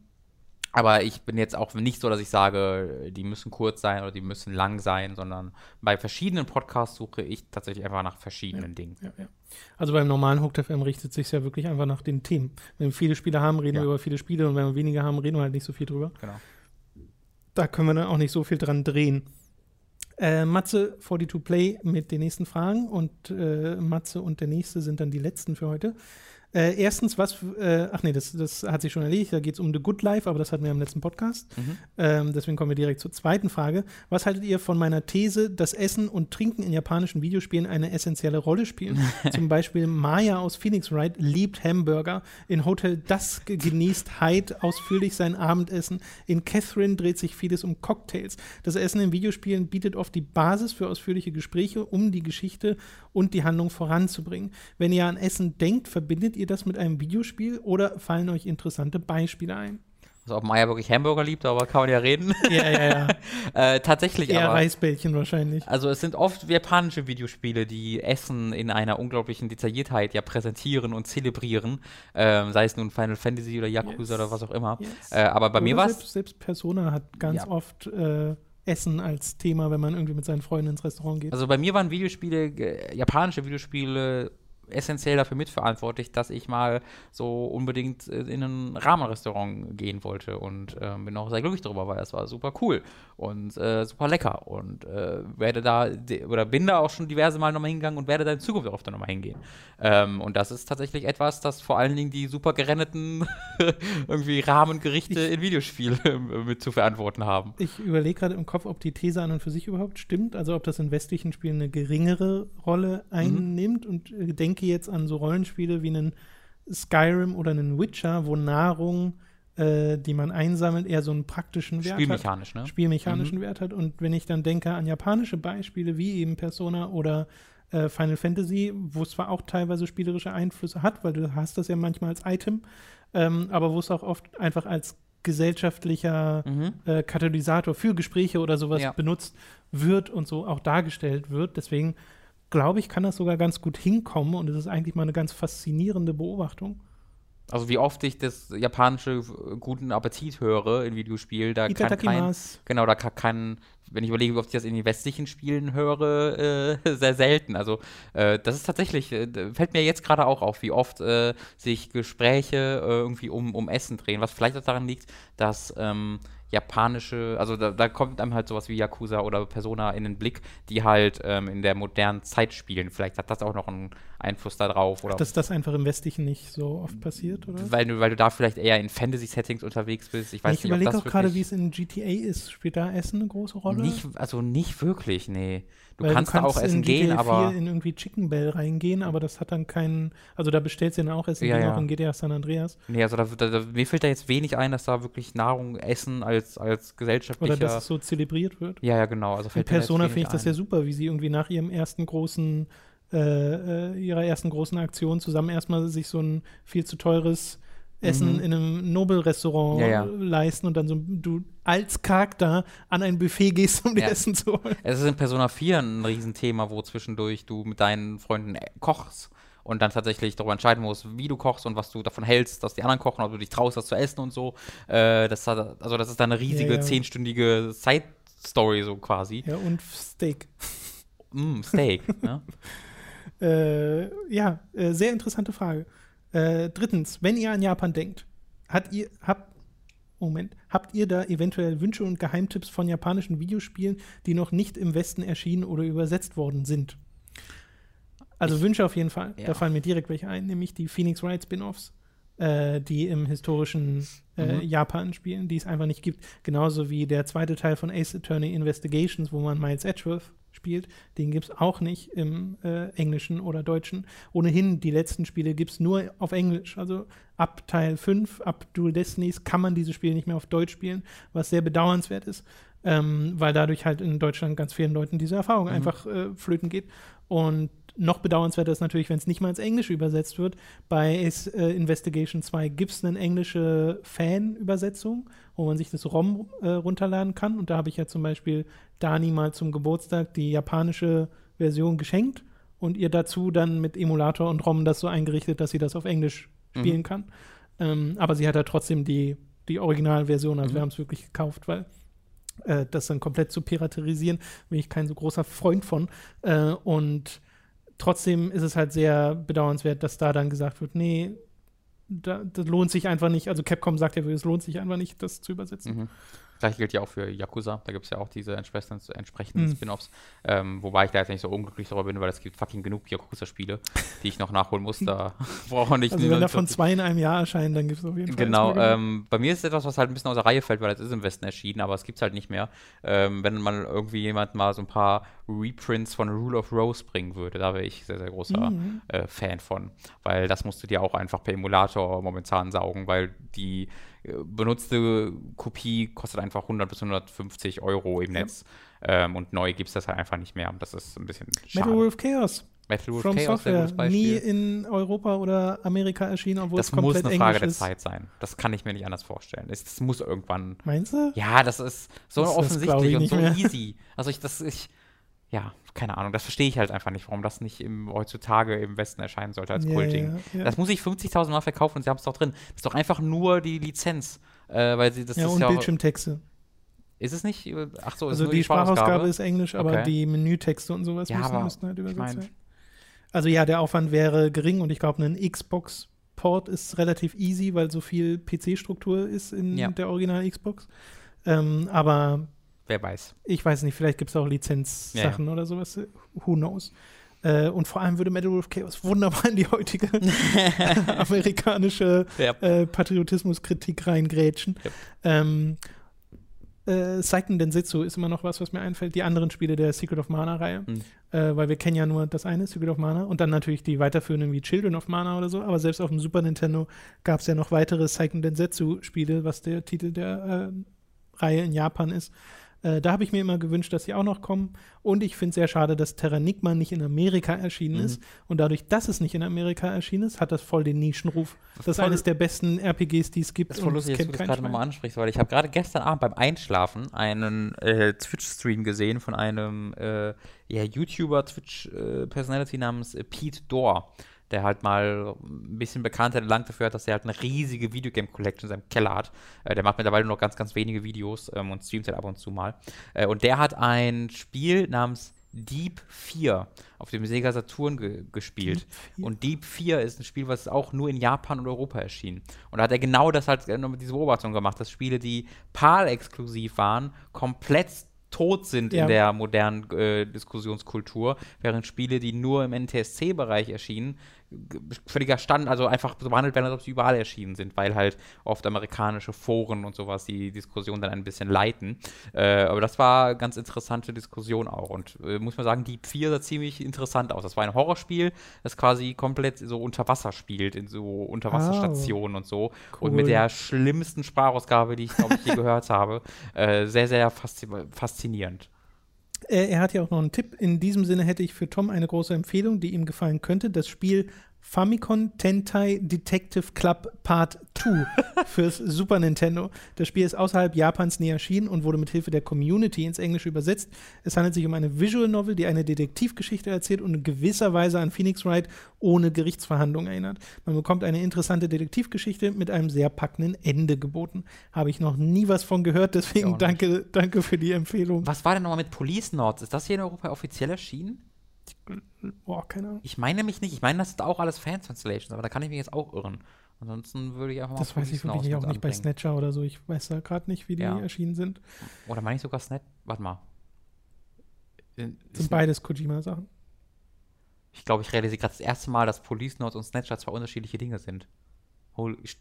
aber ich bin jetzt auch nicht so, dass ich sage, die müssen kurz sein oder die müssen lang sein, sondern bei verschiedenen Podcasts suche ich tatsächlich einfach nach verschiedenen ja, Dingen. Ja, ja. Also beim normalen Hooked FM richtet sich ja wirklich einfach nach den Themen. Wenn wir viele Spiele haben, reden wir über viele Spiele und wenn wir weniger haben, reden wir halt nicht so viel drüber. Genau. Da können wir dann auch nicht so viel dran drehen. Äh, Matze 42 Play mit den nächsten Fragen und äh, Matze und der nächste sind dann die letzten für heute. Äh, erstens, was, äh, ach nee, das, das hat sich schon erledigt, da geht es um The Good Life, aber das hatten wir im letzten Podcast. Mhm. Ähm, deswegen kommen wir direkt zur zweiten Frage. Was haltet ihr von meiner These, dass Essen und Trinken in japanischen Videospielen eine essentielle Rolle spielen? Zum Beispiel Maya aus Phoenix Wright liebt Hamburger. In Hotel Dusk genießt Hyde ausführlich sein Abendessen. In Catherine dreht sich vieles um Cocktails. Das Essen in Videospielen bietet oft die Basis für ausführliche Gespräche, um die Geschichte und die Handlung voranzubringen. Wenn ihr an Essen denkt, verbindet ihr das mit einem Videospiel oder fallen euch interessante Beispiele ein? Also ob Maya wirklich Hamburger liebt, darüber kann man ja reden. Ja, ja, ja. äh, tatsächlich Eher aber. Reisbällchen wahrscheinlich. Also es sind oft japanische Videospiele, die Essen in einer unglaublichen Detailliertheit ja präsentieren und zelebrieren. Ähm, sei es nun Final Fantasy oder Yakuza yes. oder was auch immer. Yes. Äh, aber bei oder mir war es. Selbst Persona hat ganz ja. oft äh, Essen als Thema, wenn man irgendwie mit seinen Freunden ins Restaurant geht. Also bei mir waren Videospiele, äh, japanische Videospiele essentiell dafür mitverantwortlich, dass ich mal so unbedingt äh, in ein Rahmenrestaurant gehen wollte und äh, bin auch sehr glücklich darüber, weil das war super cool und äh, super lecker und äh, werde da oder bin da auch schon diverse Mal nochmal hingegangen und werde da in Zukunft auch öfter nochmal hingehen. Ähm, und das ist tatsächlich etwas, das vor allen Dingen die super gerenneten irgendwie Rahmengerichte ich, in Videospielen mit zu verantworten haben. Ich überlege gerade im Kopf, ob die These an und für sich überhaupt stimmt, also ob das in westlichen Spielen eine geringere Rolle mhm. einnimmt mhm. und äh, denke jetzt an so Rollenspiele wie einen Skyrim oder einen Witcher, wo Nahrung, äh, die man einsammelt, eher so einen praktischen Wert Spielmechanisch, hat. Ne? Spielmechanischen mhm. Wert hat. Und wenn ich dann denke an japanische Beispiele wie eben Persona oder äh, Final Fantasy, wo es zwar auch teilweise spielerische Einflüsse hat, weil du hast das ja manchmal als Item, ähm, aber wo es auch oft einfach als gesellschaftlicher mhm. äh, Katalysator für Gespräche oder sowas ja. benutzt wird und so auch dargestellt wird. Deswegen glaube ich, kann das sogar ganz gut hinkommen und es ist eigentlich mal eine ganz faszinierende Beobachtung. Also wie oft ich das japanische guten Appetit höre in Videospielen, da kann kein, genau, da kann wenn ich überlege, wie oft ich das in den westlichen Spielen höre, äh, sehr selten. Also äh, das ist tatsächlich, äh, fällt mir jetzt gerade auch auf, wie oft äh, sich Gespräche äh, irgendwie um, um Essen drehen, was vielleicht auch daran liegt, dass ähm, japanische, also da, da, kommt einem halt sowas wie Yakuza oder Persona in den Blick, die halt ähm, in der modernen Zeit spielen. Vielleicht hat das auch noch einen Einfluss darauf. Oder Dass das einfach im Westlichen nicht so oft passiert, oder? Weil du, weil du da vielleicht eher in Fantasy-Settings unterwegs bist. Ich, weiß ich überlege auch gerade, wie es in GTA ist. Spielt da Essen eine große Rolle? Nicht, also nicht wirklich, nee. Du kannst, du kannst, da auch essen gehen, aber. in irgendwie Chicken Bell reingehen, aber das hat dann keinen. Also da bestellst du dann auch Essen, ja, ja. auch in GTA San Andreas. Nee, also da, da, da, mir fällt da jetzt wenig ein, dass da wirklich Nahrung, Essen als, als gesellschaftlicher. Oder dass es so zelebriert wird. Ja, ja, genau. Also fällt in Persona finde ich das ja super, wie sie irgendwie nach ihrem ersten großen, äh, äh, ihrer ersten großen Aktion zusammen erstmal sich so ein viel zu teures Essen mhm. in einem Nobel-Restaurant ja, ja. leisten und dann so du als Charakter an ein Buffet gehst, um ja. dir Essen zu holen. Es ist in Persona 4 ein Riesenthema, wo zwischendurch du mit deinen Freunden äh, kochst und dann tatsächlich darüber entscheiden musst, wie du kochst und was du davon hältst, dass die anderen kochen, ob du dich traust, das zu essen und so. Äh, das hat, also das ist dann eine riesige zehnstündige Side-Story so quasi. Ja, und Steak. Mm, Steak, ne? äh, ja, äh, sehr interessante Frage. Äh, drittens, wenn ihr an Japan denkt, hat ihr, habt, Moment, habt ihr da eventuell Wünsche und Geheimtipps von japanischen Videospielen, die noch nicht im Westen erschienen oder übersetzt worden sind? Also ich, Wünsche auf jeden Fall. Ja. Da fallen mir direkt welche ein, nämlich die Phoenix Wright Spin-offs, äh, die im historischen äh, mhm. Japan spielen, die es einfach nicht gibt. Genauso wie der zweite Teil von Ace Attorney Investigations, wo man Miles Edgeworth spielt. Den gibt es auch nicht im äh, Englischen oder Deutschen. Ohnehin, die letzten Spiele gibt es nur auf Englisch. Also ab Teil 5, ab Dual Destinies, kann man diese Spiele nicht mehr auf Deutsch spielen, was sehr bedauernswert ist, ähm, weil dadurch halt in Deutschland ganz vielen Leuten diese Erfahrung mhm. einfach äh, flöten geht. Und noch bedauernswerter ist natürlich, wenn es nicht mal ins Englische übersetzt wird. Bei Ace, äh, Investigation 2 gibt es eine englische Fan-Übersetzung, wo man sich das ROM äh, runterladen kann. Und da habe ich ja zum Beispiel Dani mal zum Geburtstag die japanische Version geschenkt und ihr dazu dann mit Emulator und ROM das so eingerichtet, dass sie das auf Englisch spielen mhm. kann. Ähm, aber sie hat da trotzdem die, die Originalversion, also mhm. wir haben es wirklich gekauft, weil äh, das dann komplett zu piraterisieren, bin ich kein so großer Freund von. Äh, und trotzdem ist es halt sehr bedauernswert, dass da dann gesagt wird, nee, da, das lohnt sich einfach nicht. Also Capcom sagt ja, es lohnt sich einfach nicht, das zu übersetzen. Mhm. Gleich gilt ja auch für Yakuza. Da gibt es ja auch diese entsprechenden, entsprechenden mhm. Spin-offs. Ähm, wobei ich da jetzt nicht so unglücklich darüber bin, weil es gibt fucking genug Yakuza-Spiele, die ich noch nachholen muss. Da brauche ich nicht. Also wenn davon zwei in einem Jahr erscheinen, dann gibt es auf jeden Fall. Genau. Ähm, bei mir ist es etwas, was halt ein bisschen aus der Reihe fällt, weil es ist im Westen erschienen, aber es gibt es halt nicht mehr. Ähm, wenn man irgendwie jemand mal so ein paar Reprints von Rule of Rose bringen würde, da wäre ich sehr, sehr großer mhm. äh, Fan von. Weil das musst du dir auch einfach per Emulator momentan saugen, weil die benutzte Kopie kostet einfach 100 bis 150 Euro im Netz. Ja. Ähm, und neu gibt es das halt einfach nicht mehr. Das ist ein bisschen schade. Metal Wolf Chaos. Metal Wolf From Chaos, Software. Nie in Europa oder Amerika erschienen, obwohl das es komplett muss eine Frage der Zeit sein. Das kann ich mir nicht anders vorstellen. Es, das muss irgendwann. Meinst du? Ja, das ist so das offensichtlich und so mehr. easy. Also ich, das, ich, ja, keine Ahnung, das verstehe ich halt einfach nicht, warum das nicht im, heutzutage im Westen erscheinen sollte als yeah, Kultding. Yeah, yeah. Das muss ich 50.000 Mal verkaufen und sie haben es doch drin. Das ist doch einfach nur die Lizenz, äh, weil sie das ja, ist und ja Bildschirmtexte. Ist es nicht? Ach so, ist also die, die Sprachausgabe ist Englisch, aber okay. die Menütexte und sowas ja, müssen, müssen halt übersetzt werden. Also ja, der Aufwand wäre gering und ich glaube, ein Xbox-Port ist relativ easy, weil so viel PC-Struktur ist in Ja. der Original Xbox. Ähm, aber Wer weiß. ich weiß nicht, vielleicht gibt es auch Lizenzsachen oder sowas. Who knows? Äh, und vor allem würde Metal Wolf Chaos wunderbar in die heutige amerikanische Ja. äh, Patriotismuskritik reingrätschen. Yep. Ähm, äh, Seiken Densetsu ist immer noch was, was mir einfällt. Die anderen Spiele der Secret of Mana-Reihe. Hm. Äh, weil wir kennen ja nur das eine, Secret of Mana. Und dann natürlich die weiterführenden wie Children of Mana oder so. Aber selbst auf dem Super Nintendo gab es ja noch weitere Seiken Densetsu-Spiele, was der Titel der äh, Reihe in Japan ist. Äh, da habe ich mir immer gewünscht, dass sie auch noch kommen. Und ich finde es sehr schade, dass Terranigma nicht in Amerika erschienen Mhm. ist. Und dadurch, dass es nicht in Amerika erschienen ist, hat das voll den Nischenruf. Das ist eines der besten RPGs, die es gibt. Das ist voll lustig, dass du das gerade nochmal ansprichst, weil ich habe gerade gestern Abend beim Einschlafen einen äh, Twitch-Stream gesehen von einem äh, ja, YouTuber, Twitch-Personality namens äh, Pete Dor, der halt mal ein bisschen bekannter erlangt dafür hat, dass er halt eine riesige Videogame-Collection in seinem Keller hat. Äh, der macht mittlerweile nur noch ganz, ganz wenige Videos ähm, und streamt halt ab und zu mal. Äh, und der hat ein Spiel namens Deep 4 auf dem Sega Saturn ge gespielt. Deep 4? Und Deep 4 ist ein Spiel, was auch nur in Japan und Europa erschien. Und da hat er genau das halt äh, mit diese Beobachtung gemacht, dass Spiele, die PAL-exklusiv waren, komplett tot sind Ja. in der modernen äh, Diskussionskultur, während Spiele, die nur im NTSC-Bereich erschienen, völliger Stand, also einfach so behandelt werden, als ob sie überall erschienen sind, weil halt oft amerikanische Foren und sowas die Diskussion dann ein bisschen leiten. Äh, aber das war ganz interessante Diskussion auch. Und äh, muss man sagen, Deep 4 sah ziemlich interessant aus. Das war ein Horrorspiel, das quasi komplett so unter Wasser spielt, in so Unterwasserstationen und so. Und mit Cool. der schlimmsten Sprachausgabe, die ich, glaube ich, je gehört habe. Äh, sehr, sehr faszi faszinierend. Äh, er hat ja auch noch einen Tipp. In diesem Sinne hätte ich für Tom eine große Empfehlung, die ihm gefallen könnte. Das Spiel Famicom Tentai Detective Club Part 2 fürs Super Nintendo. Das Spiel ist außerhalb Japans nie erschienen und wurde mit Hilfe der Community ins Englische übersetzt. Es handelt sich um eine Visual Novel, die eine Detektivgeschichte erzählt und in gewisser Weise an Phoenix Wright ohne Gerichtsverhandlung erinnert. Man bekommt eine interessante Detektivgeschichte mit einem sehr packenden Ende geboten. Habe ich noch nie was von gehört, deswegen danke, danke für die Empfehlung. Was war denn nochmal mit Police Notes? Ist das hier in Europa offiziell erschienen? Boah, keine Ahnung. Ich meine mich nicht. Ich meine, das sind auch alles Fan-Translations, aber da kann ich mich jetzt auch irren. Ansonsten würde ich einfach mal Das weiß ich wirklich auch nicht bei anbringen. Snatcher oder so. Ich weiß da gerade nicht, wie die Ja. erschienen sind. Oder meine ich sogar Snap? Warte mal. In- Sind beides Kojima-Sachen. Ich glaube, ich realisiere gerade das erste Mal, dass Police Notes und Snatcher zwei unterschiedliche Dinge sind. Holy, ich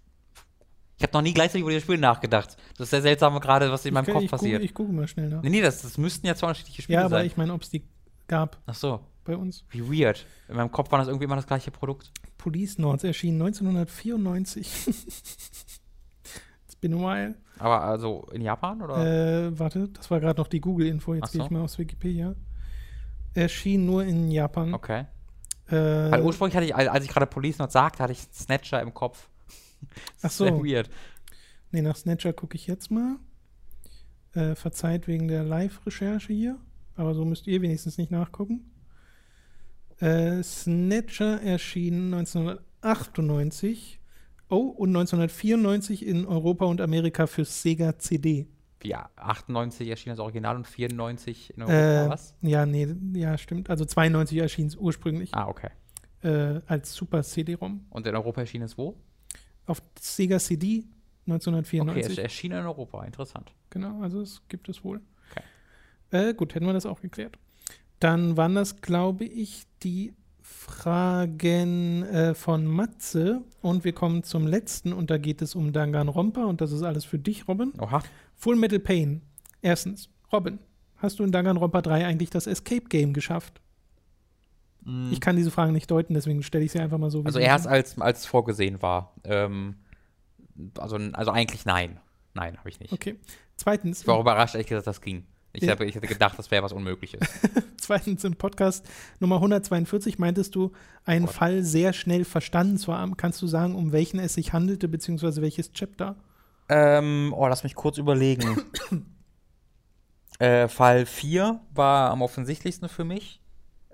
ich habe noch nie gleichzeitig über dieses Spiel nachgedacht. Das ist sehr seltsam gerade, was in meinem ich, Kopf ich passiert. Google, ich google mal schnell nach. nee, nee, das, das müssten ja zwei unterschiedliche Spiele ja, aber sein. ich meine, ob es die gab Ach so, bei uns. wie weird. In meinem Kopf war das irgendwie immer das gleiche Produkt. Police Notes erschien 1994. It's been a while. Aber also in Japan oder? Äh, warte, das war gerade noch die Google-Info. Jetzt gehe so. ich mal aufs Wikipedia. Erschien nur in Japan. okay. Äh, Weil ursprünglich hatte ich, als ich gerade Police Notes sagte, hatte ich Snatcher im Kopf. Ach ist Sehr so. weird. nee, nach Snatcher gucke ich jetzt mal. Äh, verzeiht wegen der Live-Recherche hier. Aber so müsst ihr wenigstens nicht nachgucken. Äh, Snatcher erschien 1998. Oh, und 1994 in Europa und Amerika für Sega CD. Wie 98 erschien das Original und 94 in Europa, Äh, was? ja, nee, ja, stimmt. Also 92 erschien es ursprünglich Ah, okay. äh, als Super CD-ROM. Und in Europa erschien es wo? Auf Sega CD Okay, 1994. es erschien in Europa. Interessant. Genau, also es gibt es wohl. Okay. Äh, gut, hätten wir das auch geklärt. Dann waren das, glaube ich, die Fragen äh, von Matze. Und wir kommen zum letzten und da geht es um Danganronpa und das ist alles für dich, Robin. Oha. Full Metal Pain. Erstens, Robin, hast du in Danganronpa 3 eigentlich das Escape Game geschafft? Ich kann diese Fragen nicht deuten, deswegen stelle ich sie einfach mal so. wie. Also erst als, als es vorgesehen war. Ähm, also, also eigentlich nein. Nein, habe ich nicht. Okay. Zweitens, Ich war überrascht, ehrlich gesagt, dass das ging. Ich, Ja. hab, ich hätte gedacht, das wäre was Unmögliches. Zweitens im Podcast Nummer 142 meintest du, einen Gott. Fall sehr schnell verstanden zu haben. Kannst du sagen, um welchen es sich handelte, beziehungsweise welches Chapter? ähm, oh, lass mich kurz überlegen. äh, Fall 4 war am offensichtlichsten für mich.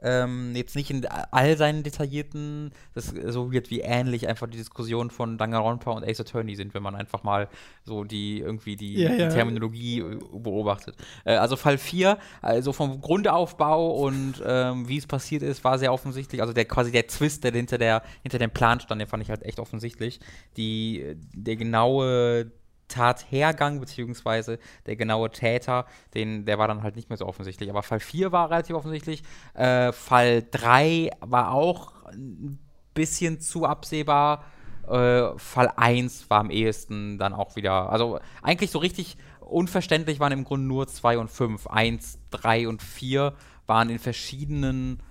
Ähm, jetzt nicht in all seinen detaillierten, das so wird wie ähnlich einfach die Diskussion von Danganronpa und Ace Attorney sind, wenn man einfach mal so die irgendwie die, Ja, die ja. Terminologie äh, beobachtet. Äh, also Fall 4, also vom Grundaufbau und ähm, wie es passiert ist, war sehr offensichtlich. Also der quasi der Twist, der hinter der hinter dem Plan stand, den fand ich halt echt offensichtlich. Die der genaue Tathergang beziehungsweise der genaue Täter, den, der war dann halt nicht mehr so offensichtlich. Aber Fall 4 war relativ offensichtlich. Äh, Fall 3 war auch ein bisschen zu absehbar. Äh, Fall 1 war am ehesten dann auch wieder, also eigentlich so richtig unverständlich waren im Grunde nur 2 und 5. 1, 3 und 4 waren in verschiedenen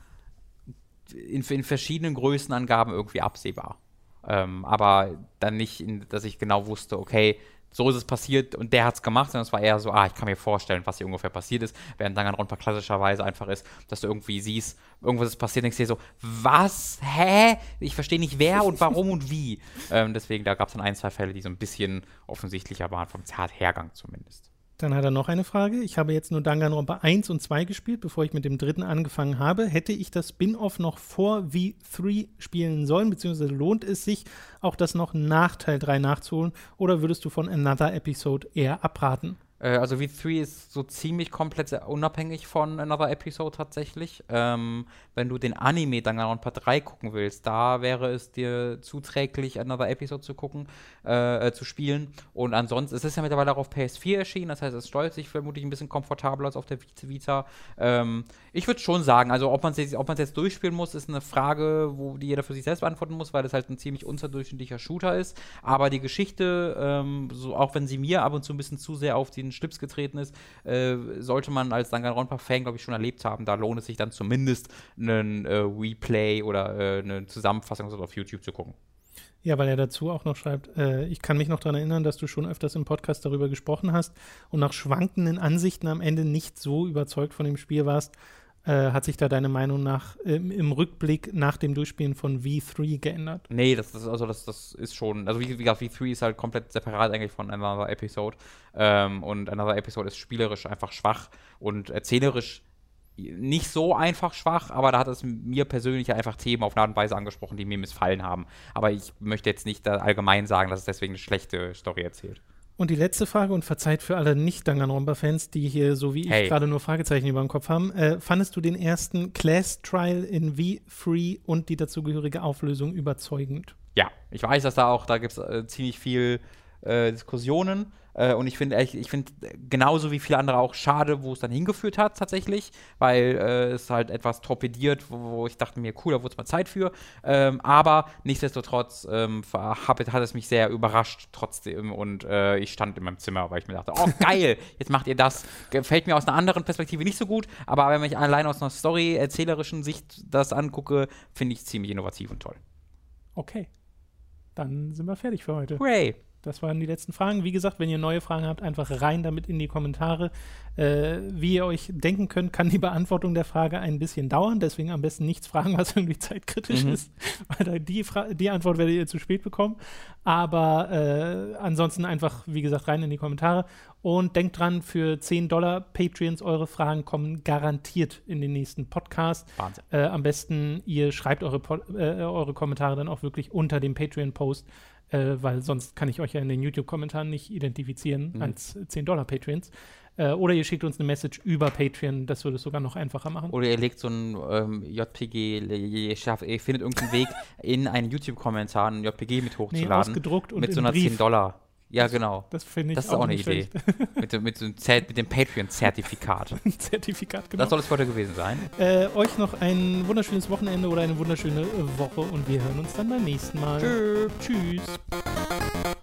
in, in verschiedenen Größenangaben irgendwie absehbar. Ähm, aber dann nicht, in, dass ich genau wusste, okay, so ist es passiert und der hat es gemacht, sondern es war eher so, ah, ich kann mir vorstellen, was hier ungefähr passiert ist, während Danganronpa klassischerweise einfach ist, dass du irgendwie siehst, irgendwas ist passiert, denkst dir so, was, hä? Ich verstehe nicht wer und warum und wie. Ähm, deswegen, da gab es dann ein, zwei Fälle, die so ein bisschen offensichtlicher waren, vom Tathergang zumindest. Dann hat er noch eine Frage. Ich habe jetzt nur Danganronpa 1 und 2 gespielt, bevor ich mit dem dritten angefangen habe. Hätte ich das Spin-off noch vor V3 spielen sollen, beziehungsweise lohnt es sich, auch das noch nach Teil 3 nachzuholen, oder würdest du von Another Episode eher abraten? Äh, also V3 ist so ziemlich komplett unabhängig von Another Episode tatsächlich. Ähm, wenn du den Anime Danganronpa 3 gucken willst, da wäre es dir zuträglich, Another Episode zu gucken, äh, äh, zu spielen. Und ansonsten, es ist ja mittlerweile auch auf PS4 erschienen, das heißt, es steuert sich vermutlich ein bisschen komfortabler als auf der Vita. Ähm, ich würde schon sagen, also ob man es jetzt, ob jetzt durchspielen muss, ist eine Frage, wo die jeder für sich selbst beantworten muss, weil das halt ein ziemlich unterdurchschnittlicher Shooter ist. Aber die Geschichte, ähm, so, auch wenn sie mir ab und zu ein bisschen zu sehr auf den Schlips getreten ist, äh, sollte man als Danganronpa-Fan, glaube ich, schon erlebt haben. Da lohnt es sich dann zumindest einen äh, Replay oder äh, eine Zusammenfassung auf YouTube zu gucken. Ja, weil er dazu auch noch schreibt, äh, ich kann mich noch daran erinnern, dass du schon öfters im Podcast darüber gesprochen hast und nach schwankenden Ansichten am Ende nicht so überzeugt von dem Spiel warst. Äh, hat sich da deine Meinung nach ähm, im Rückblick nach dem Durchspielen von V3 geändert? Nee, das, das, also das, das ist schon, also wie, wie gesagt, V3 ist halt komplett separat eigentlich von Another Episode. Ähm, und Another Episode ist spielerisch einfach schwach und erzählerisch nicht so einfach schwach, aber da hat es mir persönlich einfach Themen auf eine Art und Weise angesprochen, die mir missfallen haben. Aber ich möchte jetzt nicht allgemein sagen, dass es deswegen eine schlechte Story erzählt. Und die letzte Frage, und verzeiht für alle Nicht-Danganronpa-Fans, die hier so wie Hey. ich gerade nur Fragezeichen über dem Kopf haben, äh, fandest du den ersten Class-Trial in V3 und die dazugehörige Auflösung überzeugend? Ja, ich weiß, dass da auch, da gibt es äh, ziemlich viel äh, Diskussionen. Äh, und ich finde, echt- ich finde genauso wie viele andere auch schade, wo es dann hingeführt hat tatsächlich, weil äh, es halt etwas torpediert, wo, wo ich dachte mir, cool, da wurde es mal Zeit für. Ähm, aber nichtsdestotrotz ähm, hab, hat es mich sehr überrascht trotzdem und äh, ich stand in meinem Zimmer, weil ich mir dachte, oh geil, jetzt macht ihr das. Gefällt mir aus einer anderen Perspektive nicht so gut, aber wenn ich allein aus einer story-erzählerischen Sicht das angucke, finde ich es ziemlich innovativ und toll. Okay. Dann sind wir fertig für heute. Hooray! Das waren die letzten Fragen. Wie gesagt, wenn ihr neue Fragen habt, einfach rein damit in die Kommentare. Äh, wie ihr euch denken könnt, kann die Beantwortung der Frage ein bisschen dauern. Deswegen am besten nichts fragen, was irgendwie zeitkritisch Mhm. ist. Weil die, Fra die Antwort werdet ihr zu spät bekommen. Aber äh, ansonsten einfach, wie gesagt, rein in die Kommentare. Und denkt dran, für 10 Dollar Patreons, eure Fragen kommen garantiert in den nächsten Podcast. Wahnsinn. Äh, am besten, ihr schreibt eure, äh, eure Kommentare dann auch wirklich unter dem Patreon-Post, äh, weil sonst kann ich euch ja in den YouTube-Kommentaren nicht identifizieren mhm. als 10-Dollar-Patreons. Äh, oder ihr schickt uns eine Message über Patreon, das würde es sogar noch einfacher machen. Oder ihr legt so ein ähm, JPG, ihr findet irgendeinen Weg in einen YouTube-Kommentar ein JPG mit hochzuladen. Nee, ausgedruckt und mit so einer 10-Dollar. Ja, genau. Das finde ich Das ist auch eine Idee. mit, dem- mit, dem Patreon-Zertifikat. Zertifikat, genau. Das soll es heute gewesen sein. äh, euch noch ein wunderschönes Wochenende oder eine wunderschöne Woche und wir hören uns dann beim nächsten Mal. Tschüss. Tschüss.